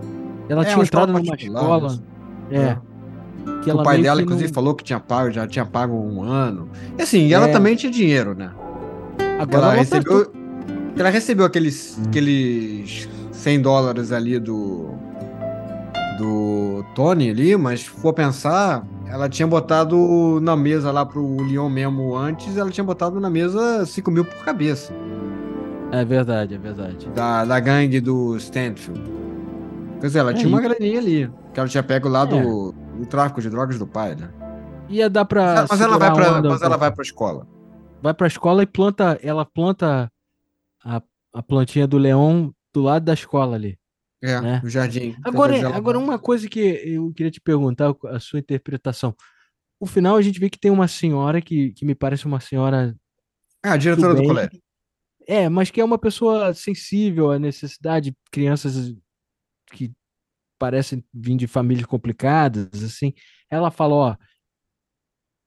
Ela É, tinha entrado numa particular, escola... né? É, que ela o pai dela, que inclusive, não- falou que tinha pago, já tinha pago um ano. E assim, ela É. também tinha dinheiro, né? Agora ela ela recebeu, ela recebeu aqueles, aqueles 100 dólares ali do do Tony ali, mas se for pensar, ela tinha botado na mesa lá pro Leon mesmo antes, ela tinha botado na mesa 5 mil por cabeça É verdade, é verdade. da, da gangue do Stanfield. Quer dizer, ela É, tinha uma e- graninha ali, que ela tinha pego lá É. do, do tráfico de drogas do pai, né? Ia dar pra. Mas, ela vai a pra, mas ela vai pra escola. vai pra escola e planta. Ela planta a, a plantinha do leão do lado da escola ali. É, Né? no jardim. Agora, ela agora uma coisa que eu queria te perguntar, a sua interpretação. O final a gente vê que tem uma senhora que, que me parece uma senhora. Ah, a diretora do bem. colégio. É, mas que é uma pessoa sensível à necessidade, crianças que parecem vir de famílias complicadas, assim. Ela fala, ó,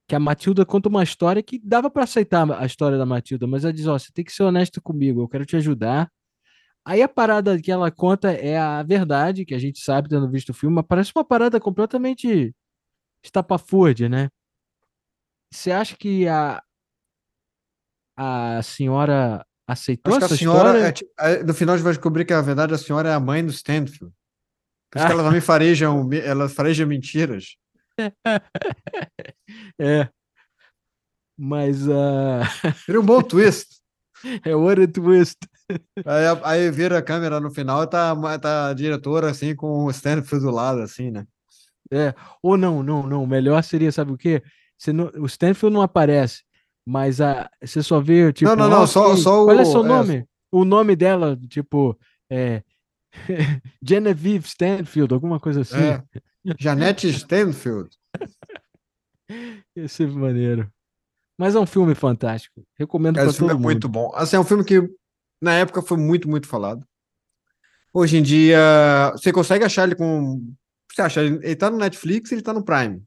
que a Matilda conta uma história que dava pra aceitar a história da Matilda, mas ela diz, ó, você tem que ser honesto comigo, eu quero te ajudar. Aí a parada que ela conta é a verdade, que a gente sabe tendo visto o filme, mas parece uma parada completamente estapafúrdia, né? Você acha que a a senhora aceitou Acho que a essa senhora. história? é é, no final a gente vai descobrir que, na verdade, a senhora é a mãe do Stanfield. Por isso que Ah. ela também fareja, ela fareja mentiras. É. Mas uh, Seria um bom twist. é a twist. Aí, aí vira a câmera no final e tá, a- tá a diretora assim com o Stanfield do lado, assim, né? Ou não, não, não. Melhor seria, sabe o quê? Você não, o Stanfield não aparece, mas a, você só vê, tipo, não, não, ó, só- só qual é o- seu é, nome? O nome dela, tipo, é Genevieve Stanfield, alguma coisa assim. É. Janete Stanfield. Ia ser maneiro. Mas é um filme fantástico. Recomendo pra esse filme todo é mundo. muito bom. Assim, é um filme que na época foi muito, muito falado. Hoje em dia, você consegue achar ele com. Você acha? Ele tá no Netflix ele tá no Prime.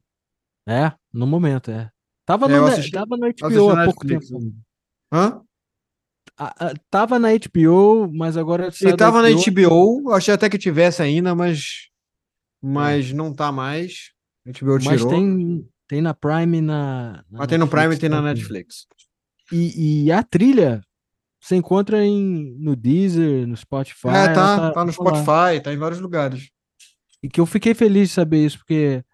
É, no momento, é. Tava, É, no, ne- assisti- tava no HBO há pouco Netflix, tempo. Hã? Ah, ah, Tava na HBO, mas agora Ele tava na HBO. HBO, achei até que tivesse ainda, mas. Mas não tá mais. HBO Mas tirou. tem, tem na Prime na, na Mas tem no Prime e tem na. Netflix. E, e a trilha você encontra em, no Deezer, no Spotify. É, ela tá, tá no tá lá. Spotify, tá em vários lugares. E que eu fiquei feliz de saber isso, porque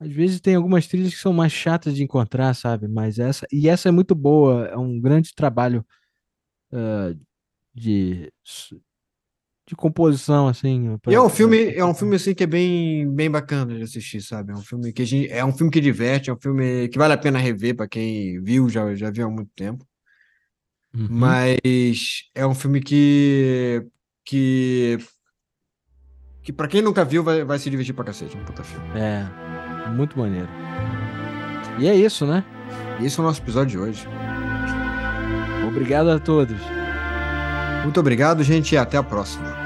às vezes tem algumas trilhas que são mais chatas de encontrar, sabe? Mas essa, e essa é muito boa, é um grande trabalho ah, de, de composição, assim. Pra- é um filme, é um filme assim que é bem, bem bacana de assistir, sabe? É um filme que a gente, é um filme que diverte, é um filme que vale a pena rever para quem viu, já, já viu há muito tempo. Uhum. Mas é um filme que que que para quem nunca viu vai, vai se divertir pra cacete, é um puta filme. É, muito maneiro. E é isso, né? Esse é o nosso episódio de hoje. Obrigado a todos. Muito obrigado, gente, e até a próxima.